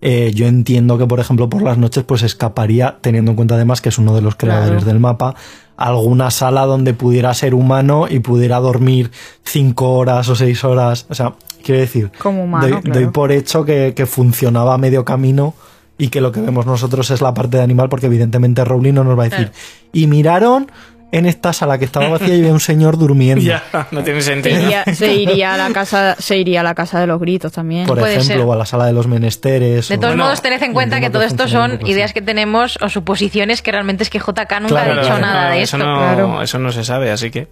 Eh, yo entiendo que, por ejemplo, por las noches, pues escaparía, teniendo en cuenta además que es uno de los creadores Claro. del mapa, alguna sala donde pudiera ser humano y pudiera dormir cinco horas o seis horas. O sea, Quiero decir, Como humano, doy, claro. doy por hecho que, que funcionaba a medio camino y que lo que vemos nosotros es la parte de animal, porque evidentemente Rowling no nos va a decir. Y miraron en esta sala que estaba vacía y había un señor durmiendo. Ya, no tiene Se sentido. iría, se iría a la casa, se iría a la casa de los gritos también. por puede ejemplo, ser. o a la sala de los menesteres. De o- todos Bueno, modos, tened en cuenta que todo esto son ideas que tenemos o suposiciones que realmente es que JK nunca Claro, ha dicho claro, nada de eso esto. no, claro. eso no se sabe, así que.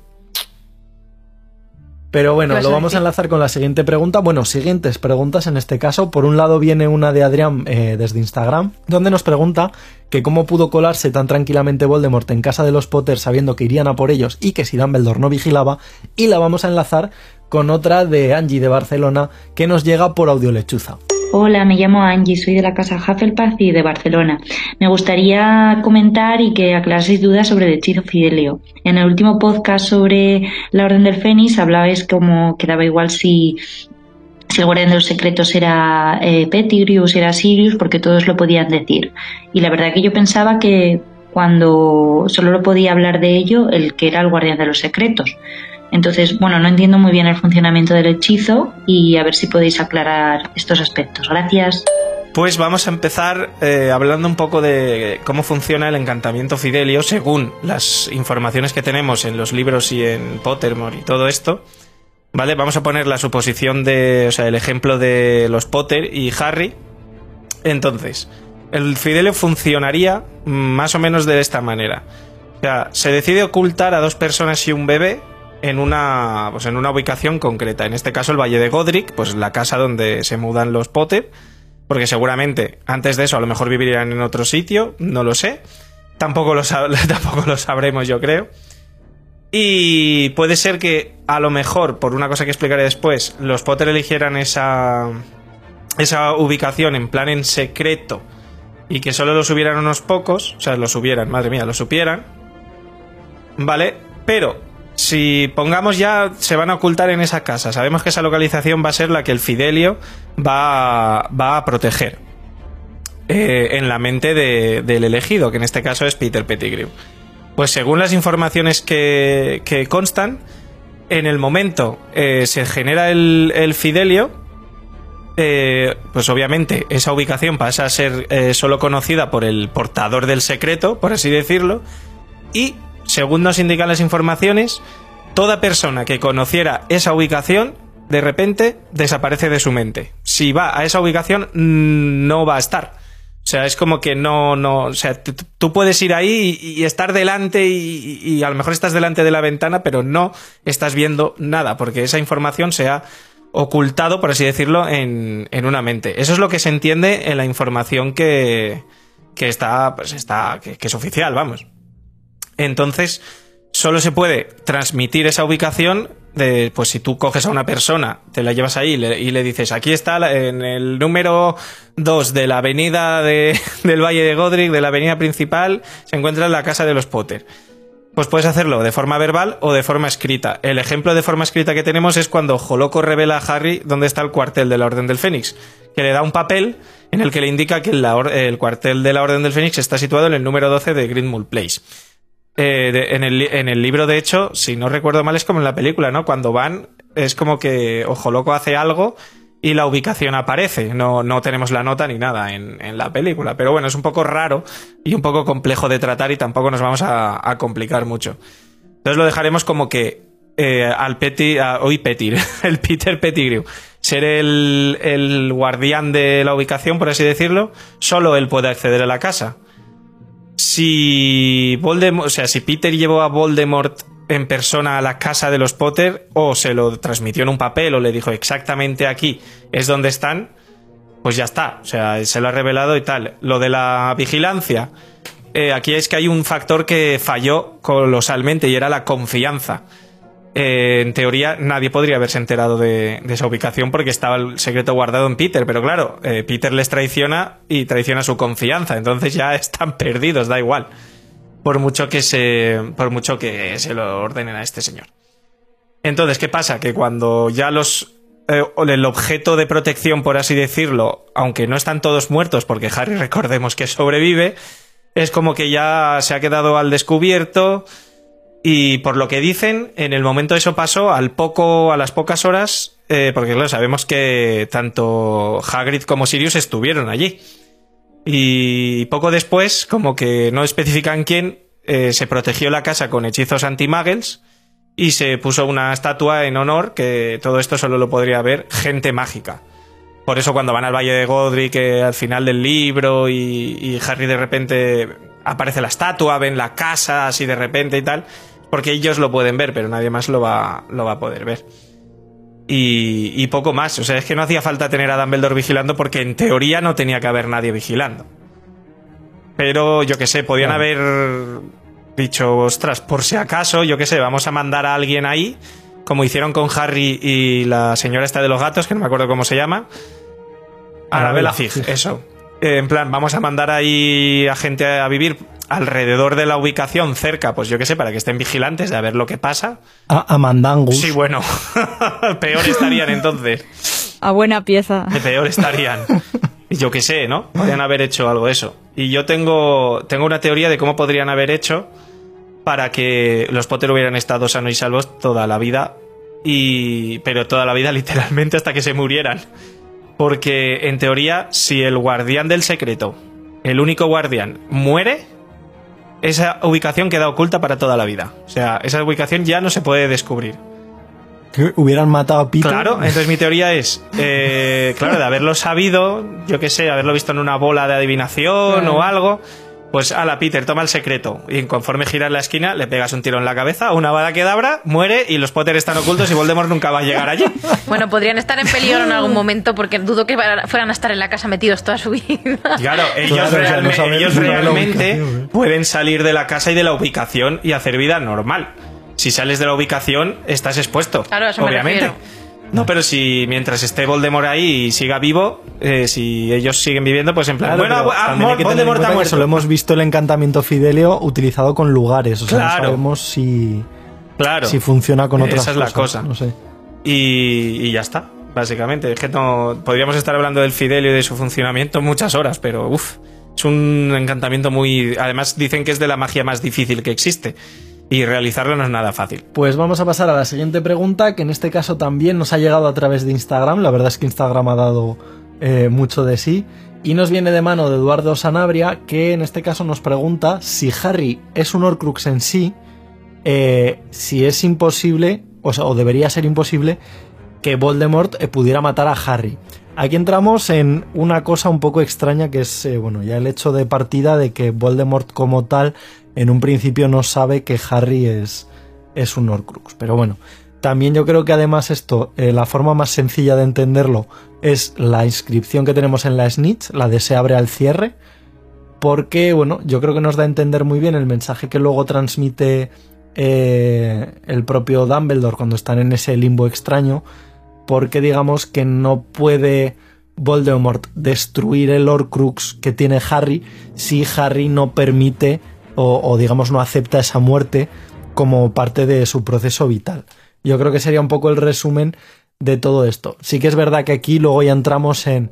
Pero bueno, lo vamos a enlazar con la siguiente pregunta. Bueno, siguientes preguntas en este caso. Por un lado viene una de Adrián eh, desde Instagram, donde nos pregunta que cómo pudo colarse tan tranquilamente Voldemort en casa de los Potter sabiendo que irían a por ellos y que si Dumbledore no vigilaba. Y la vamos a enlazar con otra de Angie de Barcelona que nos llega por audio lechuza. Hola, me llamo Angie, soy de la casa Hufflepuff y de Barcelona. Me gustaría comentar y que aclaraseis dudas sobre el hechizo Fidelio. En el último podcast sobre la Orden del Fénix hablabais como que daba igual si, si el guardián de los secretos era eh, Pettigrew era Sirius, porque todos lo podían decir. Y la verdad que yo pensaba que cuando solo lo podía hablar de ello el que era el guardián de los secretos. Entonces, bueno, no entiendo muy bien el funcionamiento del hechizo y a ver si podéis aclarar estos aspectos. Gracias. Pues vamos a empezar eh, hablando un poco de cómo funciona el encantamiento Fidelio según las informaciones que tenemos en los libros y en Pottermore y todo esto. ¿Vale? Vamos a poner la suposición de, o sea, el ejemplo de los Potter y Harry. Entonces, el Fidelio funcionaría más o menos de esta manera. O sea, se decide ocultar a dos personas y un bebé en una, pues en una ubicación concreta. En este caso, el Valle de Godric, pues la casa donde se mudan los Potter. Porque seguramente antes de eso a lo mejor vivirían en otro sitio, no lo sé. Tampoco lo, tampoco lo sabremos, yo creo. Y puede ser que a lo mejor, por una cosa que explicaré después, los Potter eligieran esa, esa ubicación en plan en secreto y que solo lo subieran unos pocos, o sea, lo subieran, madre mía, lo supieran. Vale, pero si pongamos ya se van a ocultar en esa casa, sabemos que esa localización va a ser la que el Fidelio va, va a proteger eh, en la mente de- del elegido, que en este caso es Peter Pettigrew. Pues según las informaciones que, constan, en el momento eh, se genera el, el Fidelio, eh, pues obviamente esa ubicación pasa a ser solo conocida por el portador del secreto, por así decirlo, y según nos indican las informaciones, toda persona que conociera esa ubicación de repente desaparece de su mente. Si va a esa ubicación, mm, no va a estar. O sea, es como que no, no, o sea, tú- puedes ir ahí y, estar delante y, a lo mejor estás delante de la ventana, pero no estás viendo nada, porque esa información se ha ocultado, por así decirlo, en, en una mente. Eso es lo que se entiende en la información que, que está, pues está, que es oficial, vamos. Entonces, solo se puede transmitir esa ubicación de, pues si tú coges a una persona, te la llevas ahí y le, dices, aquí está en el número 2 de la avenida de- del Valle de Godric, de la avenida principal, se encuentra la casa de los Potter. Pues puedes hacerlo de forma verbal o de forma escrita. El ejemplo de forma escrita que tenemos es cuando Joloco revela a Harry dónde está el cuartel de la Orden del Fénix, que le da un papel en el que le indica que or- el cuartel de la Orden del Fénix está situado en el número 12 de Greenmount Place. Eh, en, el, en el libro, de hecho, si no recuerdo mal, es como en la película, ¿no? Cuando van, es como que Ojo Loco hace algo y la ubicación aparece. No, no tenemos la nota ni nada en, en la película. Pero bueno, es un poco raro y un poco complejo de tratar y tampoco nos vamos a, complicar mucho. Entonces lo dejaremos como que eh, al Peti, a- hoy Petir, el Peter Pettigrew, ser el, el guardián de la ubicación, por así decirlo, solo él puede acceder a la casa si Voldemort, o sea, si Peter llevó a Voldemort en persona a la casa de los Potter o se lo transmitió en un papel o le dijo exactamente aquí es donde están, pues ya está, o sea, se lo ha revelado y tal. Lo de la vigilancia, eh, aquí es que hay un factor que falló colosalmente y era la confianza. Eh, en teoría nadie podría haberse enterado de, esa ubicación porque estaba el secreto guardado en Peter, pero claro, eh, Peter les traiciona y traiciona su confianza, entonces ya están perdidos, da igual. Por mucho que se, por mucho que se lo ordenen a este señor. Entonces, ¿qué pasa? Que cuando ya los eh, el objeto de protección, por así decirlo, aunque no están todos muertos, porque Harry recordemos que sobrevive, es como que ya se ha quedado al descubierto. Y por lo que dicen, en el momento eso pasó, al poco, a las pocas horas, eh, porque claro, sabemos que tanto Hagrid como Sirius estuvieron allí. Y poco después, como que no especifican quién, eh, se protegió la casa con hechizos anti-muggles y se puso una estatua en honor que todo esto solo lo podría ver gente mágica. Por eso cuando van al Valle de Godric que al final del libro y Harry de repente aparece la estatua, ven la casa así de repente y tal, porque ellos lo pueden ver, pero nadie más lo va, lo va a poder ver. Y, y poco más, o sea, es que no hacía falta tener a Dumbledore vigilando porque en teoría no tenía que haber nadie vigilando. Pero yo que sé, podían haber dicho, ostras, por si acaso, yo que sé, vamos a mandar a alguien ahí, como hicieron con Harry y la señora esta de los gatos, que no me acuerdo cómo se llama. Arabella Fig, eso. Eh, En plan, vamos a mandar ahí a gente a vivir alrededor de la ubicación, cerca, pues yo que sé, para que estén vigilantes de a ver lo que pasa. A, a Mandangus. Sí, bueno, peor estarían entonces. A buena pieza. Peor estarían. Y Yo que sé, ¿no? Podrían haber hecho algo de eso. Y yo tengo, tengo una teoría de cómo podrían haber hecho para que los Potter hubieran estado sanos y salvos toda la vida. Y. Pero toda la vida, literalmente, hasta que se murieran. Porque, en teoría, si el guardián del secreto, el único guardián, muere, esa ubicación queda oculta para toda la vida. O sea, esa ubicación ya no se puede descubrir. Que hubieran matado a Peter. Claro, entonces mi teoría es, eh, claro, de haberlo sabido, yo qué sé, haberlo visto en una bola de adivinación o algo, pues a la Peter toma el secreto y conforme giras la esquina le pegas un tiro en la cabeza, una bala que dabra, muere y los Potter están ocultos y Voldemort nunca va a llegar allí. Bueno, podrían estar en peligro en algún momento porque dudo que fueran a estar en la casa metidos toda su vida. Claro, ellos, realme- no realmente ¿eh? pueden salir de la casa y de la ubicación y hacer vida normal. Si sales de la ubicación, estás expuesto. Claro, a eso me obviamente. No, pero si mientras esté Voldemort ahí y siga vivo, eh, si ellos siguen viviendo, pues en plan, Claro, bueno, ah, hay que Voldemort ha muerto. solo hemos visto el encantamiento Fidelio utilizado con lugares. O sea, Claro. no sabemos si, Claro. si funciona con otras Esa es la cosas, cosa. No sé. Y, y ya está, básicamente. Es que no podríamos estar hablando del Fidelio y de su funcionamiento muchas horas, pero uff, es un encantamiento muy. Además, dicen que es de la magia más difícil que existe. Y realizarlo no es nada fácil. Pues vamos a pasar a la siguiente pregunta, que en este caso también nos ha llegado a través de Instagram. La verdad es que Instagram ha dado eh, mucho de sí. Y nos viene de mano de Eduardo Sanabria, que en este caso nos pregunta si Harry es un Horcrux en sí, eh, si es imposible, o, debería ser imposible, que Voldemort eh, pudiera matar a Harry. Aquí entramos en una cosa un poco extraña que es, eh, bueno, ya el hecho de partida de que Voldemort como tal en un principio no sabe que Harry es, es un Horcrux. Pero bueno, también yo creo que además esto, eh, la forma más sencilla de entenderlo es la inscripción que tenemos en la snitch, la de se abre al cierre, porque bueno, yo creo que nos da a entender muy bien el mensaje que luego transmite eh, el propio Dumbledore cuando están en ese limbo extraño, porque digamos que no puede Voldemort destruir el Horcrux que tiene Harry si Harry no permite o, digamos no acepta esa muerte como parte de su proceso vital. Yo creo que sería un poco el resumen de todo esto. Sí que es verdad que aquí luego ya entramos en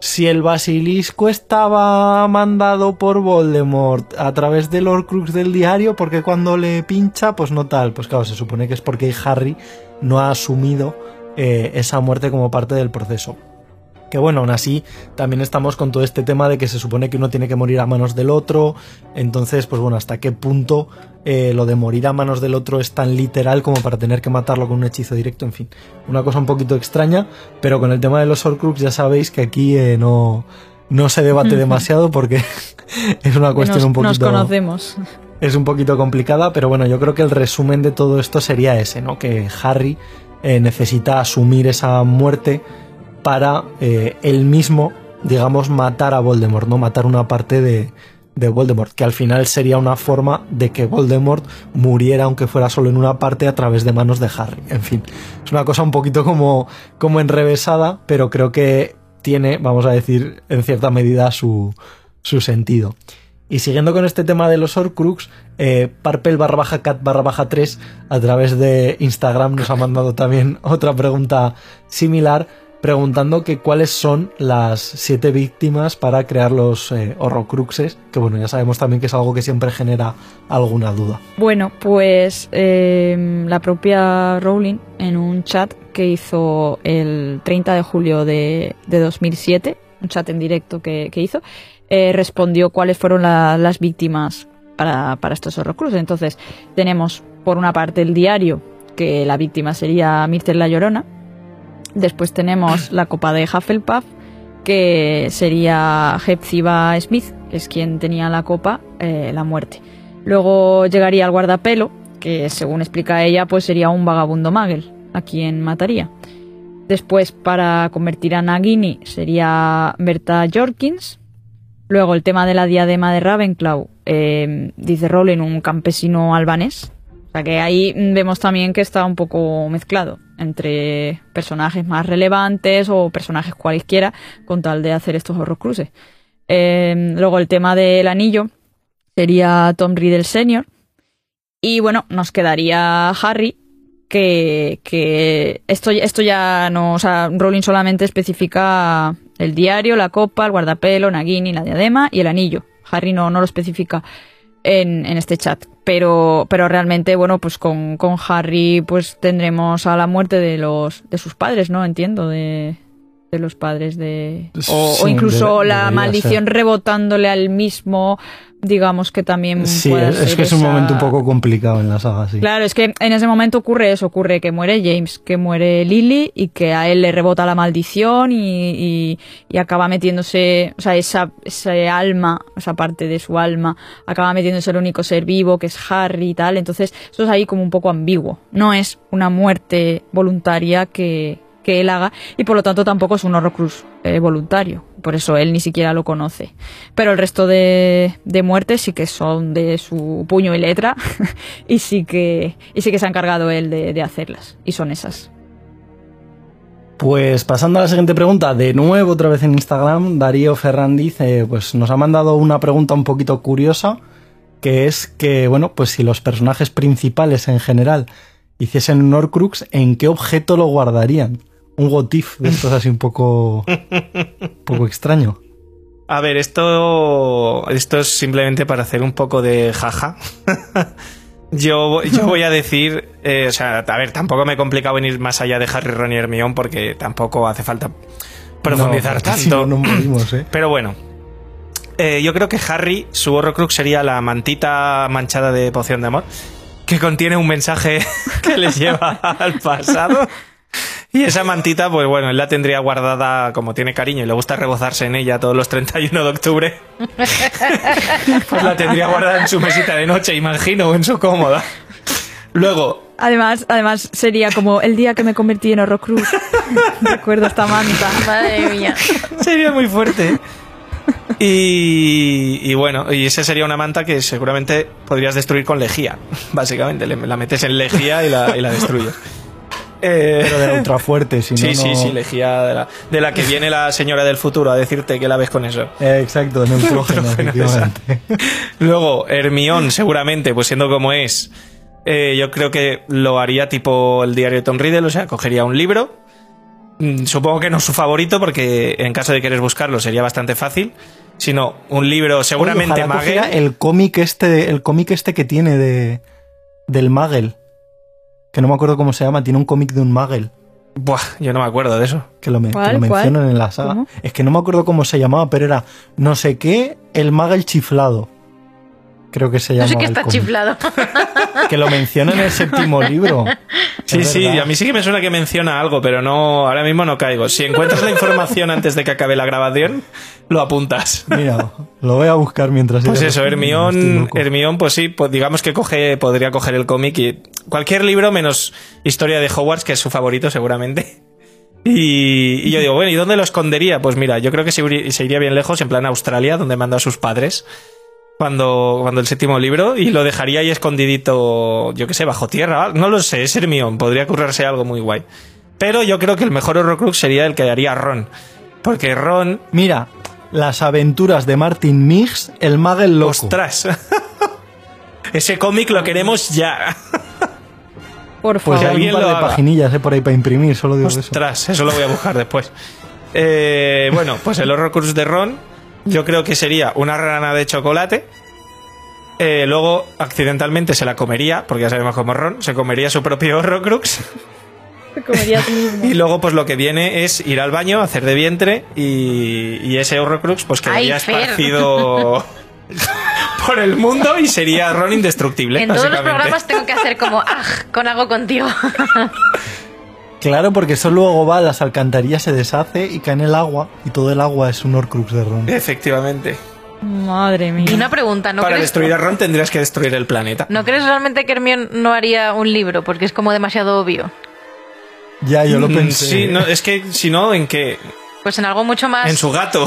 si el basilisco estaba mandado por Voldemort a través del Horcrux del diario, porque cuando le pincha, pues no tal. Pues claro, se supone que es porque Harry no ha asumido eh, esa muerte como parte del proceso. Que bueno, aún así también estamos con todo este tema de que se supone que uno tiene que morir a manos del otro. Entonces, pues bueno, hasta qué punto eh, lo de morir a manos del otro es tan literal como para tener que matarlo con un hechizo directo. En fin, una cosa un poquito extraña, pero con el tema de los Horcrux ya sabéis que aquí eh, no, no se debate demasiado porque es una cuestión nos, un poquito. Nos conocemos. Es un poquito complicada, pero bueno, yo creo que el resumen de todo esto sería ese, ¿no? Que Harry eh, necesita asumir esa muerte para eh, él mismo, digamos, matar a Voldemort, ¿no? Matar una parte de, de, Voldemort, que al final sería una forma de que Voldemort muriera, aunque fuera solo en una parte, a través de manos de Harry. En fin, es una cosa un poquito como, como enrevesada, pero creo que tiene, vamos a decir, en cierta medida su, su sentido. Y siguiendo con este tema de los Horcrux, eh, Parpel barra baja cat barra baja 3 a través de Instagram nos ha mandado también otra pregunta similar preguntando que cuáles son las siete víctimas para crear los eh, horrocruxes, que bueno, ya sabemos también que es algo que siempre genera alguna duda. Bueno, pues eh, la propia Rowling en un chat que hizo el 30 de julio de, de 2007, un chat en directo que, hizo, eh, respondió cuáles fueron la- las víctimas para, para estos horrocruces. Entonces, tenemos por una parte el diario, que la víctima sería Myrtle la Llorona. Después tenemos la copa de Hufflepuff, que sería Hepzibah Smith, que es quien tenía la copa, eh, la muerte. Luego llegaría el guardapelo, que según explica ella, pues sería un vagabundo Muggle, a quien mataría. Después, para convertir a Nagini, sería Berta Jorkins. Luego, el tema de la diadema de Ravenclaw, eh, dice Rowling, un campesino albanés. O sea que ahí vemos también que está un poco mezclado entre personajes más relevantes o personajes cualquiera con tal de hacer estos horrocruces. Eh, luego, el tema del anillo sería Tom Riddle Sr. Y bueno, nos quedaría Harry, que, que esto, esto ya no, o sea, Rowling solamente especifica el diario, la copa, el guardapelo, Nagini, la diadema y el anillo. Harry no, no lo especifica en, en este chat. Pero, pero realmente, bueno, pues con, con Harry pues tendremos a la muerte de los de sus padres, ¿no? Entiendo, de, de los padres de... O, Sí, o incluso la maldición ser. rebotándole al mismo, digamos que también Sí, es, que es un momento un poco complicado en la saga, sí. Claro, es que en ese momento ocurre eso, ocurre que muere James, que muere Lily y que a él le rebota la maldición y, y- y acaba metiéndose, o sea, esa, ese alma, esa parte de su alma, acaba metiéndose el único ser vivo que es Harry y tal. Entonces, eso es ahí como un poco ambiguo. No es una muerte voluntaria que, que él haga y por lo tanto tampoco es un horrocrux eh, voluntario. Por eso él ni siquiera lo conoce. Pero el resto de, de muertes sí que son de su puño y letra y sí que y sí que se ha encargado él de, de hacerlas. Y son esas. Pues pasando a la siguiente pregunta, de nuevo otra vez en Instagram, Darío Ferrandiz eh, pues nos ha mandado una pregunta un poquito curiosa, que es que, bueno, pues si los personajes principales en general hiciesen un Horcrux, ¿en qué objeto lo guardarían? Un gotif de estos así un poco, un poco extraño. A ver, esto, esto es simplemente para hacer un poco de jaja. yo, yo voy a decir, eh, o sea, a ver, tampoco me he complicado venir más allá de Harry, Ron y Hermione porque tampoco hace falta profundizar No, tanto. no nos morimos, ¿eh? Pero bueno, eh, yo creo que Harry, su Horrocrux sería la mantita manchada de poción de amor, que contiene un mensaje que les lleva al pasado. Y esa mantita, pues bueno, él la tendría guardada como tiene cariño y le gusta rebozarse en ella todos los 31 de octubre. Pues la tendría guardada en su mesita de noche, imagino, o en su cómoda. Luego, Además, además sería como el día que me convertí en Horrocrux. Recuerdo esta manta. Madre mía. sería muy fuerte. Y, y bueno, y esa sería una manta que seguramente podrías destruir con lejía, básicamente. La metes en lejía y la, y la destruyes. Eh, Pero de la ultra fuerte, si no, sí, sí, no- sí, lejía de la, de la que viene la señora del futuro a decirte que la ves con eso. Eh, exacto, neutrógeno, efectivamente. Luego, Hermión, seguramente, pues siendo como es, eh, yo creo que lo haría tipo el diario de Tom Riddle, o sea, cogería un libro. Mm, Supongo que no su favorito, porque en caso de querer buscarlo sería bastante fácil. Sino un libro seguramente Oye, Magel. el cómic este, el cómic este que tiene de del Magel. Que no me acuerdo cómo se llama, tiene un cómic de un Magel. Buah, yo no me acuerdo de eso. Que lo, me- que ¿Cuál? lo mencionan en la saga. ¿Cómo? Es que no me acuerdo cómo se llamaba, pero era no sé qué, el Magel chiflado. Creo que se No llama. sé qué está chiflado. Que lo menciona en el séptimo libro. Sí, Es sí, verdad. a mí sí que me suena que menciona algo, pero no, ahora mismo no caigo. Si encuentras la información antes de que acabe la grabación, lo apuntas. Mira, lo voy a buscar mientras. Pues eso, Hermión. Hermión, pues sí, pues digamos que coge, podría coger el cómic y cualquier libro menos Historia de Hogwarts, que es su favorito seguramente. Y, y yo digo, bueno, ¿y dónde lo escondería? Pues mira, yo creo que se, se iría bien lejos, en plan Australia, donde mandó a sus padres cuando, cuando el séptimo libro, y lo dejaría ahí escondidito, yo qué sé, bajo tierra. No lo sé, es Hermión, podría currarse algo muy guay. Pero yo creo que el mejor Horrocrux sería el que haría Ron. Porque Ron, Mira, las aventuras de Martin Miggs, el Magel loco. ostras. Ese cómic lo queremos ya. Por Pues favor. hay un par de paginillas eh, por ahí para imprimir, solo digo eso. Ostras, eso lo voy a buscar después. Eh, bueno, pues el Horrocrux de Ron, yo creo que sería una rana de chocolate. Eh, luego, accidentalmente se la comería, porque ya sabemos cómo es Ron, se comería su propio Horrocrux. Se comería sí mismo. Y luego, pues lo que viene es ir al baño, hacer de vientre y, y ese Horrocrux, pues quedaría Ay, esparcido por el mundo y sería Ron indestructible. En todos los básicamente. programas tengo que hacer como, ah, con algo contigo. Claro, porque eso luego va a las alcantarillas, se deshace y cae en el agua y todo el agua es un Horcrux de Ron. Efectivamente. Madre mía. Y una pregunta, ¿no Para crees, destruir a Ron tendrías que destruir el planeta. ¿no crees realmente que Hermione no haría un libro? Porque es como demasiado obvio. Ya, yo lo Mm, pensé. Sí, no, es que si no, ¿en qué? Pues en algo mucho más... En su gato.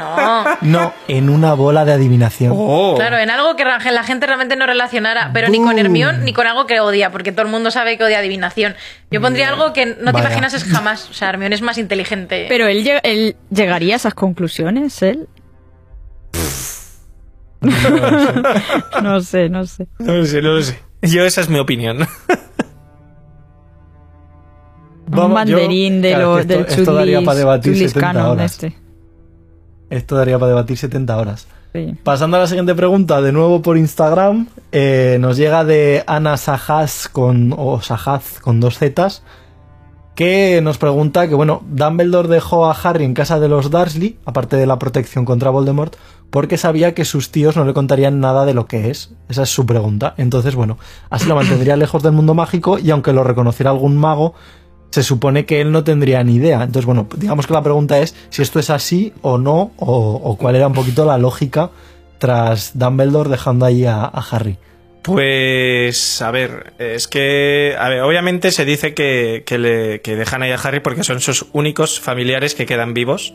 No. No, en una bola de adivinación. Oh. Claro, en algo que la la gente realmente no relacionara, pero ni con Boom. Hermione ni con algo que odia, porque todo el mundo sabe que odia adivinación. Yo pondría algo que no te Vaya. imaginas es jamás. O sea, Hermione es más inteligente. Pero él, lleg- él llegaría a esas conclusiones, él. no sé, no sé. No lo sé, no lo sé. Yo esa es mi opinión. Vamos, un yo- banderín de lo, esto- del esto daría Chudlis- para debatir Chudlis 70 Canon horas. este. Esto daría para debatir 70 horas. Sí. Pasando a la siguiente pregunta, de nuevo por Instagram, eh, nos llega de Ana Sajaz con, o Sajaz con dos zetas, que nos pregunta que, bueno, Dumbledore dejó a Harry en casa de los Dursley, aparte de la protección contra Voldemort, porque sabía que sus tíos no le contarían nada de lo que es. Esa es su pregunta. Entonces, bueno, así lo mantendría lejos del mundo mágico y aunque lo reconociera algún mago, se supone que él no tendría ni idea. Entonces, bueno, digamos que la pregunta es si esto es así o no, o, cuál era un poquito la lógica tras Dumbledore dejando ahí a, a Harry. Pues, a ver, es que, a ver, obviamente se dice que, que le, que dejan ahí a Harry porque son sus únicos familiares que quedan vivos.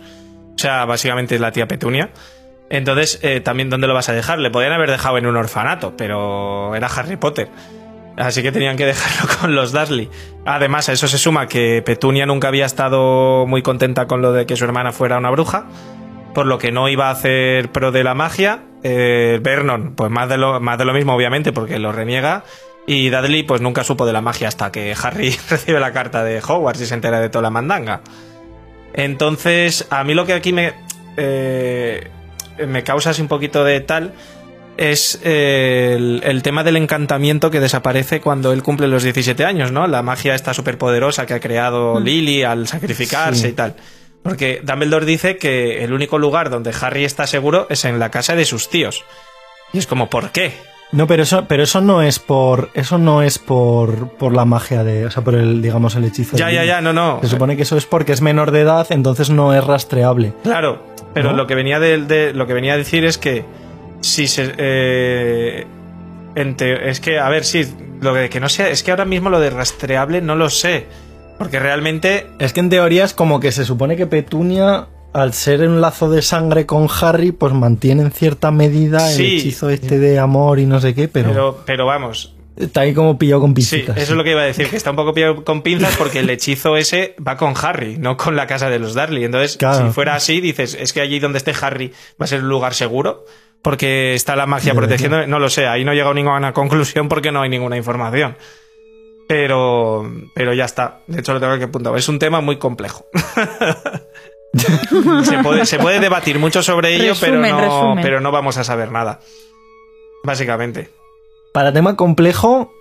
O sea, básicamente es la tía Petunia. Entonces, eh, también, ¿dónde lo vas a dejar? Le podían haber dejado en un orfanato, pero era Harry Potter. Así que tenían que dejarlo con los Dursley. Además, a eso se suma que Petunia nunca había estado muy contenta con lo de que su hermana fuera una bruja, por lo que no iba a hacer pro de la magia. Eh, Vernon, pues más de, lo, más de lo mismo, obviamente, porque lo reniega. Y Dudley, pues nunca supo de la magia hasta que Harry recibe la carta de Hogwarts y se entera de toda la mandanga. Entonces, a mí lo que aquí me, eh, me causa así un poquito de tal es eh, el, el tema del encantamiento que desaparece cuando él cumple los 17 años, ¿no? La magia está súper poderosa que ha creado Lily al sacrificarse Sí. y tal. Porque Dumbledore dice que el único lugar donde Harry está seguro es en la casa de sus tíos. Y es como, ¿por qué? No, pero eso, pero eso no es por, eso no es por, por la magia de, o sea, por el, digamos, el hechizo. Ya, de ya, ya, no, no. Se supone que eso es porque es menor de edad, entonces no es rastreable. Claro, pero ¿No? lo que venía de, de- lo que venía a decir es que si se eh, te- es que a ver sí lo de que no sea es que ahora mismo lo de rastreable no lo sé porque realmente Es que en teoría es como que se supone que Petunia, al ser un lazo de sangre con Harry, pues mantiene en cierta medida Sí. el hechizo este de amor y no sé qué, pero, pero pero vamos está ahí como pillado con sí pisitas. eso es lo que iba a decir que está un poco pillado con pinzas porque el hechizo ese va con Harry no con la casa de los Dursley entonces Claro. si fuera así dices es que allí donde esté Harry va a ser un lugar seguro porque está la magia protegiendo no lo sé ahí no he llegado a ninguna conclusión porque no hay ninguna información Pero, pero ya está. De hecho, lo tengo que apuntar. Es un tema muy complejo. se, puede, se puede debatir mucho sobre ello, Resumen, pero, no, resumen. pero no vamos a saber nada. Básicamente. Para tema complejo,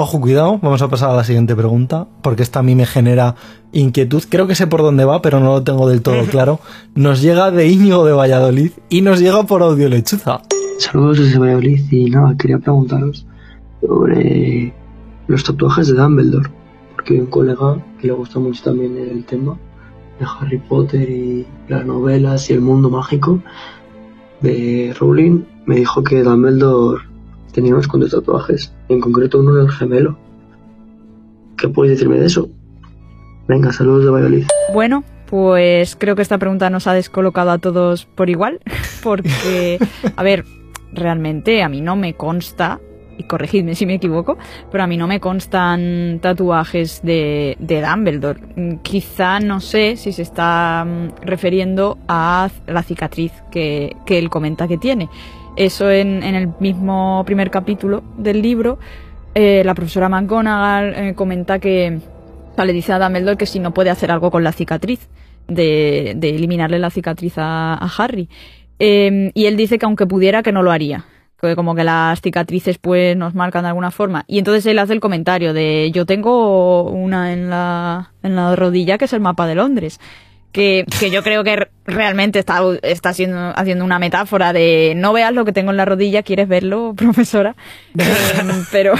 ojo, cuidado, vamos a pasar a la siguiente pregunta, porque esta a mí me genera inquietud. Creo que sé por dónde va, pero no lo tengo del todo claro. Nos llega de Íñigo de Valladolid y nos llega por audio lechuza. Saludos desde Valladolid y nada, quería preguntaros sobre los tatuajes de Dumbledore, porque hay un colega que le gusta mucho también el tema de Harry Potter y las novelas y el mundo mágico de Rowling, me dijo que Dumbledore tenía unos cuantos tatuajes, en concreto uno en el gemelo. ¿Qué puedes decirme de eso? Venga, saludos de Valladolid. Bueno, pues creo que esta pregunta nos ha descolocado a todos por igual, porque, a ver, realmente a mí no me consta, y corregidme si me equivoco, pero a mí no me constan tatuajes de, de Dumbledore. Quizá no sé si se está mm, refiriendo a la cicatriz que, que él comenta que tiene. Eso en, el mismo primer capítulo del libro, eh, la profesora McGonagall eh, comenta que, o le dice a Dumbledore que si no puede hacer algo con la cicatriz, de, eliminarle la cicatriz a, Harry. Eh, y él dice que aunque pudiera, que no lo haría. que como que las cicatrices pues nos marcan de alguna forma. Y entonces él hace el comentario de yo tengo una en la, en la rodilla que es el mapa de Londres. Que, que yo creo que realmente está, está haciendo, haciendo una metáfora de no veas lo que tengo en la rodilla, ¿quieres verlo, profesora? Em, pero,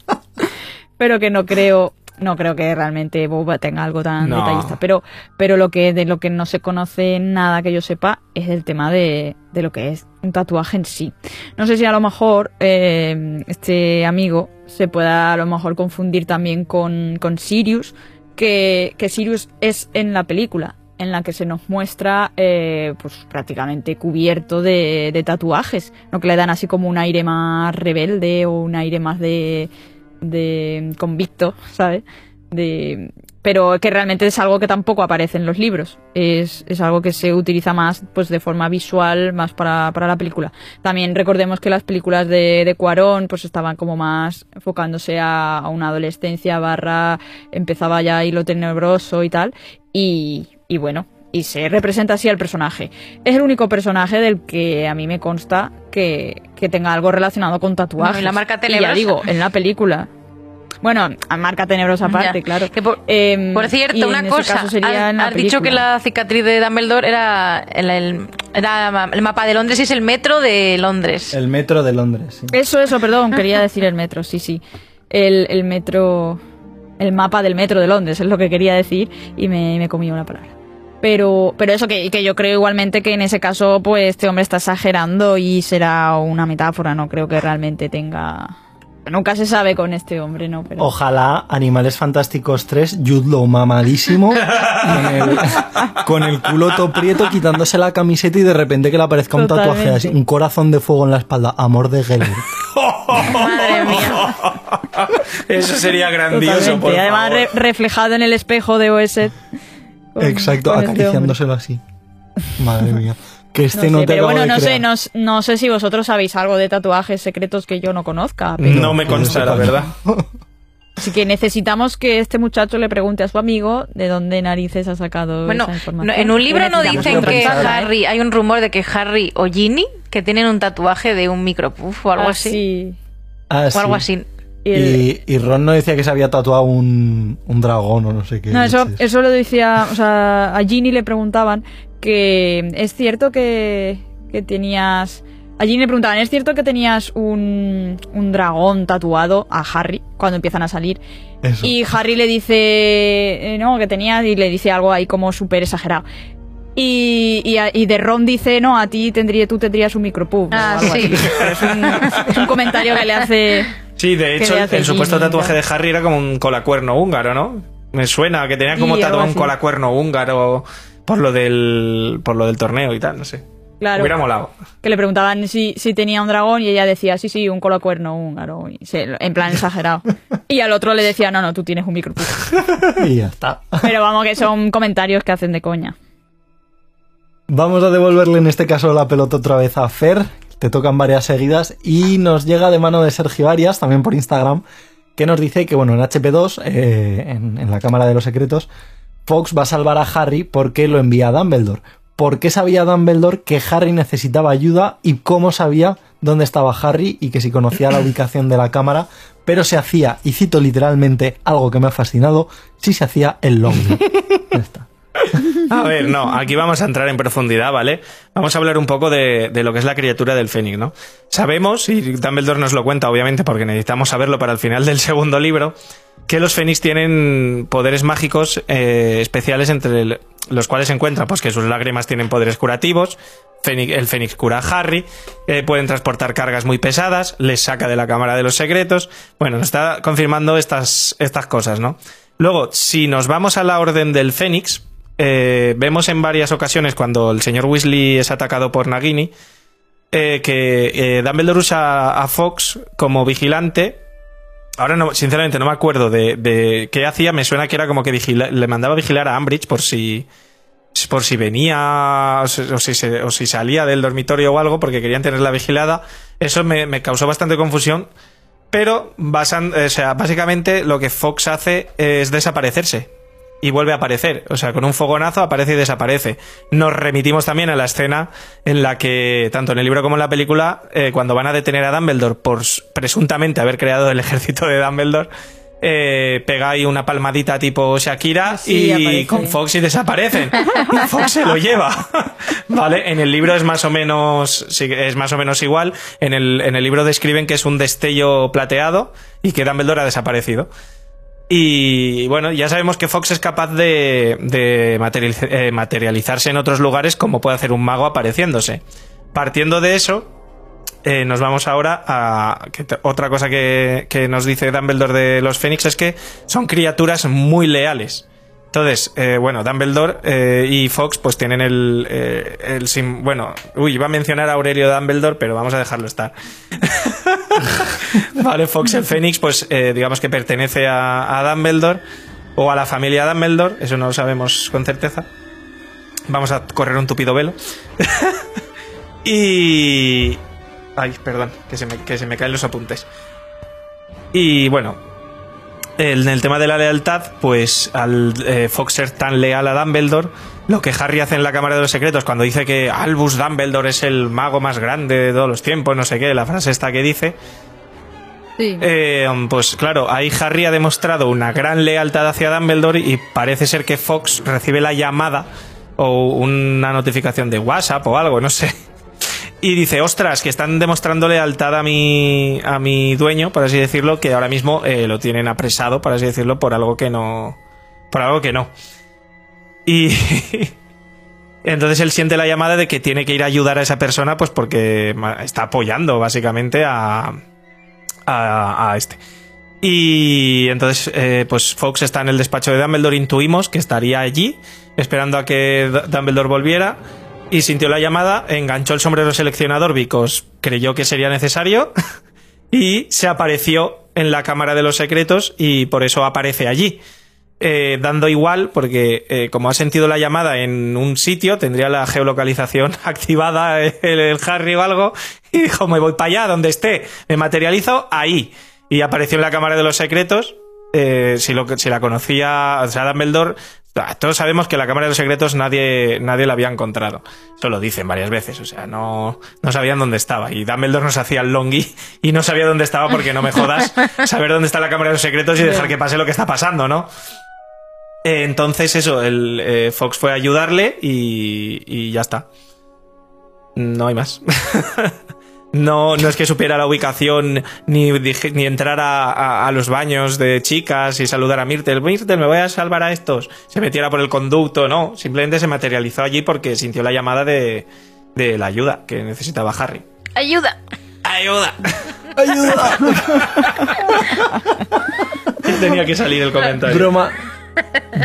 pero que no creo, no creo que realmente Boba tenga algo tan No. detallista. Pero, pero lo que, de lo que no se conoce nada que yo sepa es el tema de, de lo que es un tatuaje en sí. No sé si a lo mejor eh, este amigo se pueda a lo mejor confundir también con, con Sirius, que, Sirius es en la película en la que se nos muestra eh, pues prácticamente cubierto de, de tatuajes, no que le dan así como un aire más rebelde o un aire más de, de convicto, ¿sabes? De, pero que realmente es algo que tampoco aparece en los libros. Es, es algo que se utiliza más pues de forma visual, más para, para la película. También recordemos que las películas de, de Cuarón pues estaban como más enfocándose a, a una adolescencia barra empezaba ya ahí lo tenebroso y tal. Y, y bueno, y se representa así al personaje. Es el único personaje del que a mí me consta que, que tenga algo relacionado con tatuajes. Y la marca Y tenebrosa. ya digo, en la película. Bueno, a marca tenebrosa aparte, Ya. claro. Que por, Em, por cierto, una cosa. has has dicho que la cicatriz de Dumbledore era el, el- era el mapa de Londres y es el metro de Londres. El metro de Londres. sí. Eso, eso, perdón, quería decir el metro, sí, sí. El, el metro. El mapa del metro de Londres, es lo que quería decir, y me, me comí una palabra. Pero, pero eso que, que yo creo igualmente que en ese caso, pues este hombre está exagerando y será una metáfora, no creo que realmente tenga. Nunca se sabe con este hombre, ¿no? Pero... Ojalá Animales Fantásticos 3, Jude Law mamadísimo, con el, con el culo todo prieto, quitándose la camiseta y de repente que le aparezca un tatuaje así, un corazón de fuego en la espalda, amor de Gellert. Madre mía. Eso sería grandioso, por Y además favor. re- reflejado en el espejo de con- Exacto, con este acariciándoselo así. Madre mía. Que este No no, sé, te pero bueno, de no sé, no, sé si vosotros sabéis algo de tatuajes secretos que yo no conozca. Pero... No me consta, la verdad. Así que necesitamos que este muchacho le pregunte a su amigo de dónde narices ha sacado Bueno, esa no, información. en un libro no dicen que ¿eh? Harry, hay un rumor de que Harry o Ginny que tienen un tatuaje de un micropuff o algo Ah, así. sí. Ah, O algo sí. así. Y el- Y, y Ron no decía que se había tatuado un, un dragón o no sé qué. No, eso, eso lo decía, o sea, a Ginny le preguntaban que es cierto que, que tenías... A Ginny le preguntaban, ¿es cierto que tenías un, un dragón tatuado a Harry cuando empiezan a salir? Eso. Y Harry le dice, eh, no, que tenía, y le dice algo ahí como súper exagerado. Y, y, y de Ron dice, no, a ti tendría, tú tendrías un micropub. Ah, sí. es, un, es un comentario que le hace... Sí, de hecho, el, supuesto tatuaje de Harry era como un colacuerno húngaro, ¿no? Me suena que tenía como tatuado un así. colacuerno húngaro por lo del por lo del torneo y tal, no sé. Claro. Hubiera molado. que le preguntaban si, si tenía un dragón y ella decía, sí, sí, un colocuerno húngaro, y se- en plan exagerado. Y al otro le decía, no, no, tú tienes un micropub. Y ya está. Pero vamos, que son comentarios que hacen de coña. Vamos a devolverle en este caso la pelota otra vez a Fer. Te tocan varias seguidas y nos llega de mano de Sergio Arias, también por Instagram, que nos dice que, bueno, en HP2, eh, en, en la Cámara de los Secretos, Fox va a salvar a Harry porque lo envía a Dumbledore. ¿Por qué sabía Dumbledore que Harry necesitaba ayuda y cómo sabía dónde estaba Harry y que si conocía la ubicación de la cámara? Pero se hacía, y cito literalmente algo que me ha fascinado, si se hacía el. Ya está. A ver, no, aquí vamos a entrar en profundidad, ¿vale? Vamos a hablar un poco de, de lo que es la criatura del Fénix, ¿no? Sabemos, y Dumbledore nos lo cuenta, obviamente, porque necesitamos saberlo para el final del segundo libro, que los Fénix tienen poderes mágicos eh, especiales entre los cuales se encuentra, pues que sus lágrimas tienen poderes curativos, el Fénix cura a Harry, eh, pueden transportar cargas muy pesadas, les saca de la Cámara de los Secretos. Bueno, nos está confirmando estas, estas cosas, ¿no? Luego, si nos vamos a la Orden del Fénix, eh, vemos en varias ocasiones cuando el señor Weasley es atacado por Nagini que eh, Dumbledore usa a Fox como vigilante. Ahora, no, sinceramente, no me acuerdo de, de qué hacía. Me suena que era como que le mandaba vigilar a Ambridge por si por si venía o si, o si se- o si salía del dormitorio o algo porque querían tenerla vigilada. Eso me, me causó bastante confusión. Pero basan, o sea, básicamente lo que Fox hace es desaparecerse. Y vuelve a aparecer. O sea, con un fogonazo aparece y desaparece. Nos remitimos también a la escena en la que, tanto en el libro como en la película, eh, cuando van a detener a Dumbledore por presuntamente haber creado el ejército de Dumbledore, eh, pega ahí una palmadita tipo Shakira Sí, y aparece. con Fox y desaparecen. Y Fox se lo lleva. vale, en el libro es más o menos es más o menos igual. En el, en el libro describen que es un destello plateado y que Dumbledore ha desaparecido. Y bueno, ya sabemos que Fox es capaz de, eh, materializarse en otros lugares como puede hacer un mago apareciéndose. Partiendo de eso, eh, nos vamos ahora a otra cosa que, que nos dice Dumbledore de los Fénix es que son criaturas muy leales. Entonces, eh, bueno, Dumbledore eh, y Fox pues tienen el, eh, el sim- bueno, uy, iba a mencionar a Aurelio Dumbledore, pero vamos a dejarlo estar. vale, Fox el Fénix, pues digamos que pertenece a, a Dumbledore o a la familia Dumbledore, eso no lo sabemos con certeza. Vamos a correr un tupido velo. y... Ay, perdón, que se me, que se me caen los apuntes. Y bueno, en el tema de la lealtad, pues al eh, Fox ser tan leal a Dumbledore, lo que Harry hace en la Cámara de los Secretos cuando dice que Albus Dumbledore es el mago más grande de todos los tiempos, no sé qué, la frase esta que dice, Sí. eh, pues claro, ahí Harry ha demostrado una gran lealtad hacia Dumbledore y parece ser que Fox recibe la llamada o una notificación de WhatsApp o algo, no sé. Y dice, ostras, que están demostrando lealtad a mi, a mi dueño, por así decirlo, que ahora mismo eh, lo tienen apresado, por así decirlo, por algo que no... Por algo que no. Y... Entonces él siente la llamada de que tiene que ir a ayudar a esa persona, pues porque está apoyando básicamente a, a, a este. Y entonces, eh, pues Fox está en el despacho de Dumbledore, intuimos que estaría allí, esperando a que Dumbledore volviera, y sintió la llamada, enganchó el sombrero seleccionador, Vicos creyó que sería necesario, y se apareció en la Cámara de los Secretos, y por eso aparece allí. Eh, dando igual, porque eh, como ha sentido la llamada en un sitio, tendría la geolocalización activada el, Harry o algo, y dijo, me voy para allá, donde esté, me materializo ahí. Y apareció en la Cámara de los Secretos, eh, si, lo, si la conocía, o sea, Dumbledore, todos sabemos que la Cámara de los Secretos nadie, nadie la había encontrado. Eso lo dicen varias veces, o sea, no, no sabían dónde estaba. Y Dumbledore nos hacía el longi y no sabía dónde estaba porque no me jodas saber dónde está la Cámara de los Secretos y dejar que pase lo que está pasando, ¿no? Eh, Entonces, eso, el eh, Fox fue a ayudarle y, y ya está. No hay más. no, no es que supiera la ubicación ni, dije- ni entrar a, a- a los baños de chicas y saludar a Myrtle. Myrtle, me voy a salvar a estos. Se metiera por el conducto, no. Simplemente se materializó allí porque sintió la llamada de, de la ayuda que necesitaba Harry. ¡Ayuda! ¡Ayuda! ¡Ayuda! Tenía que salir el comentario. Broma.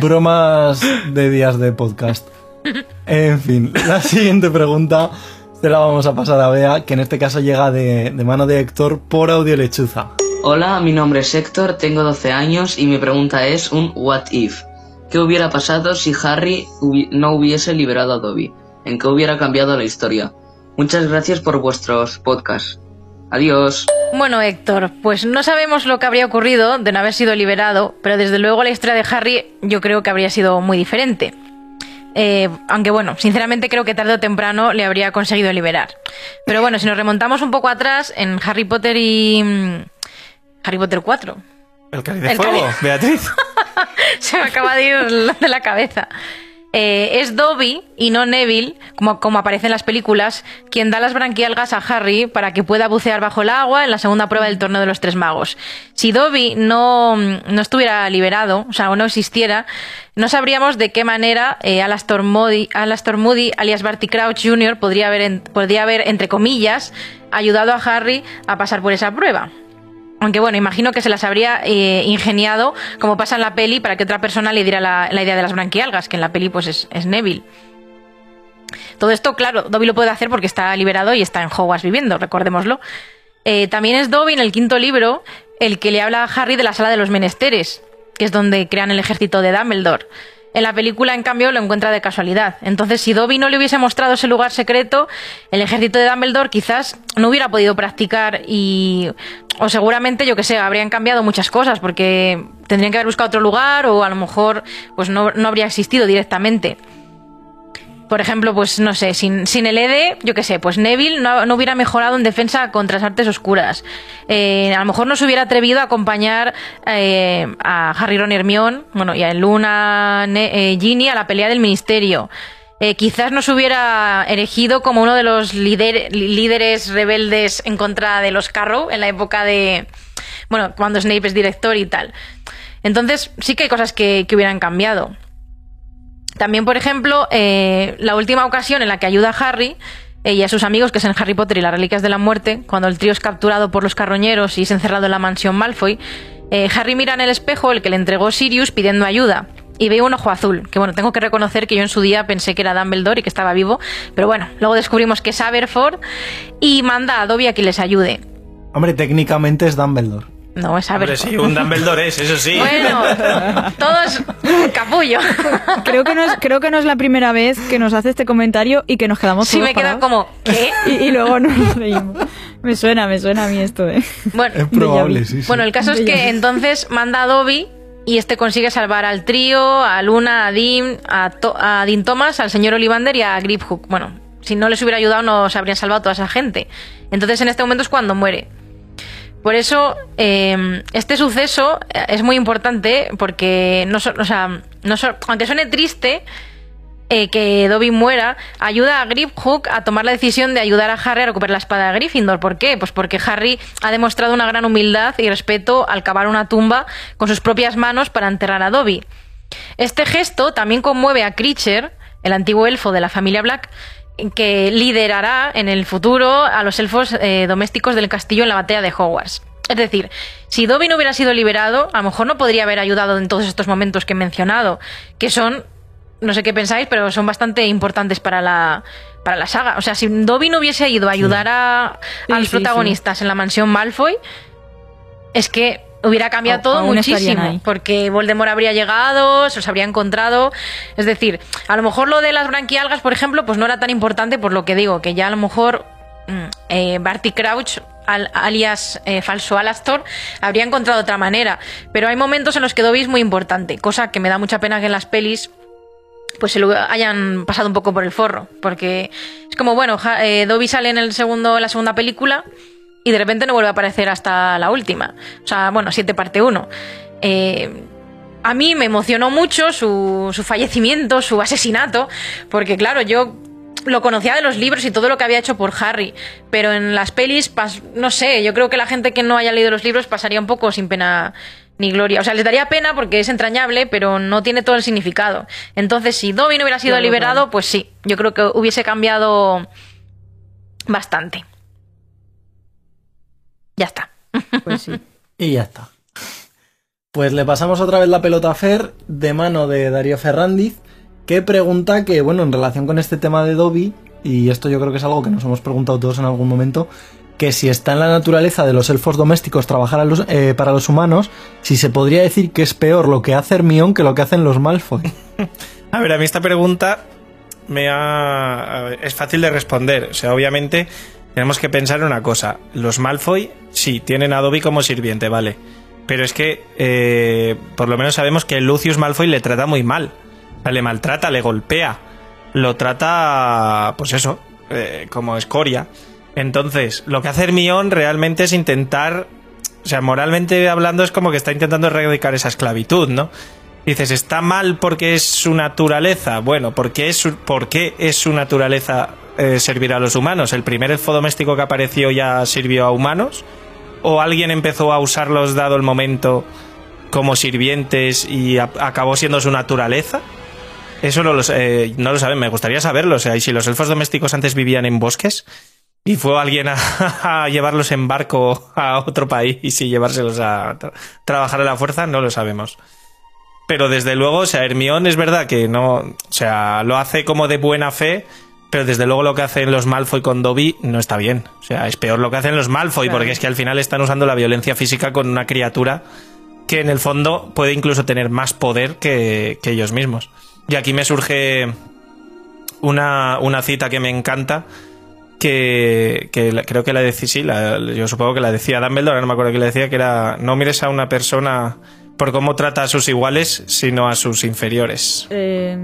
Bromas de días de podcast. En fin, la siguiente pregunta se la vamos a pasar a Bea, que en este caso llega de, de mano de Héctor por audio lechuza. Hola, mi nombre es Héctor, tengo 12 años y mi pregunta es un what if. ¿Qué hubiera pasado si Harry hubi- no hubiese liberado a Dobby? ¿En qué hubiera cambiado la historia? Muchas gracias por vuestros podcasts. Adiós. Bueno, Héctor, pues no sabemos lo que habría ocurrido de no haber sido liberado, pero desde luego la historia de Harry yo creo que habría sido muy diferente. Eh, aunque bueno, sinceramente creo que tarde o temprano le habría conseguido liberar. Pero bueno, si nos remontamos un poco atrás, en Harry Potter y... mm, Harry Potter 4. El cáliz de El fuego. Beatriz. Se me acaba de ir de la cabeza. Eh, es Dobby y no Neville, como, como aparece en las películas, quien da las branquialgas a Harry para que pueda bucear bajo el agua en la segunda prueba del torneo de los tres magos. Si Dobby no, no estuviera liberado, o sea, o no existiera, no sabríamos de qué manera eh, Alastor, Moody, Alastor Moody, alias Barty Crouch Jr., podría haber, podría haber, entre comillas, ayudado a Harry a pasar por esa prueba. Aunque bueno, imagino que se las habría eh, ingeniado, como pasa en la peli, para que otra persona le diera la, idea de las branquialgas, que en la peli pues es, es Neville. Todo esto, claro, Dobby lo puede hacer porque está liberado y está en Hogwarts viviendo, recordémoslo. Eh, también es Dobby en el quinto libro el que le habla a Harry de la sala de los menesteres, que es donde crean el ejército de Dumbledore. En la película, en cambio, lo encuentra de casualidad. Entonces, si Dobby no le hubiese mostrado ese lugar secreto, el ejército de Dumbledore quizás no hubiera podido practicar y... O seguramente, yo que sé, habrían cambiado muchas cosas porque tendrían que haber buscado otro lugar o a lo mejor pues no, no habría existido directamente. Por ejemplo, pues no sé, sin, sin el EDE, yo qué sé, pues Neville no, no hubiera mejorado en defensa contra las artes oscuras. Eh, a lo mejor no se hubiera atrevido a acompañar eh, a Harry, Ron y Hermione, bueno, y a Luna, eh, Ginny a la pelea del ministerio. Quizás no se hubiera erigido como uno de los líder- líderes rebeldes en contra de los Carrow en la época de, bueno, cuando Snape es director y tal. Entonces, sí que hay cosas que, que hubieran cambiado. También, por ejemplo, eh, la última ocasión en la que ayuda a Harry eh, y a sus amigos, que es Harry Potter y las Reliquias de la Muerte, cuando el trío es capturado por los carroñeros y es encerrado en la mansión Malfoy, eh, Harry mira en el espejo el que le entregó Sirius pidiendo ayuda. Y ve un ojo azul, que bueno, tengo que reconocer que yo en su día pensé que era Dumbledore y que estaba vivo, pero bueno, luego descubrimos que es Aberford y manda a Dobby a que les ayude. Hombre, técnicamente es Dumbledore. No, es Hombre, Aberford. sí, un Dumbledore es, eso sí. Bueno, todos capullo. Creo que, no es, creo que no es la primera vez que nos hace este comentario y que nos quedamos Sí, todos me queda parados. como, ¿qué? Y, y luego nos reímos. Me suena, me suena a mí esto, ¿eh? Bueno, Es probable, sí, sí. Bueno, el caso es que entonces manda a Dobby y este consigue salvar al trío, a Luna, a Dean, a, To- a Dean Thomas, al señor Ollivander y a Griphook. Bueno, si no les hubiera ayudado no se habrían salvado toda esa gente. Entonces en este momento es cuando muere. Por eso eh, este suceso eh, es muy importante porque no, o sea, no aunque suene triste, eh, que Dobby muera, ayuda a Griphook a tomar la decisión de ayudar a Harry a recuperar la espada de Gryffindor. ¿Por qué? Pues porque Harry ha demostrado una gran humildad y respeto al cavar una tumba con sus propias manos para enterrar a Dobby. Este gesto también conmueve a Creature, el antiguo elfo de la familia Black, que liderará en el futuro a los elfos eh, domésticos del castillo en la batalla de Hogwarts. Es decir, si Dobby no hubiera sido liberado, a lo mejor no podría haber ayudado en todos estos momentos que he mencionado, que son, no sé qué pensáis, pero son bastante importantes para la, para la saga. O sea, si Dobby no hubiese ido a ayudar a, a Sí, los sí, protagonistas en la mansión Malfoy, es que hubiera cambiado todo muchísimo. Porque Voldemort habría llegado, se los habría encontrado. Es decir, a lo mejor lo de las branquialgas, por ejemplo, pues no era tan importante por lo que digo, que ya a lo mejor mm, eh, Barty Crouch, al- alias eh, falso Alastor, habría encontrado otra manera. Pero hay momentos en los que Dobby es muy importante, cosa que me da mucha pena que en las pelis pues se lo hayan pasado un poco por el forro. Porque es como, bueno, eh, Dobby sale en, el segundo, en la segunda película y de repente no vuelve a aparecer hasta la última. O sea, bueno, 7 parte 1. a mí me emocionó mucho su, su fallecimiento, su asesinato, porque claro, yo lo conocía de los libros y todo lo que había hecho por Harry, pero en las pelis, no sé, yo creo que la gente que no haya leído los libros pasaría un poco sin pena ni gloria. O sea, les daría pena porque es entrañable, pero no tiene todo el significado. Entonces, si Dobby no hubiera sido Claro, liberado, claro. pues sí, yo creo que hubiese cambiado bastante. Ya está. Pues sí. Y ya está. Pues le pasamos otra vez la pelota a Fer de mano de Darío Ferrandiz, que pregunta que, bueno, en relación con este tema de Dobby, y esto yo creo que es algo que nos hemos preguntado todos en algún momento, que si está en la naturaleza de los elfos domésticos trabajar a los- eh, para los humanos, si se podría decir que es peor lo que hace Hermione que lo que hacen los Malfoy. A ver, a mí esta pregunta me ha... es fácil de responder. O sea, obviamente tenemos que pensar en una cosa. Los Malfoy, sí, tienen a Dobby como sirviente, vale. Pero es que eh, por lo menos sabemos que Lucius Malfoy le trata muy mal. O sea, le maltrata, le golpea. Lo trata, pues eso, eh, como escoria. Entonces, lo que hace Hermione realmente es intentar... O sea, moralmente hablando es como que está intentando erradicar esa esclavitud, ¿no? Dices, ¿está mal porque es su naturaleza? Bueno, ¿por qué es su, por qué es su naturaleza eh, servir a los humanos? ¿El primer elfo doméstico que apareció ya sirvió a humanos? ¿O alguien empezó a usarlos dado el momento como sirvientes y acabó siendo su naturaleza? Eso no lo, eh, no lo saben, me gustaría saberlo. O sea, y si los elfos domésticos antes vivían en bosques y fue alguien a, llevarlos en barco a otro país y llevárselos a tra- trabajar a la fuerza, no lo sabemos. Pero desde luego, o sea, Hermione es verdad que no, o sea, lo hace como de buena fe, pero desde luego lo que hacen los Malfoy con Dobby no está bien. O sea, es peor lo que hacen los Malfoy, Claro. porque es que al final están usando la violencia física con una criatura que en el fondo puede incluso tener más poder que, que ellos mismos. Y aquí me surge una, una cita que me encanta, que, que la- creo que la decía, sí, la- yo supongo que la decía Dumbledore, no me acuerdo que la decía, que era, no mires a una persona por cómo trata a sus iguales, sino a sus inferiores. Eh,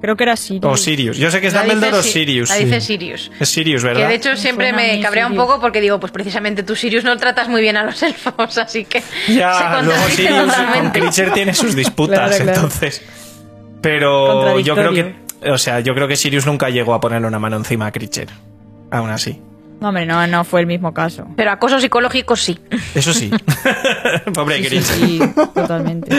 creo que era Sirius. O Sirius. Yo sé que es La Dumbledore o dice Sirius. La dice Sirius. Es Sirius, ¿verdad? Que de hecho siempre me cabrea un poco porque digo, pues precisamente tú Sirius no tratas muy bien a los elfos, así que se Ya, luego Sirius con. Creature tiene sus disputas, Claro, claro. entonces. Pero yo creo que. O sea, yo creo que Sirius nunca llegó a ponerle una mano encima a Creature. Aún así. No, hombre, no, no fue el mismo caso. Pero acoso psicológico sí. Eso sí. Pobre Sí, sí, totalmente.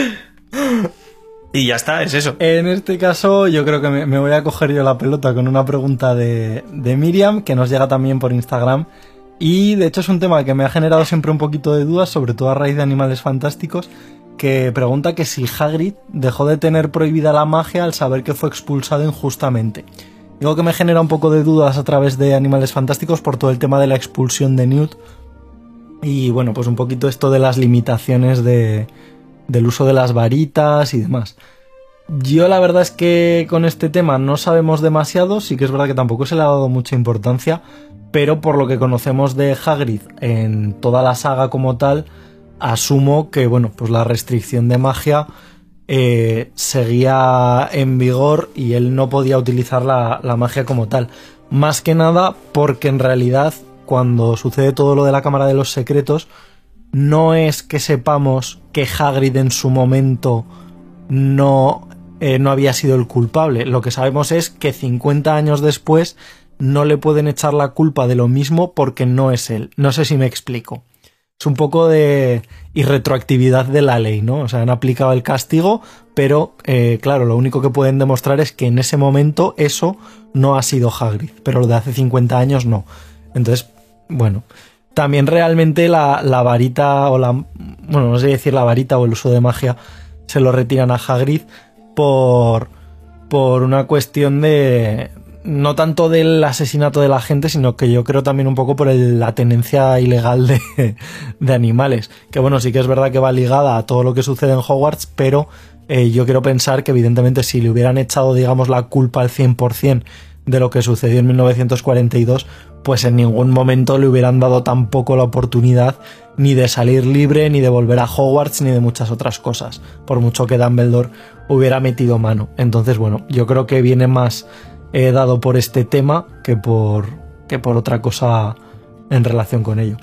Y ya está, es eso. En este caso, yo creo que me, me voy a coger yo la pelota con una pregunta de, de Miriam, que nos llega también por Instagram. Y de hecho es un tema que me ha generado siempre un poquito de dudas, sobre todo a raíz de Animales Fantásticos, que pregunta que si Hagrid dejó de tener prohibida la magia al saber que fue expulsado injustamente. Digo que me genera un poco de dudas a través de Animales Fantásticos por todo el tema de la expulsión de Newt. Y bueno, pues un poquito esto de las limitaciones de, del uso de las varitas y demás. Yo la verdad es que con este tema no sabemos demasiado, sí que es verdad que tampoco se le ha dado mucha importancia, pero por lo que conocemos de Hagrid en toda la saga como tal, asumo que bueno, pues la restricción de magia eh, seguía en vigor y él no podía utilizar la, magia como tal. Más que nada porque en realidad cuando sucede todo lo de la Cámara de los Secretos, no es que sepamos que Hagrid en su momento no, eh, no había sido el culpable. Lo que sabemos es que 50 años después no le pueden echar la culpa de lo mismo porque no es él. No sé si me explico. Es un poco de irretroactividad de la ley, ¿no? O sea, han aplicado el castigo, pero eh, claro, lo único que pueden demostrar es que en ese momento eso no ha sido Hagrid, pero lo de hace 50 años no. Entonces, bueno, también realmente la, la varita o la... Bueno, no sé decir la varita o el uso de magia se lo retiran a Hagrid por, por una cuestión de... No tanto del asesinato de la gente, sino que yo creo también un poco por la tenencia ilegal de, de animales. Que bueno, sí que es verdad que va ligada a todo lo que sucede en Hogwarts, pero eh, yo quiero pensar que evidentemente si le hubieran echado, digamos, la culpa al 100% de lo que sucedió en 1942, pues en ningún momento le hubieran dado tampoco la oportunidad ni de salir libre, ni de volver a Hogwarts, ni de muchas otras cosas, por mucho que Dumbledore hubiera metido mano. Entonces, bueno, yo creo que viene más eh, dado por este tema que por, que por otra cosa en relación con ello.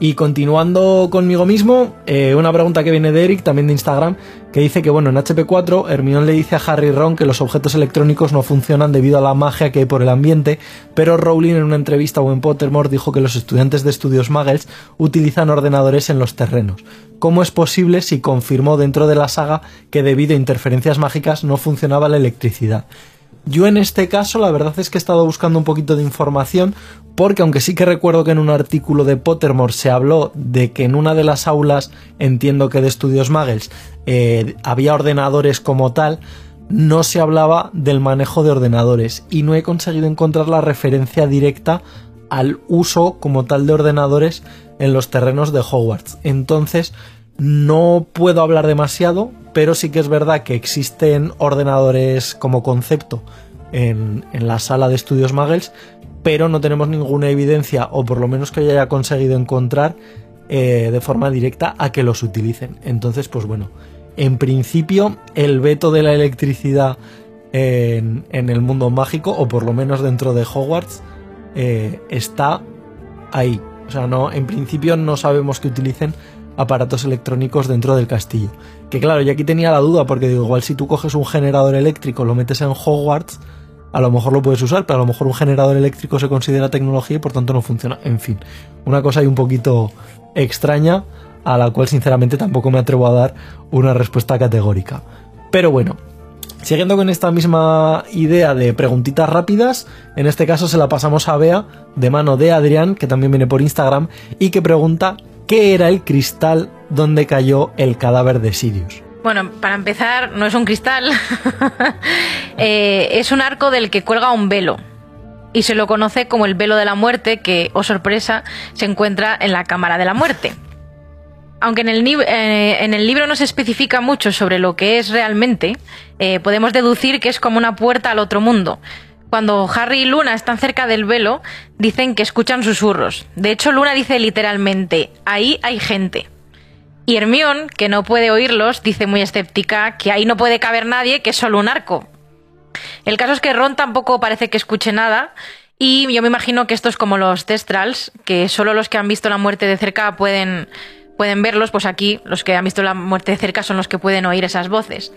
Y continuando conmigo mismo, eh, una pregunta que viene de Eric, también de Instagram, que dice que bueno, en HP4 Hermione le dice a Harry Ron que los objetos electrónicos no funcionan debido a la magia que hay por el ambiente, pero Rowling en una entrevista o en Pottermore dijo que los estudiantes de estudios Muggles utilizan ordenadores en los terrenos. ¿Cómo es posible si confirmó dentro de la saga que debido a interferencias mágicas no funcionaba la electricidad? Yo en este caso la verdad es que he estado buscando un poquito de información porque aunque sí que recuerdo que en un artículo de Pottermore se habló de que en una de las aulas, entiendo que de estudios Muggles, eh, había ordenadores como tal, no se hablaba del manejo de ordenadores y no he conseguido encontrar la referencia directa al uso como tal de ordenadores en los terrenos de Hogwarts. Entonces, no puedo hablar demasiado, pero sí que es verdad que existen ordenadores como concepto en, en la sala de estudios Muggles, pero no tenemos ninguna evidencia, o por lo menos que yo haya conseguido encontrar eh, de forma directa a que los utilicen. Entonces, pues bueno, en principio el veto de la electricidad en, en el mundo mágico, o por lo menos dentro de Hogwarts, eh, está ahí. O sea, no, en principio no sabemos que utilicen aparatos electrónicos dentro del castillo. Que claro, yo aquí tenía la duda, porque digo, igual si tú coges un generador eléctrico, lo metes en Hogwarts, a lo mejor lo puedes usar, pero a lo mejor un generador eléctrico se considera tecnología y por tanto no funciona. En fin, una cosa ahí un poquito extraña, a la cual sinceramente tampoco me atrevo a dar una respuesta categórica. Pero bueno, Siguiendo con esta misma idea de preguntitas rápidas, en este caso se la pasamos a Bea, de mano de Adrián, que también viene por Instagram, y que pregunta qué era el cristal donde cayó el cadáver de Sirius. Bueno, para empezar, no es un cristal, Eh, es un arco del que cuelga un velo. Y se lo conoce como el velo de la muerte, que, oh sorpresa, se encuentra en la cámara de la muerte. aunque en el, eh, libro no se especifica mucho sobre lo que es realmente, eh, podemos deducir que es como una puerta al otro mundo. Cuando Harry y Luna están cerca del velo, dicen que escuchan susurros. De hecho, Luna dice literalmente, ahí hay gente. Y Hermione, que no puede oírlos, dice muy escéptica que ahí no puede caber nadie, que es solo un arco. El caso es que Ron tampoco parece que escuche nada. Y yo me imagino que esto es como los Testrals, que solo los que han visto la muerte de cerca pueden, pueden verlos, pues aquí los que han visto la muerte de cerca son los que pueden oír esas voces.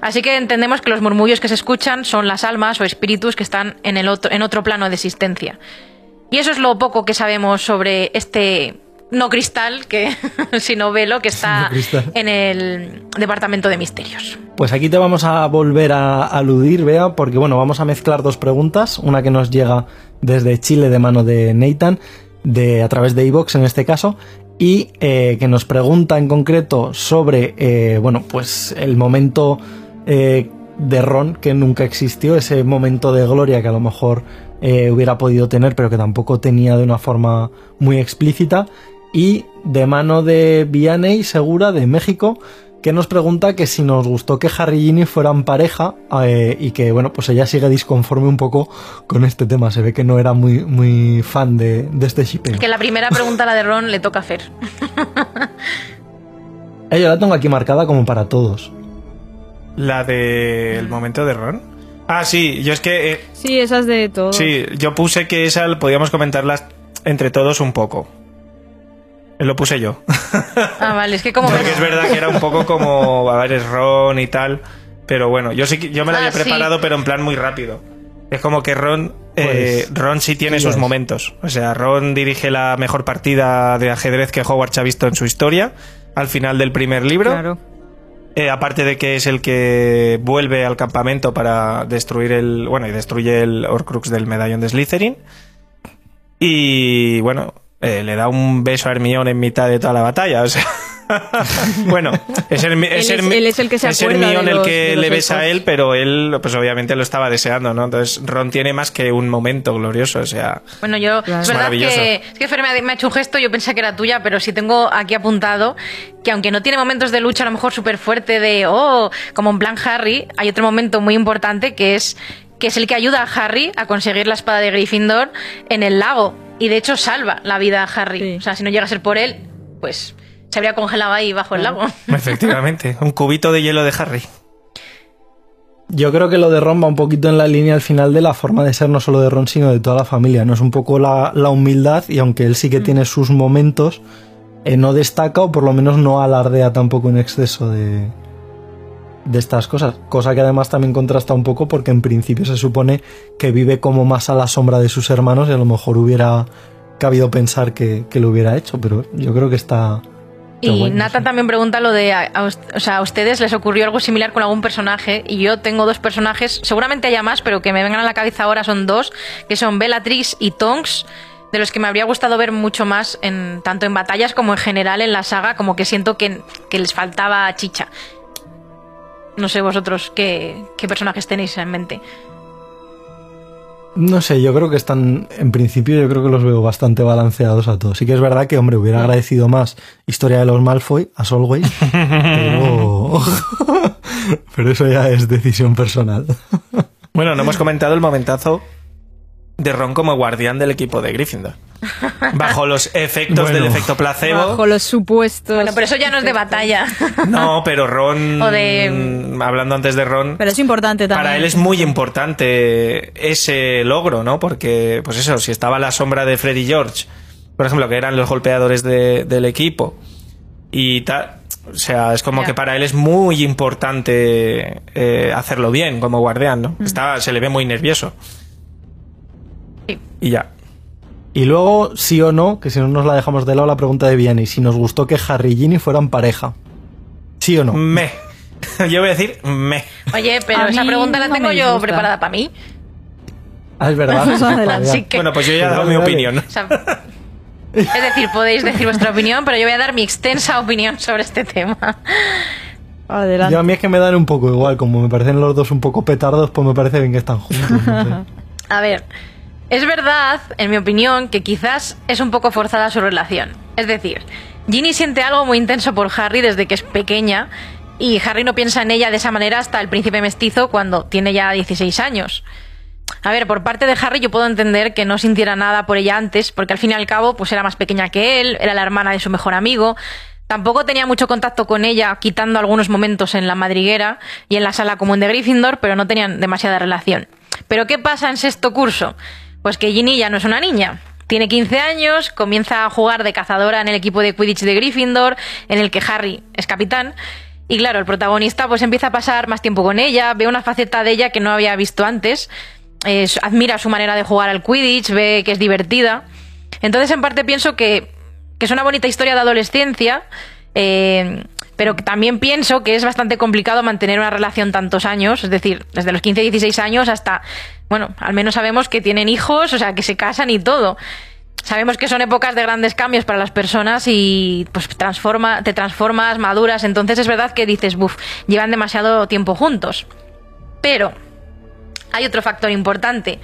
Así que entendemos que los murmullos que se escuchan son las almas o espíritus que están en, el otro, en otro plano de existencia. Y eso es lo poco que sabemos sobre este no cristal, que, sino velo, que está No en el Departamento de Misterios. Pues aquí te vamos a volver a aludir, Bea, porque bueno, vamos a mezclar dos preguntas, una que nos llega desde Chile de mano de Nathan, de a través de iVox en este caso, y eh, que nos pregunta en concreto sobre, eh, bueno, pues el momento eh, de Ron que nunca existió, ese momento de gloria que a lo mejor hubiera podido tener, pero que tampoco tenía de una forma muy explícita, y de mano de Vianney Segura de México, que nos pregunta que si nos gustó que Harry y Ginny fueran pareja eh, y que, bueno, pues ella sigue disconforme un poco con este tema. Se ve que no era muy, muy fan de, de este shipping. Que la primera pregunta, la de Ron, le toca hacer. Eh, yo la tengo aquí marcada como para todos. La del momento de Ron. Ah, sí, yo es que. eh, Sí, esas de todo. sí, yo puse que esa podíamos comentarlas entre todos un poco. Lo puse yo. Ah, vale, es que como Porque es verdad que era un poco como, a ver, es Ron y tal. Pero bueno, yo sí que- yo me la Ah, había sí. preparado, pero en plan muy rápido. Es como que Ron, eh, Pues, Ron sí tiene sus es. momentos. O sea, Ron dirige la mejor partida de ajedrez que Hogwarts ha visto en su historia al final del primer libro. Claro. Eh, aparte de que es el que vuelve al campamento para destruir el. Bueno, y destruye el Horcrux del medallón de Slytherin. Y bueno, eh, le da un beso a Hermione en mitad de toda la batalla. O sea. bueno, es, Hermi- Él es él es el que se es los- el que le besa a él, pero él, pues obviamente lo estaba deseando, ¿no? Entonces Ron tiene más que un momento glorioso, o sea. Bueno, yo, Es es verdad maravilloso. que, es que Fer me ha, me ha hecho un gesto, yo pensé que era tuya, pero sí tengo aquí apuntado que aunque no tiene momentos de lucha a lo mejor súper fuerte de, oh, como en plan Harry, hay otro momento muy importante que es que es el que ayuda a Harry a conseguir la espada de Gryffindor en el lago. Y de hecho salva la vida a Harry. O sea, si no llega a ser por él, pues se habría congelado ahí bajo el lago. Efectivamente, un cubito de hielo de Harry. Yo creo que lo de Ron va un poquito en la línea al final de la forma de ser no solo de Ron, sino de toda la familia. No es un poco la, la humildad y aunque él sí que tiene sus momentos, eh, no destaca o por lo menos no alardea tampoco en exceso de, de estas cosas. Cosa que además también contrasta un poco porque en principio se supone que vive como más a la sombra de sus hermanos y a lo mejor hubiera cabido pensar que, que lo hubiera hecho, pero yo creo que está... Y bueno. Nathan también pregunta lo de, a, o sea, a ustedes les ocurrió algo similar con algún personaje y yo tengo dos personajes, seguramente haya más, pero que me vengan a la cabeza ahora son dos, que son Bellatrix y Tonks, de los que me habría gustado ver mucho más en tanto en batallas como en general en la saga, como que siento que, que les faltaba chicha. No sé vosotros qué, qué personajes tenéis en mente. No sé, yo creo que están, en principio yo creo que los veo bastante balanceados a todos. Sí que es verdad que, hombre, hubiera agradecido más Historia de los Malfoy, as always, pero... pero eso ya es decisión personal. Bueno, no hemos comentado el momentazo de Ron como guardián del equipo de Gryffindor. Bajo los efectos Bueno. del efecto placebo. Bajo los supuestos. Bueno, pero eso ya no es de batalla. No, pero Ron. O de- mm, Hablando antes de Ron. Pero es importante también. Para él es muy importante ese logro, ¿no? Porque, pues eso, si estaba a la sombra de Freddy George, por ejemplo, que eran los golpeadores de- del equipo, y tal. O sea, es como que para él es muy importante eh, hacerlo bien como guardián, ¿no? Está, se le ve muy nervioso. Y ya. Y luego, sí o no, que si no nos la dejamos de lado, la pregunta de Vianney, si nos gustó que Harry y Ginny fueran pareja. ¿Sí o no? Me. Yo voy a decir me. Oye, pero A esa mí pregunta la no tengo me yo disgusta. preparada para mí. Ah, es verdad. Vamos adelante. Así que- Bueno, pues yo ya he dado mi dale. opinión. O sea, es decir, podéis decir vuestra opinión, pero yo voy a dar mi extensa opinión sobre este tema. Adelante. Yo a mí es que me dan un poco igual, como me parecen los dos un poco petardos, pues me parece bien que están juntos. no sé. A ver, Es verdad, en mi opinión, que quizás es un poco forzada su relación. Es decir, Ginny siente algo muy intenso por Harry desde que es pequeña y Harry no piensa en ella de esa manera hasta el príncipe mestizo cuando tiene ya 16 años. A ver, por parte de Harry yo puedo entender que no sintiera nada por ella antes, porque al fin y al cabo pues era más pequeña que él, era la hermana de su mejor amigo, Tampoco tenía mucho contacto con ella, quitando algunos momentos en la madriguera y en la sala común de Gryffindor, pero no tenían demasiada relación. ¿Pero qué pasa en sexto curso? Pues que Ginny ya no es una niña. Tiene 15 años, comienza a jugar de cazadora en el equipo de Quidditch de Gryffindor, en el que Harry es capitán. Y claro, el protagonista pues empieza a pasar más tiempo con ella, ve una faceta de ella que no había visto antes, eh, admira su manera de jugar al Quidditch, ve que es divertida. Entonces en parte pienso que que es una bonita historia de adolescencia, eh, pero también pienso que es bastante complicado mantener una relación tantos años, es decir, desde los 15, 16 años hasta, bueno, al menos sabemos que tienen hijos, o sea, que se casan y todo. Sabemos que son épocas de grandes cambios para las personas y pues transforma, te transformas, maduras, entonces es verdad que dices, buf, llevan demasiado tiempo juntos. Pero hay otro factor importante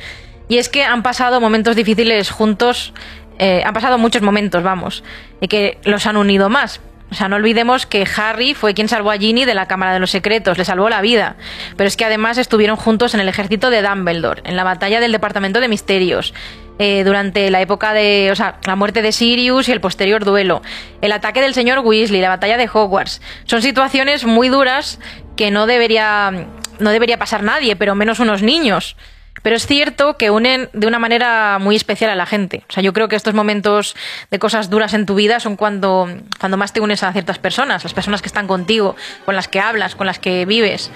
y es que han pasado momentos difíciles juntos eh, han pasado muchos momentos, vamos, y que los han unido más. O sea, no olvidemos que Harry fue quien salvó a Ginny de la Cámara de los Secretos, le salvó la vida. Pero es que además estuvieron juntos en el ejército de Dumbledore, en la batalla del Departamento de Misterios, eh, durante la época de, o sea, la muerte de Sirius y el posterior duelo, el ataque del señor Weasley, la batalla de Hogwarts. Son situaciones muy duras que no debería, no debería pasar nadie, pero menos unos niños. Pero es cierto que unen de una manera muy especial a la gente. O sea, yo creo que estos momentos de cosas duras en tu vida son cuando, cuando más te unes a ciertas personas, las personas que están contigo, con las que hablas, con las que vives.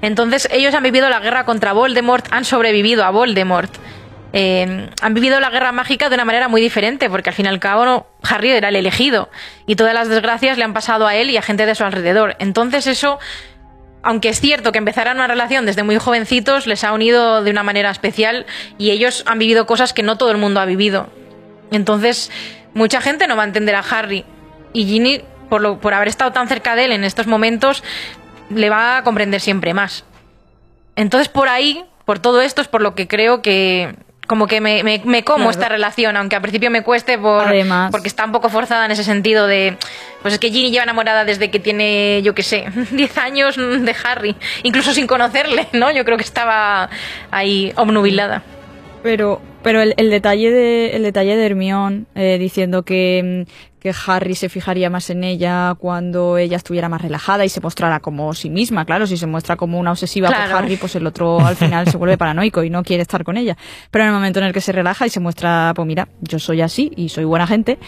Entonces, ellos han vivido la guerra contra Voldemort, han sobrevivido a Voldemort. Eh, han vivido la guerra mágica de una manera muy diferente, porque al fin y al cabo Harry era el elegido y todas las desgracias le han pasado a él y a gente de su alrededor. Entonces eso aunque es cierto que empezaron una relación desde muy jovencitos, les ha unido de una manera especial y ellos han vivido cosas que no todo el mundo ha vivido. Entonces, mucha gente no va a entender a Harry y Ginny, por, lo, por haber estado tan cerca de él en estos momentos, le va a comprender siempre más. Entonces, por ahí, por todo esto, es por lo que creo que, como que me, me, como esta relación, aunque al principio me cueste por, porque está un poco forzada en ese sentido de, pues es que Ginny lleva enamorada desde que tiene, yo qué sé, 10 años de Harry, incluso sin conocerle, ¿no? Yo creo que estaba ahí obnubilada. Pero, pero el, detalle de el detalle de Hermione eh, diciendo que, que Harry se fijaría más en ella cuando ella estuviera más relajada y se mostrara como sí misma. Claro, si se muestra como una obsesiva por Harry, pues el otro al final se vuelve paranoico y no quiere estar con ella. Pero en el momento en el que se relaja y se muestra, pues mira, yo soy así y soy buena gente,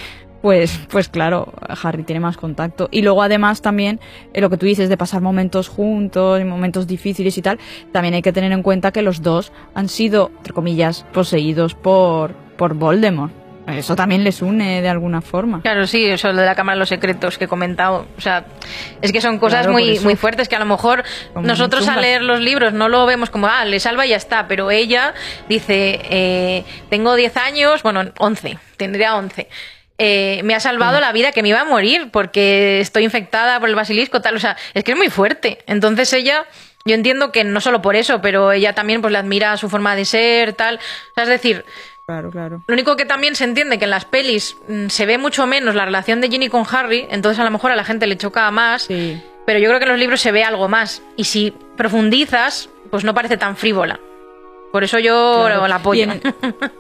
pues, pues claro, Harry tiene más contacto. Y luego además también eh, lo que tú dices de pasar momentos juntos, momentos difíciles y tal, también hay que tener en cuenta que los dos han sido, entre comillas, poseídos por, por Voldemort. Eso también les une de alguna forma. Claro, sí, eso de la Cámara de los Secretos que he comentado. O sea, es que son cosas muy, muy fuertes que a lo mejor nosotros al leer los libros no lo vemos como, ah, le salva y ya está. Pero ella dice, eh, tengo 10 años, bueno, 11, tendría 11. Eh, me ha salvado la vida, que me iba a morir porque estoy infectada por el basilisco, tal. O sea, es que es muy fuerte. Entonces ella yo entiendo que no solo por eso, pero ella también pues le admira su forma de ser, tal. O sea, es decir, Claro, claro. Lo único que también se entiende que en las pelis mm, se ve mucho menos la relación de Ginny con Harry, entonces a lo mejor a la gente le choca más. Pero yo creo que en los libros se ve algo más. Y si profundizas, pues no parece tan frívola. Por eso yo la apoyo. En,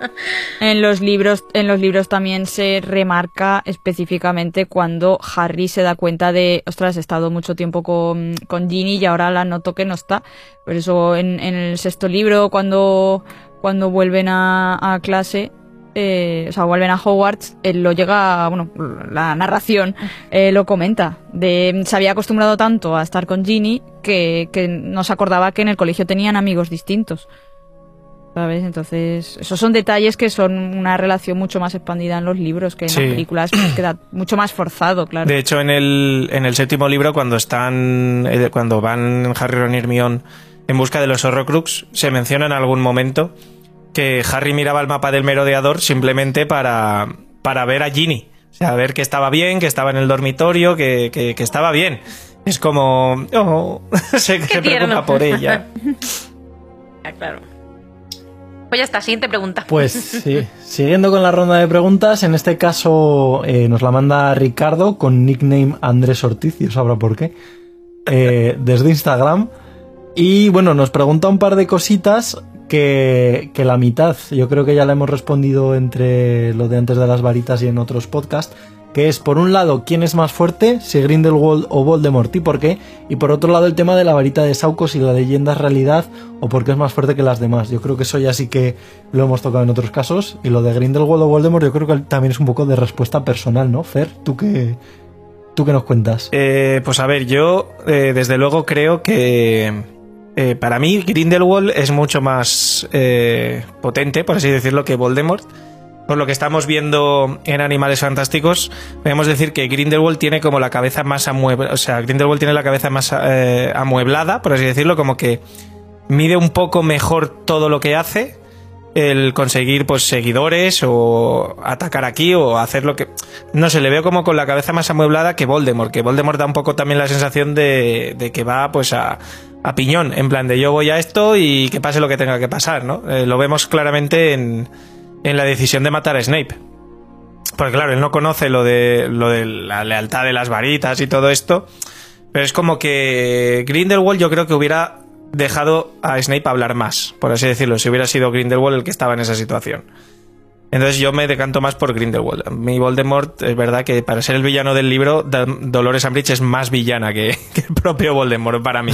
en, los libros, en los libros también se remarca específicamente cuando Harry se da cuenta de, ostras, he estado mucho tiempo con, con Ginny y ahora la noto que no está. Por eso en, en el sexto libro, cuando cuando vuelven a, clase, eh, o sea, vuelven a Hogwarts, él lo llega, bueno, la narración eh, lo comenta, de se había acostumbrado tanto a estar con Ginny que, que no se acordaba que en el colegio tenían amigos distintos. ¿Sabes? Entonces, esos son detalles que son una relación mucho más expandida en los libros que en las películas, pues queda mucho más forzado, claro. De hecho, en el, en el séptimo libro, cuando están, eh, cuando van Harry, Ron y Hermione en busca de los Horrocrux, se menciona en algún momento que Harry miraba el mapa del merodeador simplemente para, para ver a Ginny. O sea, ver que estaba bien, que estaba en el dormitorio, que, que, estaba bien. Es como... Oh, se, preocupa por ella. claro. Pues ya está, siguiente pregunta. Pues sí, siguiendo con la ronda de preguntas, en este caso eh, nos la manda Ricardo con nickname Andrés Ortiz, y sabrá por qué, eh, desde Instagram. Y bueno, nos pregunta un par de cositas que, que la mitad, yo creo que ya la hemos respondido entre lo de antes de las varitas y en otros podcasts, que es por un lado quién es más fuerte, si Grindelwald o Voldemort y por qué, y por otro lado el tema de la varita de Sauco, si la leyenda es realidad o por qué es más fuerte que las demás. Yo creo que eso ya sí que lo hemos tocado en otros casos, y lo de Grindelwald o Voldemort yo creo que también es un poco de respuesta personal, ¿no? Fer, ¿tú qué, tú qué nos cuentas? Eh, pues a ver, yo eh, desde luego creo que eh, para mí Grindelwald es mucho más eh, potente, por así decirlo, que Voldemort. Por lo que estamos viendo en Animales Fantásticos, podemos decir que Grindelwald tiene como la cabeza más amueblada, o sea, Grindelwald tiene la cabeza más eh, amueblada, por así decirlo, como que mide un poco mejor todo lo que hace, el conseguir pues seguidores o atacar aquí o hacer lo que no sé le veo como con la cabeza más amueblada que Voldemort que Voldemort da un poco también la sensación de, de que va pues a, a, piñón en plan de yo voy a esto y que pase lo que tenga que pasar no eh, lo vemos claramente en, en la decisión de matar a Snape porque claro él no conoce lo de lo de la lealtad de las varitas y todo esto pero es como que Grindelwald yo creo que hubiera dejado a Snape hablar más, por así decirlo, si hubiera sido Grindelwald el que estaba en esa situación. Entonces yo me decanto más por Grindelwald. Mi Voldemort es verdad que para ser el villano del libro, Dolores Umbridge es más villana que, que, el propio Voldemort para mí.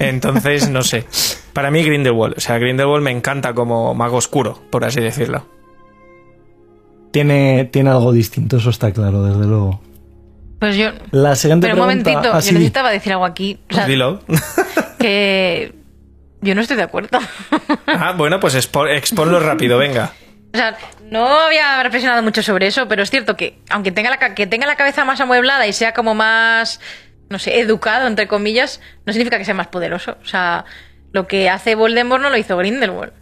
Entonces, no sé. Para mí Grindelwald, o sea, Grindelwald me encanta como mago oscuro, por así decirlo. Tiene, tiene algo distinto, eso está claro, desde luego. Pues yo. La siguiente Pero un pregunta. momentito, Ah, yo sí. necesitaba decir algo aquí. O sea, Dilo. que yo no estoy de acuerdo. Ah, bueno, pues expo- exponlo rápido, venga. O sea, no había reflexionado mucho sobre eso, pero es cierto que aunque tenga la, que tenga la cabeza más amueblada y sea como más, no sé, educado, entre comillas, no significa que sea más poderoso. O sea, lo que hace Voldemort no lo hizo Grindelwald.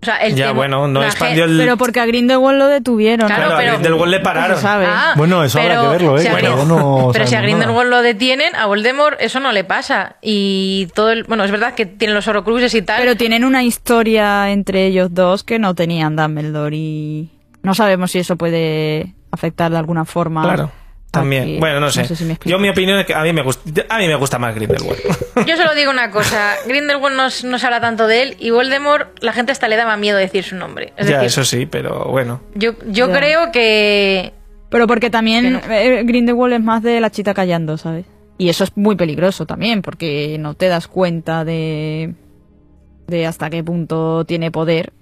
O sea, el Ya, tema- bueno, no expandió el... Pero porque a Grindelwald lo detuvieron. Claro, Claro, a pero- Grindelwald le pararon. sabe. Ah, Bueno, eso habrá que verlo, ¿eh? si a Bueno, Grin- no pero si a Grindelwald lo detienen, a Voldemort eso no le pasa. Y todo el. Bueno, es verdad que tienen los Horrocruxes y tal. Pero tienen una historia entre ellos dos que no tenían Dumbledore y no sabemos si eso puede afectar de alguna forma. Claro, también. Aquí. Bueno, no sé. si me explico. Yo mi opinión es que a mí me gusta, a mí me gusta más Grindelwald. Yo solo digo una cosa: Grindelwald no, no se habla tanto de él y Voldemort, la gente hasta le daba miedo decir su nombre. Es ya, decir, eso sí, pero bueno. yo, yo Ya. creo que. Pero porque también eh, Grindelwald es más de la chita callando, ¿sabes? Y eso es muy peligroso también, porque no te das cuenta de, de hasta qué punto tiene poder,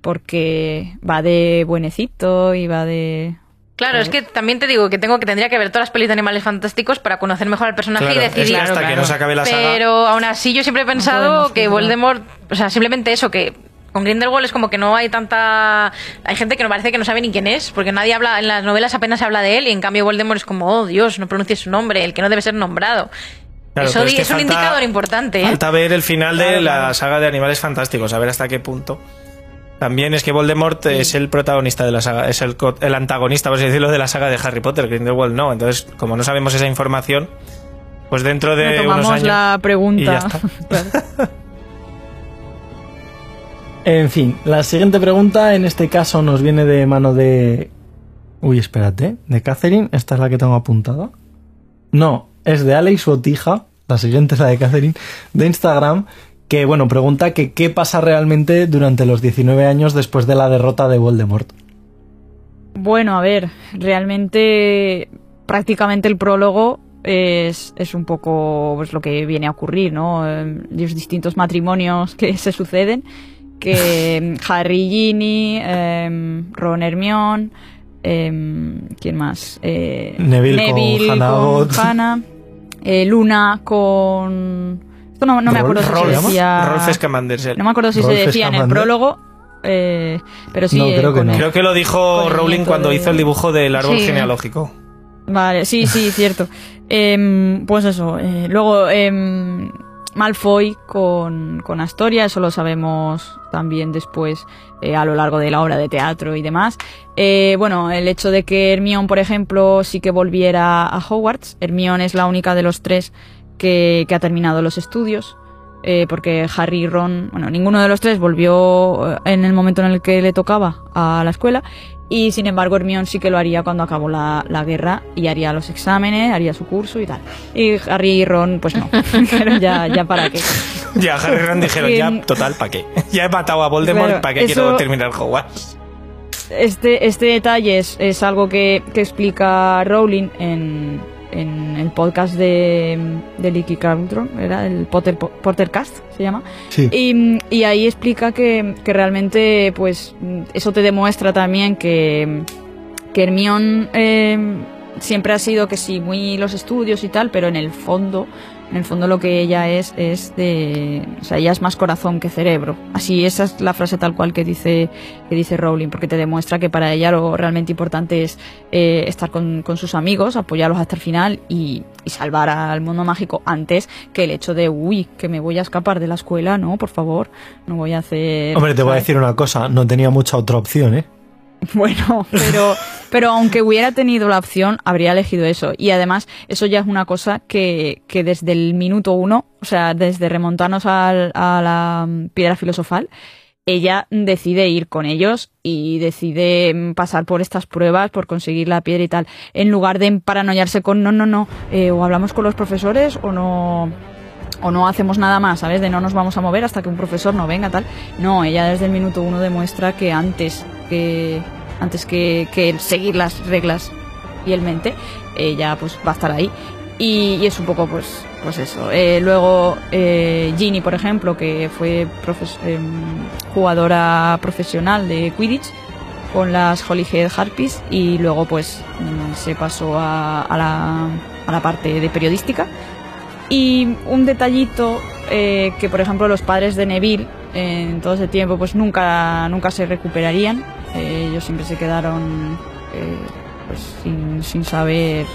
porque va de buenecito y va de... Claro, es que también te digo que tengo que tendría que ver todas las pelis de animales fantásticos para conocer mejor al personaje Claro, y decidir. hasta que no se acabe la saga- Pero aún así yo siempre he pensado que. Voldemort, o sea, simplemente eso, que con Grindelwald es como que no hay tanta... Hay gente que no parece que no sabe ni quién es, porque nadie habla, en las novelas apenas se habla de él y en cambio Voldemort es como, oh Dios, no pronuncies su nombre, el que no debe ser nombrado. Claro, eso es di- que es un indicador importante, ¿eh? Falta ver el final de la claro. saga de Animales Fantásticos, a ver hasta qué punto. También es que Voldemort es el protagonista de la saga, es el, co- el antagonista, por así decirlo, de la saga de Harry Potter. Grindelwald no. Entonces, como no sabemos esa información, pues dentro de unos Retomamos años. la y pregunta. ya está. En fin, la siguiente pregunta en este caso nos viene de mano de... Uy, espérate, de Catherine, esta es la que tengo apuntada. No, es de Alex Botija, la siguiente es la de Catherine, de Instagram, que bueno, pregunta que qué pasa realmente durante los 19 años después de la derrota de Voldemort. Bueno, a ver, realmente prácticamente el prólogo es, es un poco pues, lo que viene a ocurrir, ¿no? Eh, Los distintos matrimonios que se suceden, que em, Harry y Ginny, em, Ron Hermione, em, ¿quién más? Eh, Neville con Hannah con. Hannah, eh, Luna con... Esto no, no me acuerdo si Rolf, se decía... Rolf Scamander. No me acuerdo si Rolf se decía en el prólogo, eh, pero sí... No, eh, creo que con no. el- Creo que lo dijo Rowling cuando de- hizo el dibujo del árbol Sí. genealógico. Vale, sí, sí, cierto. Em, pues eso. eh, luego, em, Malfoy con, con Astoria, eso lo sabemos también después eh, a lo largo de la obra de teatro y demás. Eh, bueno, el hecho de que Hermione, por ejemplo, sí que volviera a Hogwarts. Hermione es la única de los tres que, que ha terminado los estudios. eh, porque Harry y Ron, bueno, ninguno de los tres volvió eh, en el momento en el que le tocaba a la escuela y sin embargo Hermione sí que lo haría cuando acabó la, la guerra y haría los exámenes, haría su curso y tal. Y Harry y Ron, pues no, pero ya, ya para qué. Ya, Harry y Ron dijeron, ya, total, ¿para qué? Ya he matado a Voldemort, Claro, ¿para qué eso- quiero terminar Hogwarts? Este, este detalle es, es algo que, que explica Rowling en, en el podcast de, de Licky Carlton, era el Potter, Pottercast, se llama. Sí. Y, y ahí explica que, que realmente, pues, eso te demuestra también que, que Hermione eh, siempre ha sido que sí, muy los estudios y tal, pero en el fondo, en el fondo lo que ella es, es de, o sea, ella es más corazón que cerebro. Así, esa es la frase tal cual que dice, que dice Rowling, porque te demuestra que para ella lo realmente importante es eh, estar con, con sus amigos, apoyarlos hasta el final y, y salvar al mundo mágico antes que el hecho de, uy, que me voy a escapar de la escuela, no, por favor, no voy a hacer... Hombre, te voy a decir una cosa, no tenía mucha otra opción, ¿eh? Bueno, pero, pero aunque hubiera tenido la opción, habría elegido eso. Y además, eso ya es una cosa que, que desde el minuto uno, o sea, desde remontarnos a la mm, piedra filosofal, ella decide ir con ellos y decide mm, pasar por estas pruebas, por conseguir la piedra y tal, en lugar de paranoiarse con no, no, no, eh, o hablamos con los profesores o no, o no hacemos nada más, ¿sabes? De no nos vamos a mover hasta que un profesor no venga, tal. No, ella desde el minuto uno demuestra que antes que antes que, seguir las reglas fielmente, ella pues va a estar ahí. Y, es un poco pues pues eso. Eh, luego eh, Ginny, por ejemplo, que fue em, jugadora profesional de Quidditch con las Holyhead Harpies y luego pues se pasó a, a la, a la parte de periodística. Y un detallito eh, que, por ejemplo, los padres de Neville en todo ese tiempo pues nunca, nunca se recuperarían. Eh, ellos siempre se quedaron eh, pues, sin, sin saber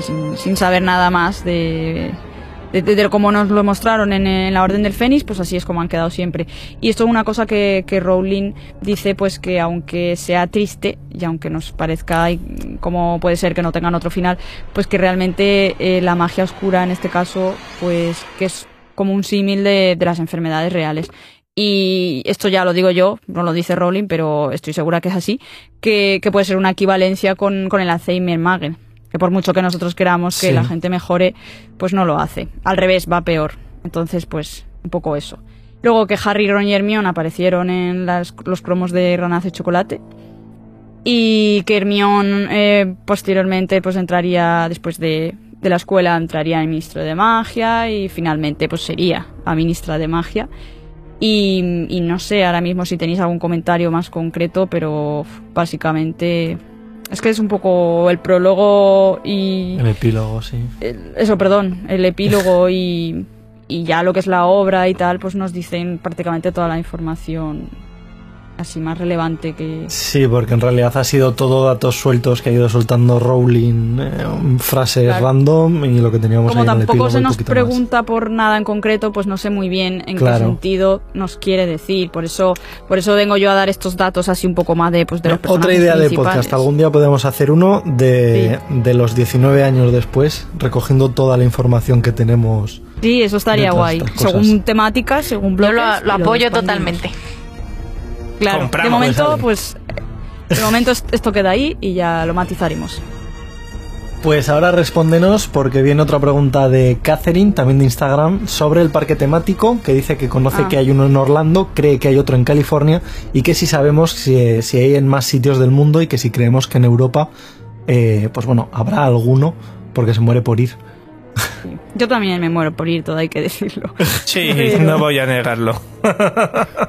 sin, sin saber nada más de, de, de- cómo nos lo mostraron en, la Orden del Fénix, pues así es como han quedado siempre. Y esto es una cosa que, Rowling dice, pues que aunque sea triste y aunque nos parezca y cómo puede ser que no tengan otro final, pues que realmente eh, la magia oscura en este caso, pues que es como un símil de, las enfermedades reales. Y esto ya lo digo yo, no lo dice Rowling, pero estoy segura que es así, que, que puede ser una equivalencia con, con el Alzheimer Magen, que por mucho que nosotros queramos que Sí. la gente mejore, pues no lo hace. Al revés, va peor. Entonces, pues, un poco eso. Luego que Harry, Ron y Hermione aparecieron en las- los cromos de Ranazo y Chocolate. Y que Hermione eh, posteriormente pues entraría, después de, de la escuela, entraría en ministro de magia y finalmente pues sería la ministra de magia. Y, y no sé ahora mismo si tenéis algún comentario más concreto, pero básicamente es que es un poco el prólogo y... El epílogo, sí. el- eso, perdón, el epílogo y, y ya lo que es la obra y tal, pues nos dicen prácticamente toda la información así más relevante que... Sí, porque en realidad ha sido todo datos sueltos que ha ido soltando Rowling, eh, frases Claro. random y lo que teníamos Como ahí en el tampoco se nos poquito más. pregunta por nada en concreto, pues no sé muy bien en Claro. qué sentido nos quiere decir. Por eso, por eso vengo yo a dar estos datos así un poco más de, pues, de los Otra idea de podcast. Algún día podemos hacer uno de, de los 19 años después, recogiendo toda la información que tenemos. Sí, eso estaría guay. Según temáticas, según bloques. Yo lo, lo apoyo totalmente. Claro, Compramos. de momento, Pues, pues, de momento est- esto queda ahí y ya lo matizaremos. Pues ahora respóndenos porque viene otra pregunta de Catherine, también de Instagram, sobre el parque temático, que dice que conoce Ah. que hay uno en Orlando, cree que hay otro en California y que si sabemos si, si hay en más sitios del mundo y que si creemos que en Europa, eh, pues bueno, habrá alguno porque se muere por ir. Yo también me muero por ir, todo hay que decirlo. Sí, Pero- no voy a negarlo.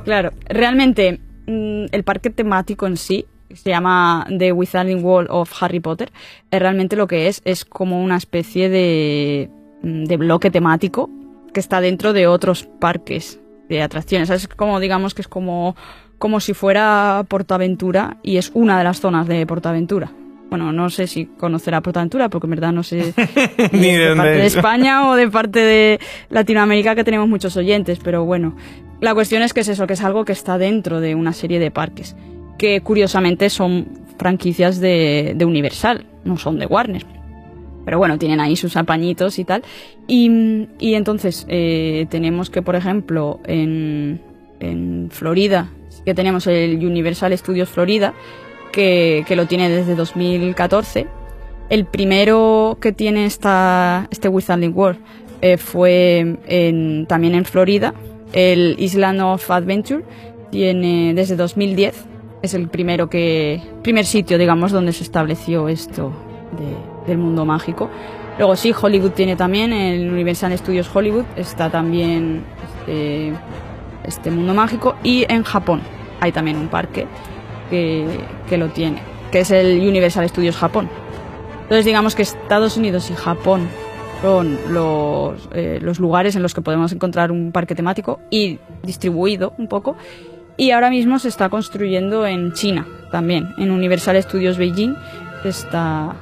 Claro, realmente el parque temático en sí se llama The Wizarding World of Harry Potter. Eh, realmente lo que es es como una especie de, mm, de bloque temático que está dentro de otros parques de atracciones. Es como, digamos que es como, como si fuera Portaventura y es una de las zonas de Portaventura. Bueno, no sé si conocerá Portaventura porque en verdad no sé Ni de parte de es. España o de parte de Latinoamérica que tenemos muchos oyentes, pero bueno, la cuestión es que es eso, que es algo que está dentro de una serie de parques, que curiosamente son franquicias de, Universal, no son de Warner. pero bueno, tienen ahí sus apañitos y tal. Y, y entonces eh, tenemos que, por ejemplo, en, en Florida, que tenemos el Universal Studios Florida, que, que lo tiene desde 2014. El primero que tiene esta, este Wizarding World eh, fue también en Florida. El Island of Adventure tiene desde 2010. Es el primero que primer sitio, digamos, donde se estableció esto de- del mundo mágico. Luego sí, Hollywood tiene también, el Universal Studios Hollywood está también este, este mundo mágico. Y en Japón hay también un parque que, que lo tiene, que es el Universal Studios Japón. Entonces digamos que Estados Unidos y Japón son los, eh, los lugares en los que podemos encontrar un parque temático y distribuido un poco. Y ahora mismo se está construyendo en China también, en Universal Studios Beijing se está,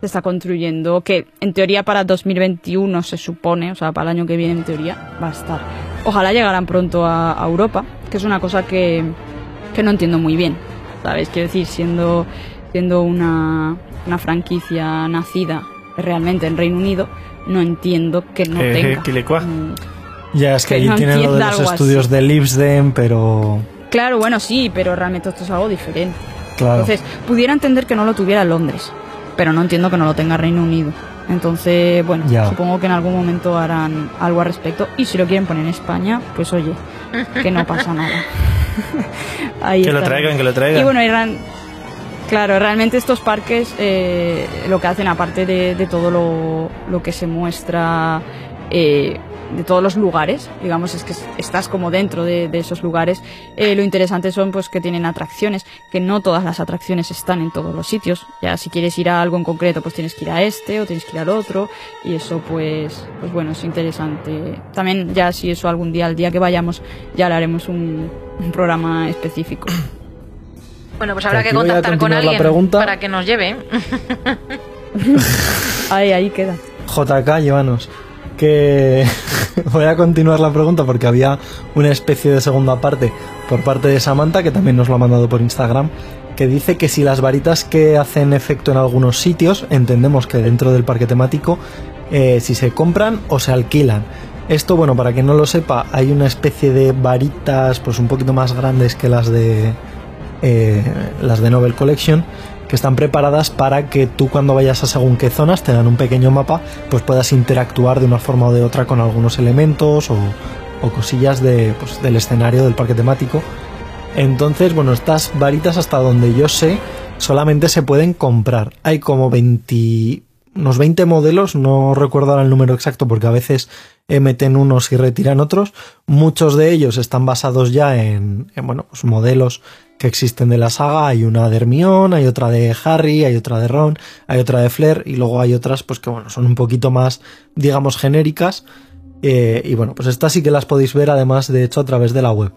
se está construyendo, que en teoría para 2021 se supone, o sea, para el año que viene en teoría va a estar. Ojalá llegaran pronto a, a Europa, que es una cosa que, que no entiendo muy bien, ¿sabes? Quiero decir, siendo, siendo una, una franquicia nacida realmente en Reino Unido, no entiendo que no Eh, tenga. Quilecua. Ya es que Que allí no tienen lo de los estudios así. de Libsden, pero Claro, bueno, sí, pero realmente esto es algo diferente. Claro. Entonces, pudiera entender que no lo tuviera Londres, pero no entiendo que no lo tenga Reino Unido. Entonces, bueno, Ya. supongo que en algún momento harán algo al respecto. Y si lo quieren poner en España, pues oye, que no pasa nada. Ahí Que lo traigan, que lo traigan. Y bueno, irán. Claro, realmente estos parques eh, lo que hacen, aparte de, todo lo, que se muestra eh, de todos los lugares, digamos, es que estás como dentro de, esos lugares, eh, lo interesante son pues que tienen atracciones, que no todas las atracciones están en todos los sitios. Ya si quieres ir a algo en concreto, pues tienes que ir a este o tienes que ir al otro, y eso pues, pues bueno, es interesante. También ya si eso algún día, el día que vayamos, ya le haremos un programa específico. Bueno, pues habrá que contactar con alguien pregunta. para que nos lleve. ahí, ahí queda. JK, llévanos. Que voy a continuar la pregunta porque había una especie de segunda parte por parte de Samantha, que también nos lo ha mandado por Instagram, que dice que si las varitas que hacen efecto en algunos sitios, entendemos que dentro del parque temático, eh, si se compran o se alquilan. Esto, bueno, para quien no lo sepa, hay una especie de varitas pues un poquito más grandes que las de eh, las de Novel Collection que están preparadas para que tú cuando vayas a según qué zonas te dan un pequeño mapa pues puedas interactuar de una forma o de otra con algunos elementos o, o cosillas de, pues, del escenario del parque temático. Entonces bueno estas varitas hasta donde yo sé solamente se pueden comprar. Hay como 20 unos 20 modelos no recuerdo ahora el número exacto porque a veces eh, meten unos y retiran otros. Muchos de ellos están basados ya en, en, bueno pues modelos que existen de la saga. Hay una de Hermione, hay otra de Harry, hay otra de Ron, hay otra de Flair y luego hay otras pues que bueno, son un poquito más, digamos, genéricas. Eh, y bueno, pues estas sí que las podéis ver además, de hecho, a través de la web.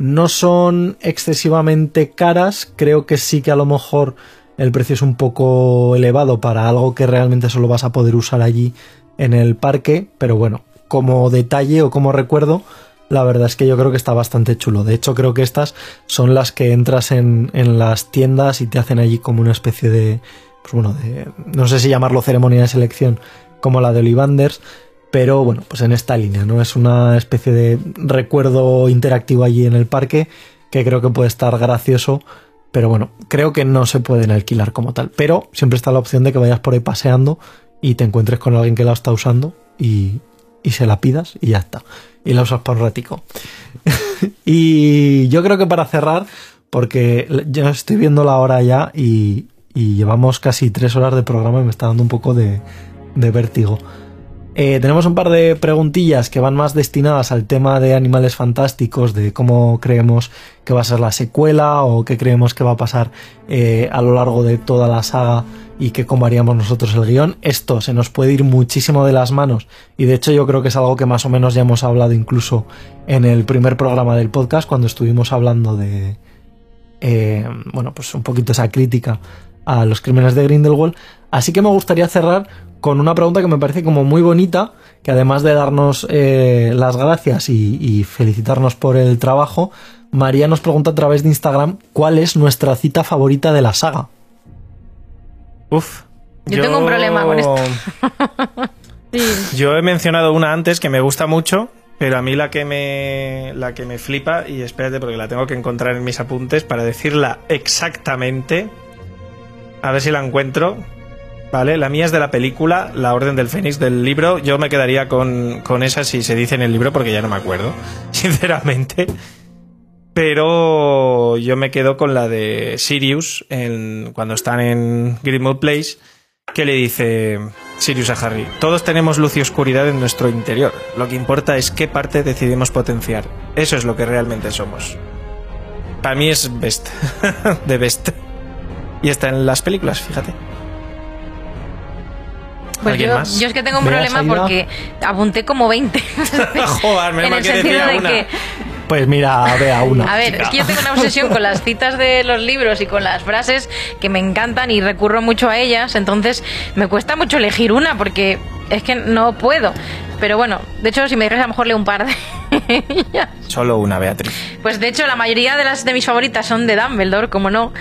No son excesivamente caras, creo que sí que a lo mejor el precio es un poco elevado para algo que realmente solo vas a poder usar allí en el parque, pero bueno, como detalle o como recuerdo, la verdad es que yo creo que está bastante chulo. De hecho, creo que estas son las que entras en, en las tiendas y te hacen allí como una especie de, pues bueno, de, no sé si llamarlo ceremonia de selección como la de Olivanders, pero bueno, pues en esta línea, ¿no? Es una especie de recuerdo interactivo allí en el parque que creo que puede estar gracioso, pero bueno, creo que no se pueden alquilar como tal. Pero siempre está la opción de que vayas por ahí paseando y te encuentres con alguien que la está usando y, y se la pidas y ya está. Y la usas por ratico. y yo creo que para cerrar, porque yo estoy viendo la hora ya y, y llevamos casi tres horas de programa y me está dando un poco de vértigo. Eh, tenemos un par de preguntillas que van más destinadas al tema de animales fantásticos, de cómo creemos que va a ser la secuela o qué creemos que va a pasar eh, a lo largo de toda la saga y que cómo haríamos nosotros el guion. Esto se nos puede ir muchísimo de las manos y de hecho yo creo que es algo que más o menos ya hemos hablado incluso en el primer programa del podcast cuando estuvimos hablando de, eh, bueno, pues un poquito esa crítica a los crímenes de Grindelwald. Así que me gustaría cerrar con una pregunta que me parece como muy bonita, que además de darnos eh, las gracias y, y, felicitarnos por el trabajo, María nos pregunta a través de Instagram cuál es nuestra cita favorita de la saga. Uf, Yo tengo un problema con esto. Yo he mencionado una antes que me gusta mucho, pero a mí la que me la que me flipa y espérate porque la tengo que encontrar en mis apuntes para decirla exactamente. A ver si la encuentro. Vale, la mía es de la película La Orden del Fénix del libro. Yo me quedaría con, con esa si se dice en el libro porque ya no me acuerdo, sinceramente. Pero yo me quedo con la de Sirius en, cuando están en Greenwood Place, que le dice Sirius a Harry, todos tenemos luz y oscuridad en nuestro interior. Lo que importa es qué parte decidimos potenciar. Eso es lo que realmente somos. Para mí es best, de best. Y está en las películas, fíjate. Pues ¿Alguien yo, más? yo es que tengo un ¿Veas, problema porque apunté como 20. Joder, menos en el sentido de una. que Pues mira, vea una. A ver, es que yo tengo una obsesión con las citas de los libros y con las frases que me encantan y recurro mucho a ellas, entonces me cuesta mucho elegir una porque es que no puedo. Pero bueno, de hecho, si me dejas a lo mejor leo un par de ellas. Solo una, Beatriz. Pues de hecho, la mayoría de las de mis favoritas son de Dumbledore, como no.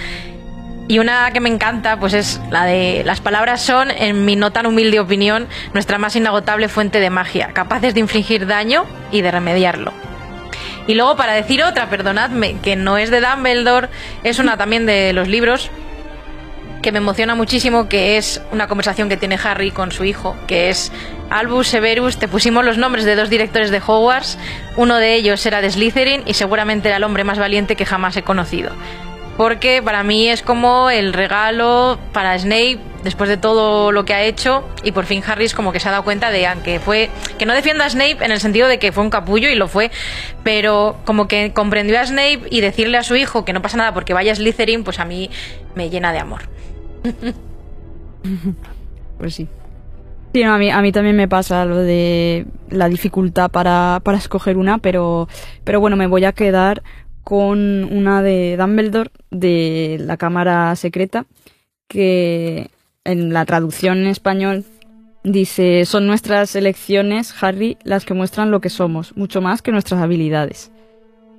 Y una que me encanta, pues es la de las palabras son, en mi no tan humilde opinión, nuestra más inagotable fuente de magia, capaces de infligir daño y de remediarlo. Y luego para decir otra, perdonadme, que no es de Dumbledore, es una también de los libros que me emociona muchísimo, que es una conversación que tiene Harry con su hijo, que es Albus Severus, te pusimos los nombres de dos directores de Hogwarts, uno de ellos era de Slytherin y seguramente era el hombre más valiente que jamás he conocido. Porque para mí es como el regalo para Snape después de todo lo que ha hecho y por fin Harry es como que se ha dado cuenta de que fue que no defienda a Snape en el sentido de que fue un capullo y lo fue, pero como que comprendió a Snape y decirle a su hijo que no pasa nada porque vaya Slytherin, pues a mí me llena de amor. Pues sí. Sí, no, a, mí, a mí también me pasa lo de la dificultad para, para escoger una, pero, pero bueno, me voy a quedar con una de Dumbledore, de la Cámara Secreta, que en la traducción en español dice, son nuestras elecciones, Harry, las que muestran lo que somos, mucho más que nuestras habilidades.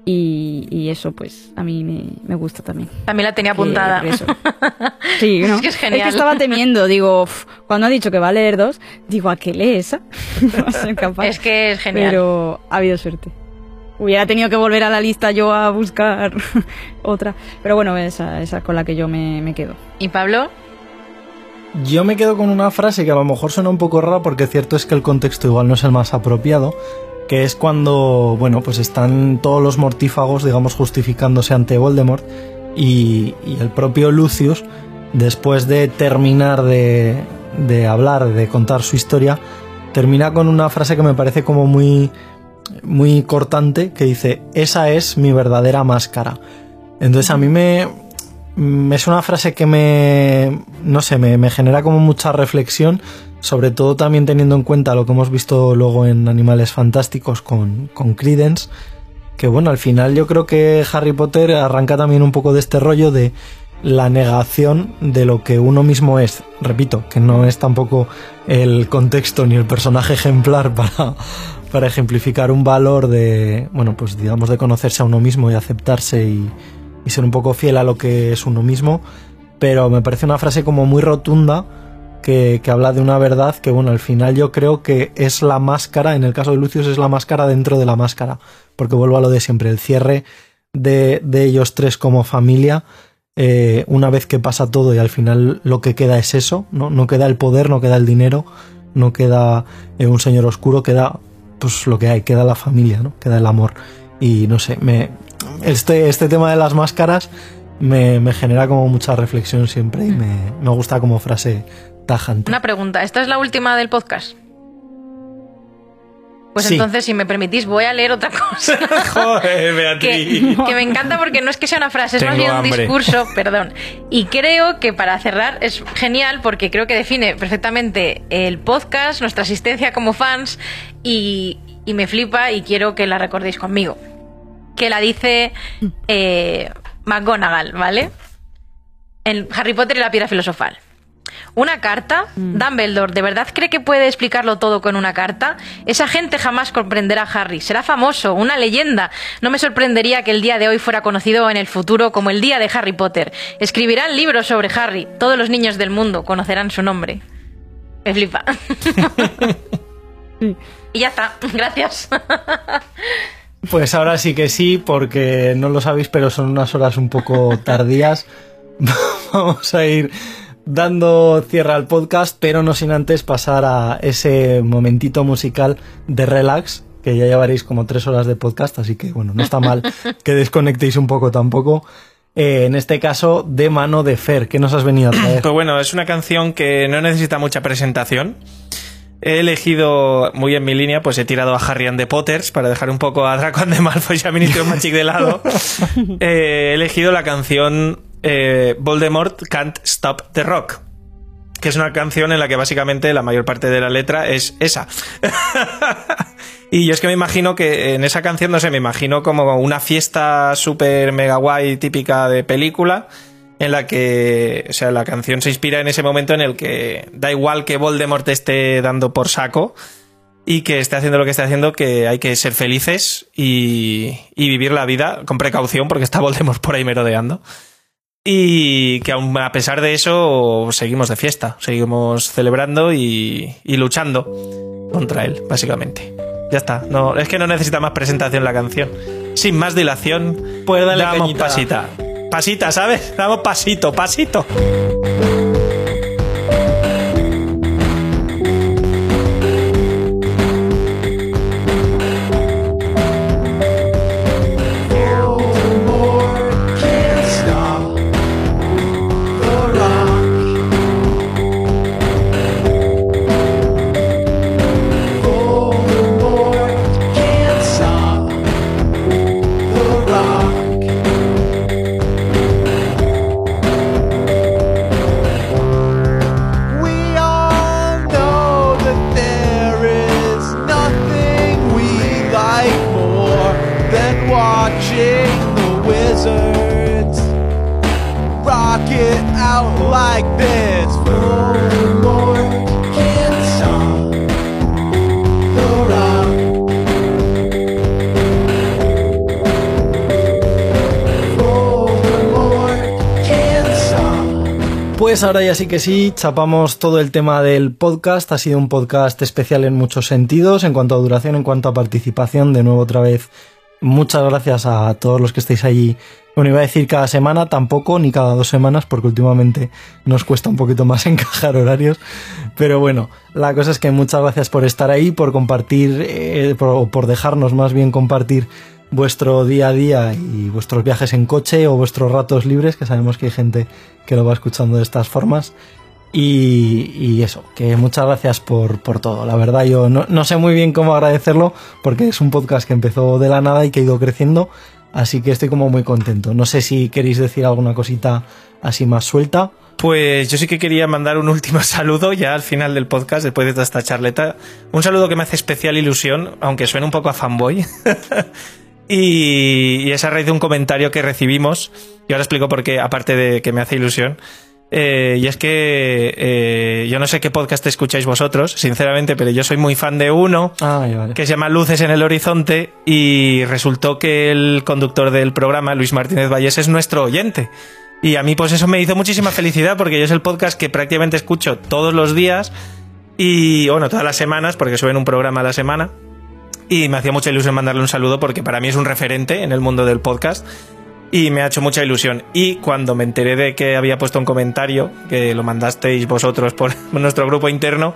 Y, y eso, pues, a mí me, me gusta también. También la tenía apuntada. Sí, ¿no? Es que es genial. que estaba temiendo, digo, uf, cuando ha dicho que va a leer dos, digo, ¿a qué lee esa? no va a ser capaz. Es que es genial. Pero ha habido suerte. Hubiera tenido que volver a la lista yo a buscar otra. Pero bueno, esa, esa con la que yo me, me quedo. ¿Y Pablo? Yo me quedo con una frase que a lo mejor suena un poco rara porque cierto es que el contexto igual no es el más apropiado, que es cuando, bueno, pues están todos los mortífagos, digamos, justificándose ante Voldemort y, y el propio Lucius, después de terminar de, de hablar, de contar su historia, termina con una frase que me parece como muy, muy cortante, que dice, esa es mi verdadera máscara. Entonces a mí me, es una frase que me, no sé, me, me genera como mucha reflexión, sobre todo también teniendo en cuenta lo que hemos visto luego en Animales Fantásticos con, con Credence, que bueno, al final yo creo que Harry Potter arranca también un poco de este rollo de la negación de lo que uno mismo es. Repito, que no es tampoco el contexto ni el personaje ejemplar para, para ejemplificar un valor de, bueno, pues digamos de conocerse a uno mismo y aceptarse y, y ser un poco fiel a lo que es uno mismo, pero me parece una frase como muy rotunda que, que habla de una verdad que, bueno, al final yo creo que es la máscara, en el caso de Lucius es la máscara dentro de la máscara, porque vuelvo a lo de siempre, el cierre de, de ellos tres como familia, eh, una vez que pasa todo y al final lo que queda es eso, ¿no? No queda el poder, no queda el dinero, no queda eh, un señor oscuro, queda pues lo que hay, queda la familia, ¿no? Queda el amor. Y no sé, me, este, este tema de las máscaras me, me genera como mucha reflexión siempre y me, me gusta como frase tajante. Una pregunta, ¿esta es la última del podcast? Pues Sí. entonces, si me permitís, voy a leer otra cosa. Joder, Beatriz. que me encanta porque no es que sea una frase, es más bien un discurso, perdón. Y creo que para cerrar es genial porque creo que define perfectamente el podcast, nuestra asistencia como fans y, y me flipa y quiero que la recordéis conmigo. Que la dice eh, McGonagall, ¿vale? En Harry Potter y la piedra filosofal. ¿Una carta? Dumbledore, ¿de verdad cree que puede explicarlo todo con una carta? Esa gente jamás comprenderá a Harry. Será famoso, una leyenda. No me sorprendería que el día de hoy fuera conocido en el futuro como el día de Harry Potter. Escribirán libros sobre Harry. Todos los niños del mundo conocerán su nombre. Me flipa. y ya está. Gracias. Pues ahora sí que sí, porque no lo sabéis, pero son unas horas un poco tardías. Vamos a ir dando cierre al podcast, pero no sin antes pasar a ese momentito musical de relax, que ya llevaréis como tres horas de podcast, así que bueno, no está mal que desconectéis un poco tampoco. Eh, en este caso, de mano de Fer, ¿qué nos has venido a traer? Pues bueno, es una canción que no necesita mucha presentación. He elegido muy en mi línea, pues he tirado a Harry and the Potters para dejar un poco a Draco and the Malfoy y a Ministro Magic de lado. Eh, he elegido la canción eh, Voldemort Can't Stop the Rock, que es una canción en la que básicamente la mayor parte de la letra es esa. y yo es que me imagino que en esa canción, no sé, me imagino como una fiesta súper mega guay típica de película en la que, o sea, la canción se inspira en ese momento en el que da igual que Voldemort esté dando por saco y que esté haciendo lo que esté haciendo, que hay que ser felices y vivir la vida con precaución porque está Voldemort por ahí merodeando. Y que aún a pesar de eso seguimos de fiesta, seguimos celebrando y, y luchando contra él, básicamente. Ya está, no, es que no necesita más presentación la canción. Sin más dilación, pues dale damos cañita. pasita. Pasita, ¿sabes? Damos pasito, pasito. Pues ahora ya sí que sí, chapamos todo el tema del podcast. Ha sido un podcast especial en muchos sentidos, en cuanto a duración, en cuanto a participación. De nuevo, otra vez, muchas gracias a todos los que estáis allí. Bueno, iba a decir cada semana, tampoco, ni cada dos semanas, porque últimamente nos cuesta un poquito más encajar horarios. Pero bueno, la cosa es que muchas gracias por estar ahí, por compartir, eh, por, dejarnos más bien compartir vuestro día a día y vuestros viajes en coche o vuestros ratos libres, que sabemos que hay gente que lo va escuchando de estas formas. Y, eso, que muchas gracias por, por todo. La verdad, yo no, no sé muy bien cómo agradecerlo, porque es un podcast que empezó de la nada y que ha ido creciendo. Así que estoy como muy contento. No sé si queréis decir alguna cosita así más suelta. Pues yo sí que quería mandar un último saludo ya al final del podcast, después de toda esta charleta. Un saludo que me hace especial ilusión, aunque suene un poco a fanboy. y, y es a raíz de un comentario que recibimos. Y ahora explico por qué, aparte de que me hace ilusión. Eh, y es que eh, yo no sé qué podcast escucháis vosotros, sinceramente, pero yo soy muy fan de uno que se llama Luces en el Horizonte y resultó que el conductor del programa, Luis Martínez Valles, es nuestro oyente. Y a mí pues eso me hizo muchísima felicidad porque yo es el podcast que prácticamente escucho todos los días y bueno, todas las semanas porque suben un programa a la semana. Y me hacía mucha ilusión mandarle un saludo porque para mí es un referente en el mundo del podcast y me ha hecho mucha ilusión. Y cuando me enteré de que había puesto un comentario, que lo mandasteis vosotros por nuestro grupo interno,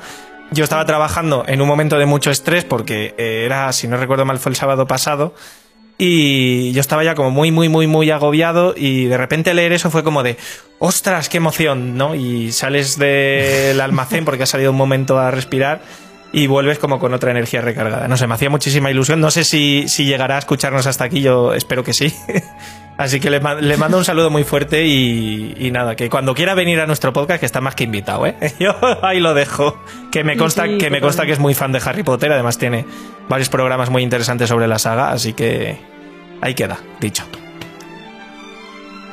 yo estaba trabajando en un momento de mucho estrés porque eh, era, si no recuerdo mal, fue el sábado pasado. Y yo estaba ya como muy, muy, muy, muy agobiado y de repente leer eso fue como de, ostras, qué emoción, ¿no? Y sales del almacén porque has salido un momento a respirar y vuelves como con otra energía recargada. No sé, me hacía muchísima ilusión. No sé si, si llegará a escucharnos hasta aquí, yo espero que sí. Así que le, ma- le mando un saludo muy fuerte y, y nada, que cuando quiera venir a nuestro podcast, que está más que invitado, ¿eh? Yo ahí lo dejo. Que me consta, Sí, que, me consta que es muy fan de Harry Potter, además tiene varios programas muy interesantes sobre la saga, así que ahí queda, dicho.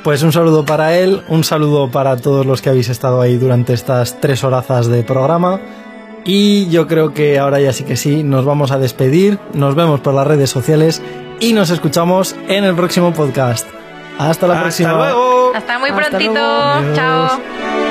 Pues un saludo para él, un saludo para todos los que habéis estado ahí durante estas tres horazas de programa. Y yo creo que ahora ya sí que sí, nos vamos a despedir, nos vemos por las redes sociales y nos escuchamos en el próximo podcast. Hasta la Hasta próxima. luego. Hasta muy Hasta prontito. luego. Chao.